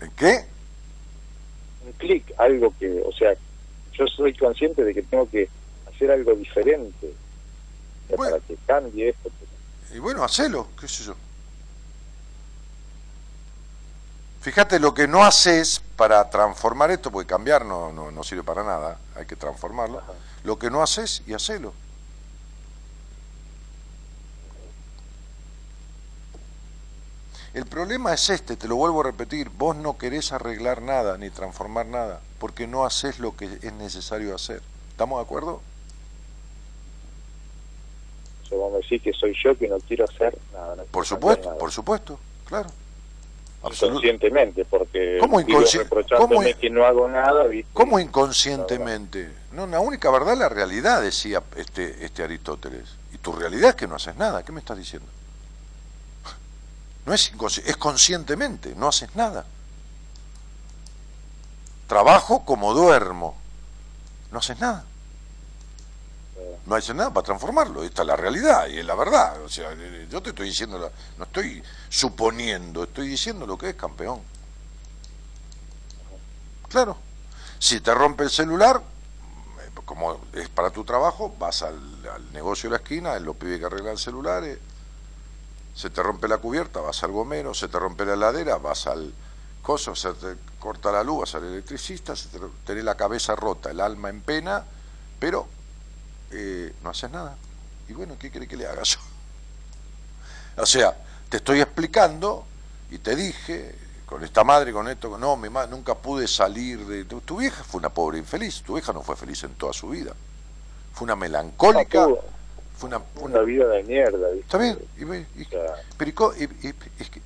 en, qué? Un clic, algo que, o sea, yo soy consciente de que tengo que hacer algo diferente para que cambie esto. Y bueno, hacelo, qué sé yo. Fíjate lo que no haces para transformar esto, porque cambiar no, no, sirve para nada, hay que transformarlo. Lo que no haces y hacelo. El problema es este, te lo vuelvo a repetir, vos no querés arreglar nada ni transformar nada, porque no haces lo que es necesario hacer. ¿Estamos de acuerdo? O sea, vos me decís que soy yo que no quiero hacer nada. por supuesto, por supuesto, claro. Inconscientemente, porque ¿Cómo inconscientemente que no hago nada. ¿Cómo inconscientemente? No, la única verdad es la realidad, decía este, este Aristóteles. Y tu realidad es que no haces nada. ¿Qué me estás diciendo? No es es conscientemente, no haces nada. Trabajo como duermo. No haces nada no hace nada para transformarlo. Esta es la realidad y es la verdad. O sea, yo te estoy diciendo, no estoy suponiendo, estoy diciendo lo que es campeón. Claro. Si te rompe el celular, como es para tu trabajo, vas al, negocio de la esquina, los pibes que arreglan celulares, se te rompe la cubierta, vas al gomero, se te rompe la heladera, vas al coso, se te corta la luz, vas al electricista, se te, la cabeza rota, el alma en pena, pero eh, no haces nada. Y bueno, ¿qué quiere que le haga yo? O sea, te estoy explicando y te dije, con esta madre, con esto, no, mi madre, nunca pude salir de... Tu, vieja fue una pobre infeliz, tu vieja no fue feliz en toda su vida. Fue una melancólica... fue una, una, vida de mierda. Está bien. pero,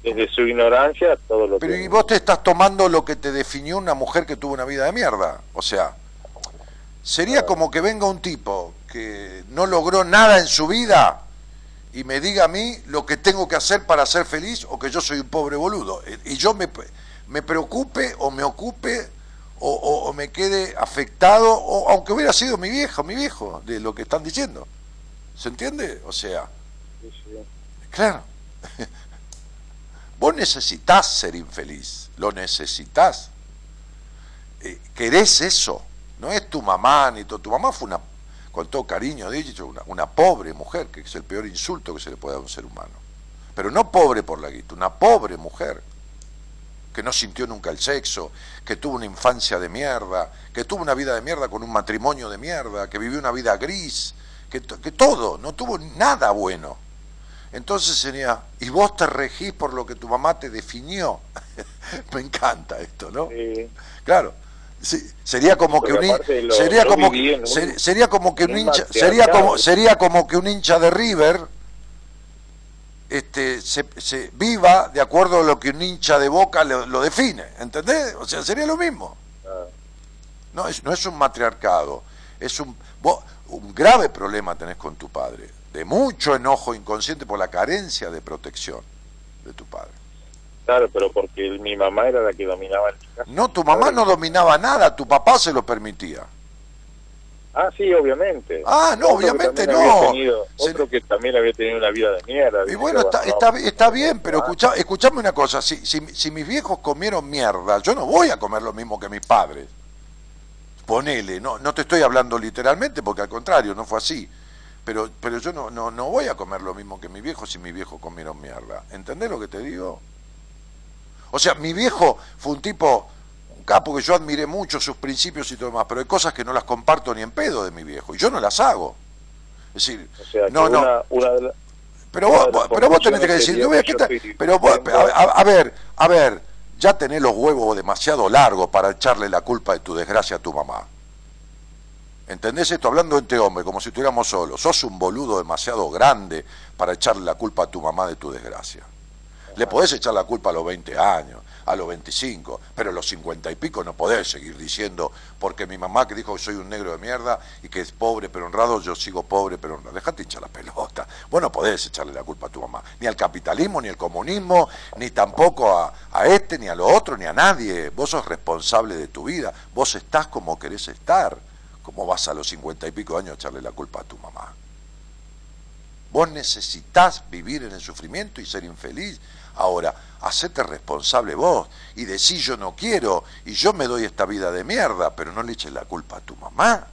desde su ignorancia todo lo Pero y vos te estás tomando lo que te definió una mujer que tuvo una vida de mierda. O sea, sería como que venga un tipo que no logró nada en su vida y me diga a mí lo que tengo que hacer para ser feliz o que yo soy un pobre boludo. Y yo me, me preocupe o me ocupe o, me quede afectado, o aunque hubiera sido mi viejo, mi viejo, de lo que están diciendo. ¿Se entiende? O sea, claro. Vos necesitas ser infeliz, lo necesitas. Eh, querés eso, no es tu mamá ni tu, tu mamá fue una con todo cariño dicho, una, una pobre mujer, que es el peor insulto que se le puede dar a un ser humano. Pero no pobre por la guita, una pobre mujer que no sintió nunca el sexo, que tuvo una infancia de mierda, que tuvo una vida de mierda con un matrimonio de mierda, que vivió una vida gris, que, que todo, no tuvo nada bueno. Entonces sería, y vos te regís por lo que tu mamá te definió. Me encanta esto, ¿no? Claro sería como que un sería como sería como que un hincha sería como sería como que un hincha de River este se, viva de acuerdo a lo que un hincha de Boca lo, define, ¿entendés? O sea, sería lo mismo. Ah. No es no es un matriarcado, es un un grave problema tenés con tu padre, de mucho enojo inconsciente por la carencia de protección de tu padre. Claro, pero porque mi mamá era la que dominaba el. No, tu mamá no dominaba nada, tu papá se lo permitía. Ah, sí, obviamente. Ah, no, obviamente no. otro que también había tenido una vida de mierda. Y bueno, está, está, está, bien, pero escucha, escuchame una cosa, si, si, si mis viejos comieron mierda, yo no voy a comer lo mismo que mis padres. Ponele, no, no te estoy hablando literalmente, porque al contrario, no fue así. Pero, pero yo no, no, no voy a comer lo mismo que mis viejos si mis viejos comieron mierda. ¿Entendés lo que te digo? O sea, mi viejo fue un tipo, un capo que yo admiré mucho sus principios y todo demás, pero hay cosas que no las comparto ni en pedo de mi viejo, y yo no las hago. Es decir, no, no. pero vos, pero vos tenés que decir, pero a, ver, a ver, ya tenés los huevos demasiado largos para echarle la culpa de tu desgracia a tu mamá. ¿Entendés esto? Hablando entre hombre, como si estuviéramos solos. Sos un boludo demasiado grande para echarle la culpa a tu mamá de tu desgracia. Le podés echar la culpa a los 20 años, a los 25, pero a los 50 y pico no podés seguir diciendo, porque mi mamá que dijo que soy un negro de mierda y que es pobre pero honrado, yo sigo pobre pero honrado. Dejate echar la pelota. Vos no podés echarle la culpa a tu mamá, ni al capitalismo, ni al comunismo, ni tampoco a, este, ni a lo otro, ni a nadie. Vos sos responsable de tu vida, vos estás como querés estar. ¿Cómo vas a los 50 y pico años a echarle la culpa a tu mamá? Vos necesitas vivir en el sufrimiento y ser infeliz Ahora, hacete responsable vos y decís yo no quiero y yo me doy esta vida de mierda, pero no le eches la culpa a tu mamá.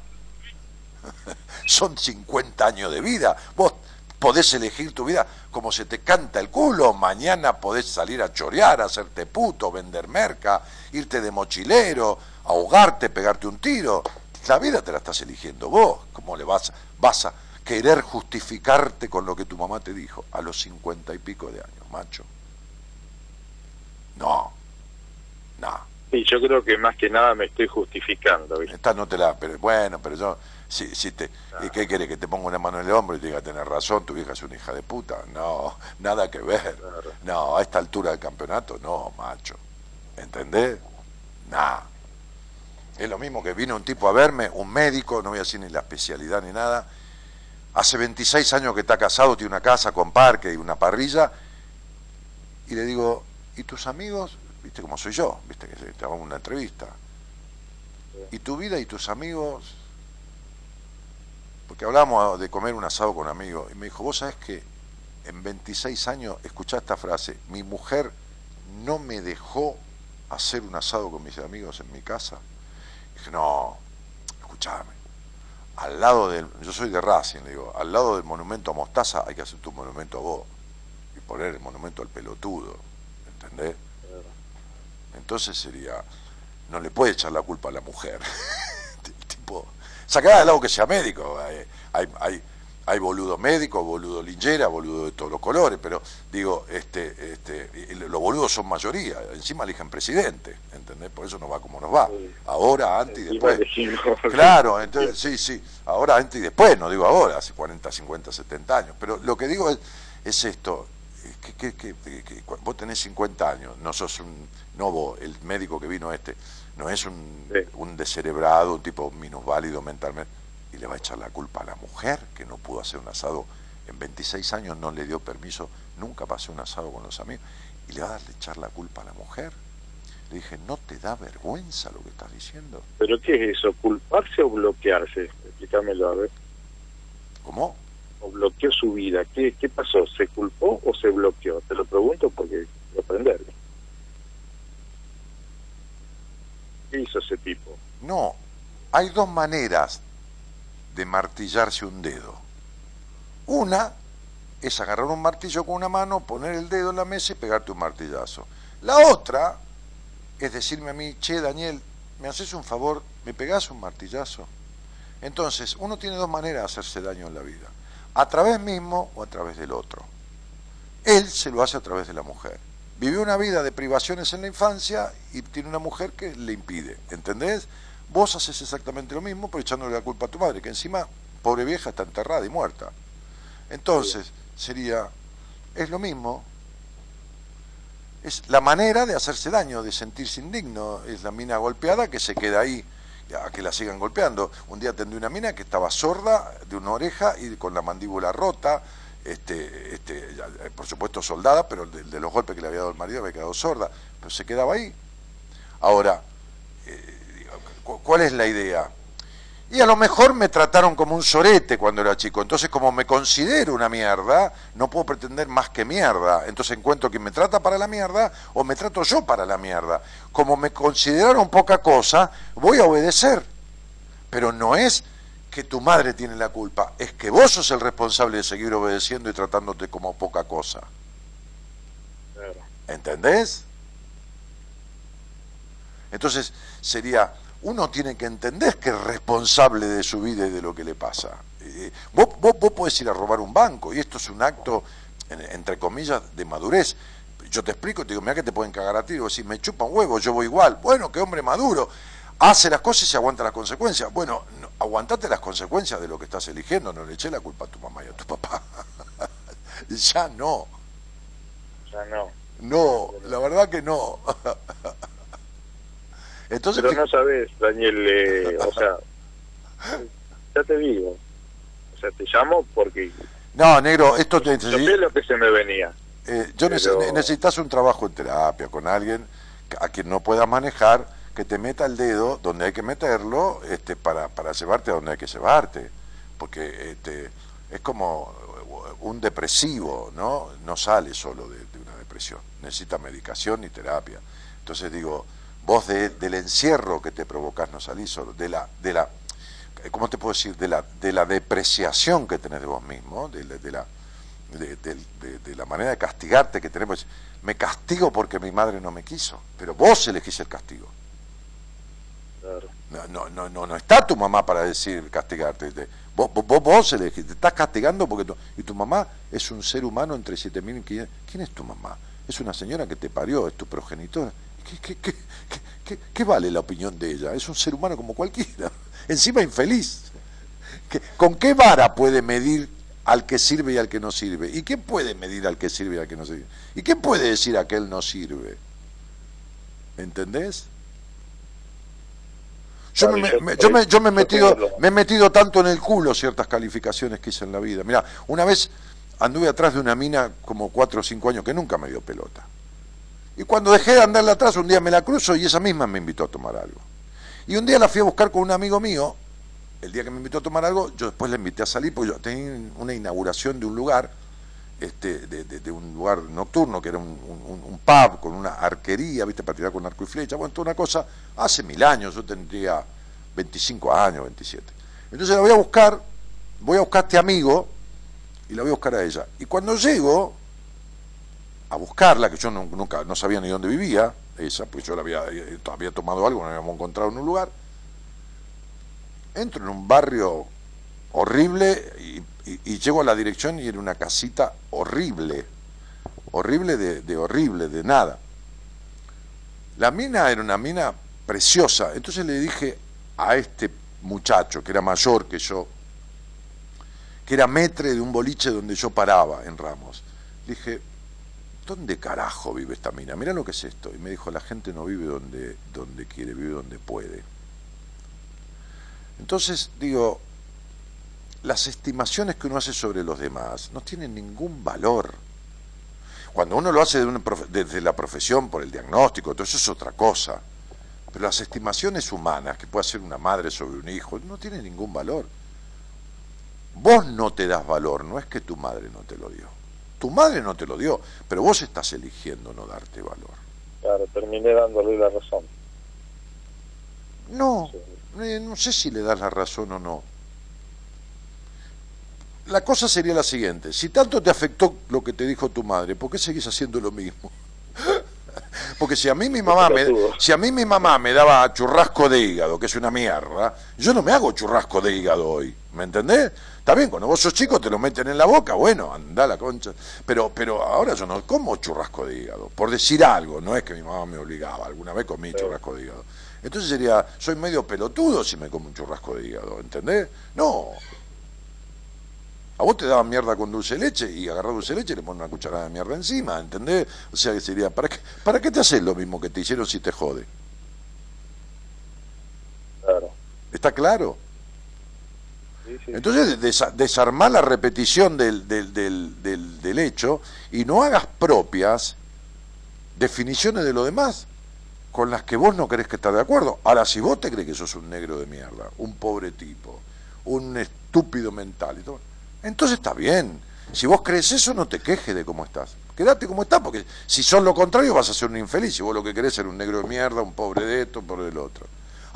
Son 50 años de vida. Vos podés elegir tu vida como se te canta el culo. Mañana podés salir a chorear, hacerte puto, vender merca, irte de mochilero, ahogarte, pegarte un tiro. La vida te la estás eligiendo vos. ¿Cómo le vas, vas a querer justificarte con lo que tu mamá te dijo a los cincuenta y pico de años, macho? No, no. Y yo creo que más que nada me estoy justificando. Esta no te la, pero, bueno, pero yo, si, si te, ¿y qué quieres? Que te ponga una mano en el hombro y te diga, tener razón, tu vieja es una hija de puta. No, nada que ver. No, a esta altura del campeonato, no, macho. ¿Entendés? Nada. Es lo mismo que vino un tipo a verme, un médico, no voy a decir ni la especialidad ni nada. Hace 26 años que está casado, tiene una casa con parque y una parrilla. Y le digo, ¿y tus amigos? viste como soy yo, viste que te hago una entrevista. ¿Y tu vida y tus amigos? Porque hablábamos de comer un asado con amigos, y me dijo, vos sabés que en 26 años, escuchá esta frase, mi mujer no me dejó hacer un asado con mis amigos en mi casa. Y dije, no, escuchame, al lado del, yo soy de Racing, le digo, al lado del monumento a Mostaza hay que hacer tu monumento a vos y poner el monumento al pelotudo, ¿entendés? Entonces sería, no le puede echar la culpa a la mujer. tipo, sacada de lado que sea médico. Hay, hay, hay, boludo médico, boludo linchera, boludo de todos los colores, pero digo, este, este, los boludos son mayoría, encima eligen presidente, ¿entendés? Por eso nos va como nos va. Ahora, antes y después. Claro, entonces, sí, sí, ahora, antes y después, no digo ahora, hace 40, 50, 70 años, pero lo que digo es, es esto, que, que, vos tenés 50 años, no sos un, no vos, el médico que vino este, no es un, un descerebrado, un tipo minusválido mentalmente, y le va a echar la culpa a la mujer que no pudo hacer un asado en 26 años, no le dio permiso, nunca pasé un asado con los amigos, y le va a echar la culpa a la mujer. Le dije, ¿no te da vergüenza lo que estás diciendo? ¿Pero qué es eso? ¿Culparse o bloquearse? Explícamelo a ver. ¿Cómo? O bloqueó su vida? ¿Qué, ¿Qué pasó? ¿Se culpó o se bloqueó? Te lo pregunto porque quiero aprenderlo. ¿Qué hizo ese tipo? No, hay dos maneras de martillarse un dedo. Una es agarrar un martillo con una mano, poner el dedo en la mesa y pegarte un martillazo. La otra es decirme a mí, che, Daniel, ¿me haces un favor? ¿Me pegás un martillazo? Entonces, uno tiene dos maneras de hacerse daño en la vida a través mismo o a través del otro. Él se lo hace a través de la mujer. Vivió una vida de privaciones en la infancia y tiene una mujer que le impide, ¿entendés? Vos haces exactamente lo mismo, pero echándole la culpa a tu madre, que encima, pobre vieja, está enterrada y muerta. Entonces, sería, es lo mismo, es la manera de hacerse daño, de sentirse indigno, es la mina golpeada que se queda ahí a que la sigan golpeando. Un día atendí una mina que estaba sorda de una oreja y con la mandíbula rota, este, este, por supuesto soldada, pero de, los golpes que le había dado el marido había quedado sorda, pero se quedaba ahí. Ahora, eh, ¿cuál es la idea? Y a lo mejor me trataron como un sorete cuando era chico. Entonces, como me considero una mierda, no puedo pretender más que mierda. Entonces encuentro que me trata para la mierda o me trato yo para la mierda. Como me consideraron poca cosa, voy a obedecer. Pero no es que tu madre tiene la culpa, es que vos sos el responsable de seguir obedeciendo y tratándote como poca cosa. ¿Entendés? Entonces sería uno tiene que entender que es responsable de su vida y de lo que le pasa. Eh, vos, vos, podés ir a robar un banco y esto es un acto, entre comillas, de madurez. Yo te explico, te digo, mira que te pueden cagar a ti, vos decís, me chupa un huevo, yo voy igual. Bueno, qué hombre maduro, hace las cosas y se aguanta las consecuencias. Bueno, aguantate las consecuencias de lo que estás eligiendo, no le eché la culpa a tu mamá y a tu papá. ya no. Ya no. No, la verdad que no. Entonces, Pero no sabes, Daniel, eh, o sea, ya te digo, o sea, te llamo porque... No, negro, esto te... No sé lo que se me venía. Eh, yo necesitas un trabajo en terapia con alguien a quien no puedas manejar, que te meta el dedo donde hay que meterlo este, para, para llevarte a donde hay que llevarte. Porque este, es como un depresivo, ¿no? No sale solo de, de una depresión, necesita medicación y terapia. Entonces digo, vos del encierro que te provocas no salís solo, de la, de la, ¿cómo te puedo decir? De la, de la depreciación que tenés de vos mismo, de, la, de, la manera de castigarte que tenemos. Me castigo porque mi madre no me quiso, pero vos elegís el castigo. No, no, no, no, no está tu mamá para decir castigarte. Vos, vos, vos elegís, te estás castigando porque y tu mamá es un ser humano entre 7.000 y ¿Quién es tu mamá? Es una señora que te parió, es tu progenitora. ¿Qué, qué, qué, qué, vale la opinión de ella? Es un ser humano como cualquiera, encima infeliz. ¿Con qué vara puede medir al que sirve y al que no sirve? ¿Y quién puede medir al que sirve y al que no sirve? ¿Y quién puede decir a aquel no sirve? ¿Entendés? Yo, me, yo, me, yo me, he metido, me he metido tanto en el culo ciertas calificaciones que hice en la vida. Mira, una vez anduve atrás de una mina como cuatro o cinco años que nunca me dio pelota. Y cuando dejé de andarla atrás, un día me la cruzo y esa misma me invitó a tomar algo. Y un día la fui a buscar con un amigo mío. El día que me invitó a tomar algo, yo después la invité a salir porque yo tenía una inauguración de un lugar, este, de, un lugar nocturno, que era un, un, pub con una arquería, ¿viste? Para tirar con arco y flecha. Bueno, toda una cosa, hace mil años, yo tendría 25 años, 27. Entonces la voy a buscar, voy a buscar a este amigo y la voy a buscar a ella. Y cuando llego, a buscarla, que yo nunca no sabía ni dónde vivía, esa, pues yo la había, eh, había tomado algo, no habíamos encontrado en un lugar. Entro en un barrio horrible y, llego a la dirección y era una casita horrible, horrible de, horrible, de nada. La mina era una mina preciosa, entonces le dije a este muchacho que era mayor que yo, que era metre de un boliche donde yo paraba en Ramos, dije, ¿dónde carajo vive esta mina? Mira lo que es esto. Y me dijo, la gente no vive donde, donde quiere, vive donde puede. Entonces, digo, las estimaciones que uno hace sobre los demás no tienen ningún valor. Cuando uno lo hace desde la profesión, por el diagnóstico, todo eso es otra cosa. Pero las estimaciones humanas que puede hacer una madre sobre un hijo no tienen ningún valor. Vos no te das valor, no es que tu madre no te lo dio. Tu madre no te lo dio, pero vos estás eligiendo no darte valor. Claro, terminé dándole la razón. No, eh, no sé si le das la razón o no. La cosa sería la siguiente, si tanto te afectó lo que te dijo tu madre, ¿por qué seguís haciendo lo mismo? Porque si a mí mi mamá me, si a mí mi mamá me daba churrasco de hígado, que es una mierda, yo no me hago churrasco de hígado hoy, ¿me entendés? Está bien, cuando vos sos chico te lo meten en la boca, bueno, anda la concha. Pero, pero ahora yo no como churrasco de hígado, por decir algo, no es que mi mamá me obligaba, alguna vez comí churrasco de hígado. Entonces sería, soy medio pelotudo si me como un churrasco de hígado, ¿entendés? No, a vos te daban mierda con dulce de leche y agarrás dulce de leche y le pones una cucharada de mierda encima, ¿entendés? O sea que sería, ¿para qué, ¿para qué te haces lo mismo que te hicieron si te jode? Claro. ¿Está claro? Entonces desarmar la repetición del, del, del, del, hecho y no hagas propias definiciones de lo demás con las que vos no querés que estar de acuerdo. Ahora, si vos te crees que sos un negro de mierda, un pobre tipo, un estúpido mental y todo, entonces está bien. Si vos crees eso, no te quejes de cómo estás. Quédate como estás, porque si son lo contrario vas a ser un infeliz. Si vos lo que querés es ser un negro de mierda, un pobre de esto, un pobre del otro.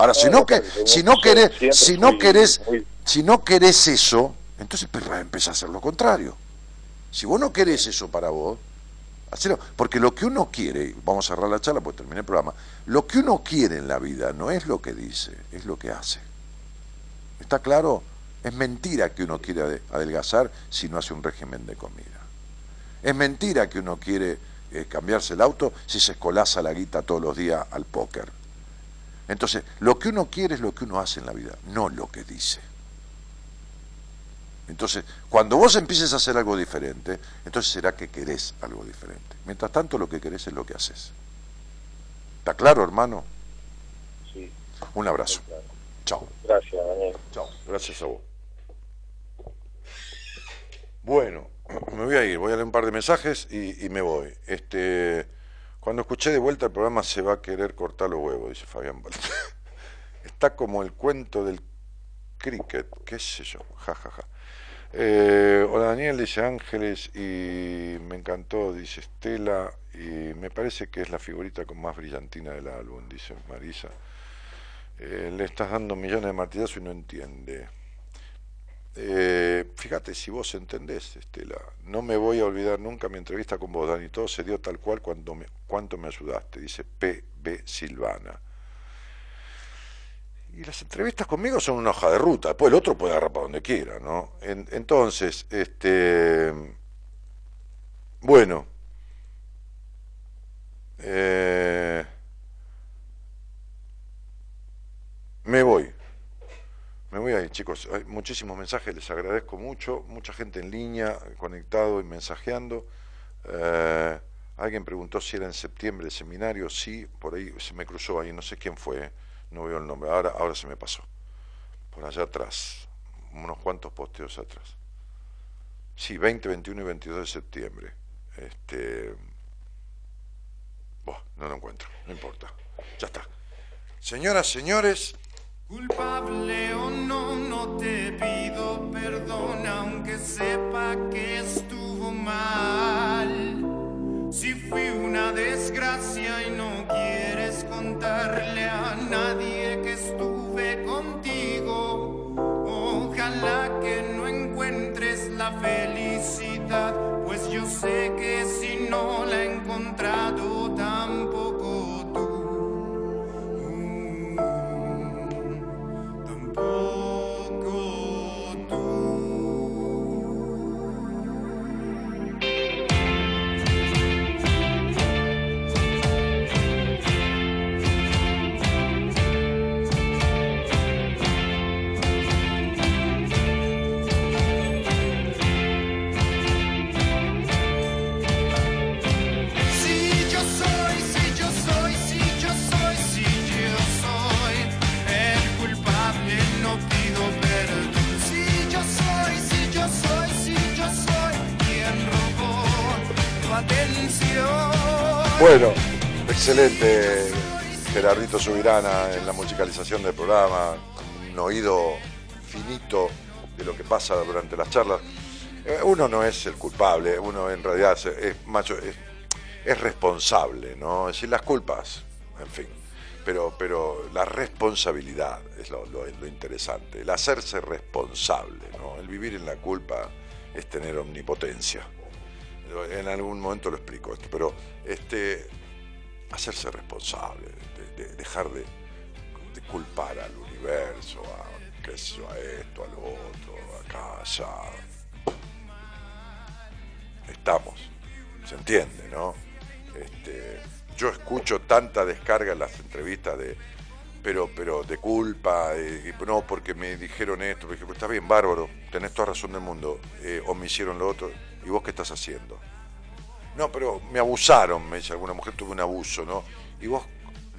Ahora, si no, que, si no querés, si no querés, si no querés eso, entonces pues, empezar a hacer lo contrario. Si vos no querés eso para vos, hacelo. Porque lo que uno quiere, vamos a cerrar la charla porque terminé el programa, lo que uno quiere en la vida no es lo que dice, es lo que hace. ¿Está claro? Es mentira que uno quiere adelgazar si no hace un régimen de comida. Es mentira que uno quiere eh, cambiarse el auto si se escolaza la guita todos los días al póker. Entonces, lo que uno quiere es lo que uno hace en la vida, no lo que dice. Entonces, cuando vos empieces a hacer algo diferente, entonces será que querés algo diferente. Mientras tanto, lo que querés es lo que haces. ¿Está claro, hermano? Sí. Un abrazo. Chao. Gracias, Daniel. Chao. Gracias a vos. Bueno, me voy a ir, voy a leer un par de mensajes y, me voy. Este, cuando escuché de vuelta el programa se va a querer cortar los huevos, dice Fabián Está como el cuento del cricket, qué sé yo, jajaja. Eh, hola Daniel, dice Ángeles, y me encantó, dice Estela, y me parece que es la figurita con más brillantina del álbum, dice Marisa. Eh, le estás dando millones de martillazos y no entiende. Eh, fíjate si vos entendés, Estela, no me voy a olvidar nunca mi entrevista con vos, Dani, todo se dio tal cual cuando me, cuánto me ayudaste, dice P.B. Silvana. Y las entrevistas conmigo son una hoja de ruta, después el otro puede agarrar para donde quiera, ¿no? entonces, este. Bueno. Eh, me voy. Me voy ahí, chicos. Hay muchísimos mensajes, les agradezco mucho. Mucha gente en línea, conectado y mensajeando. Eh, alguien preguntó si era en septiembre el seminario. Sí, por ahí se me cruzó ahí, no sé quién fue no veo el nombre, ahora, ahora se me pasó. Por allá atrás, unos cuantos posteos atrás. Sí, 20, 21 y 22 de septiembre. Este. no lo encuentro, no importa. Ya está. Señoras, señores. Culpable o no, no te pido perdón, aunque sepa que estuvo mal. Si fui una desgracia y no quieres contarle a nadie que estuve contigo, ojalá que no encuentres la felicidad, pues yo sé que si no la he Bueno, excelente Gerardito Subirana en la musicalización del programa, un oído finito de lo que pasa durante las charlas. Eh, uno no es el culpable, uno en realidad es, macho, es, responsable, ¿no? Decir, las culpas, en fin. Pero, pero la responsabilidad es lo, lo interesante, el hacerse responsable, ¿no? El vivir en la culpa es tener omnipotencia en algún momento lo explico esto, pero este, hacerse responsable, de, dejar de, culpar al universo, a, qué a esto, al otro, acá, allá. Estamos, se entiende, ¿no? Este, yo escucho tanta descarga en las entrevistas de pero pero de culpa, no porque me dijeron esto, pues está bien, bárbaro, tenés toda razón del mundo, eh, o me hicieron lo otro, ¿y vos qué estás haciendo? No, pero me abusaron, me dice alguna mujer, tuve un abuso, ¿no? ¿Y vos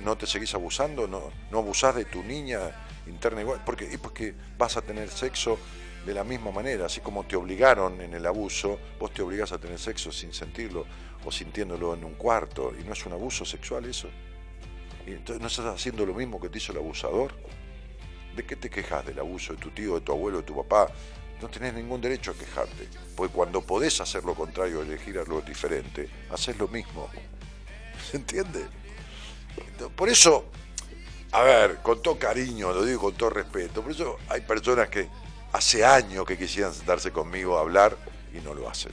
no te seguís abusando? ¿No, no abusás de tu niña interna igual? Porque, y porque vas a tener sexo de la misma manera, así como te obligaron en el abuso, vos te obligás a tener sexo sin sentirlo o sintiéndolo en un cuarto, y no es un abuso sexual eso. ¿Y entonces no estás haciendo lo mismo que te hizo el abusador? ¿De qué te quejas? ¿Del abuso de tu tío, de tu abuelo, de tu papá? No tenés ningún derecho a quejarte, porque cuando podés hacer lo contrario, elegir algo diferente, haces lo mismo. ¿Se entiende? Por eso, a ver, con todo cariño, lo digo con todo respeto, por eso hay personas que hace años que quisieran sentarse conmigo a hablar y no lo hacen.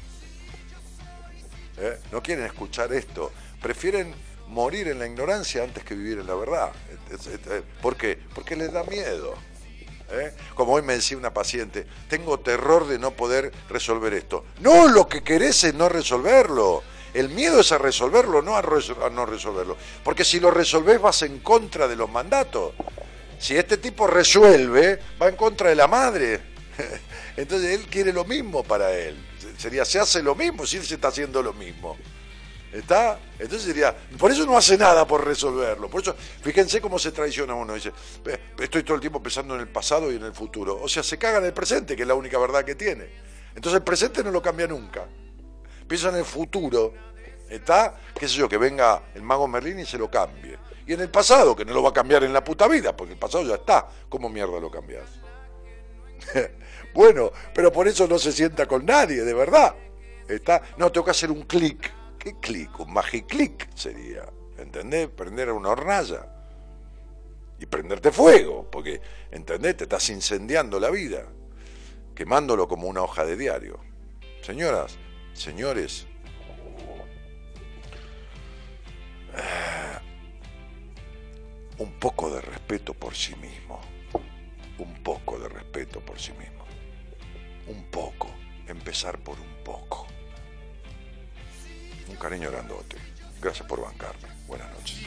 ¿Eh? No quieren escuchar esto, prefieren morir en la ignorancia antes que vivir en la verdad. ¿Por qué? Porque les da miedo. ¿Eh? Como hoy me decía una paciente, tengo terror de no poder resolver esto. No, lo que querés es no resolverlo. El miedo es a resolverlo, no a, no resolverlo. Porque si lo resolvés vas en contra de los mandatos. Si este tipo resuelve, va en contra de la madre. Entonces él quiere lo mismo para él. Sería, se hace lo mismo si él se está haciendo lo mismo. ¿Está? Entonces diría, por eso no hace nada por resolverlo. Por eso, fíjense cómo se traiciona uno. Dice, estoy todo el tiempo pensando en el pasado y en el futuro. O sea, se caga en el presente, que es la única verdad que tiene. Entonces el presente no lo cambia nunca. Piensa en el futuro. ¿Está? ¿Qué sé yo? Que venga el mago Merlín y se lo cambie. Y en el pasado, que no lo va a cambiar en la puta vida, porque el pasado ya está. ¿Cómo mierda lo cambias? bueno, pero por eso no se sienta con nadie, de verdad. Está, no, tengo que hacer un clic. ¿Qué clic? Un magiclic sería. ¿Entendés? Prender una hornalla. Y prenderte fuego, porque, ¿entendés? Te estás incendiando la vida, quemándolo como una hoja de diario. Señoras, señores, un poco de respeto por sí mismo, un poco de respeto por sí mismo, un poco, empezar por un poco. Un cariño grandote, gracias por bancarme, buenas noches.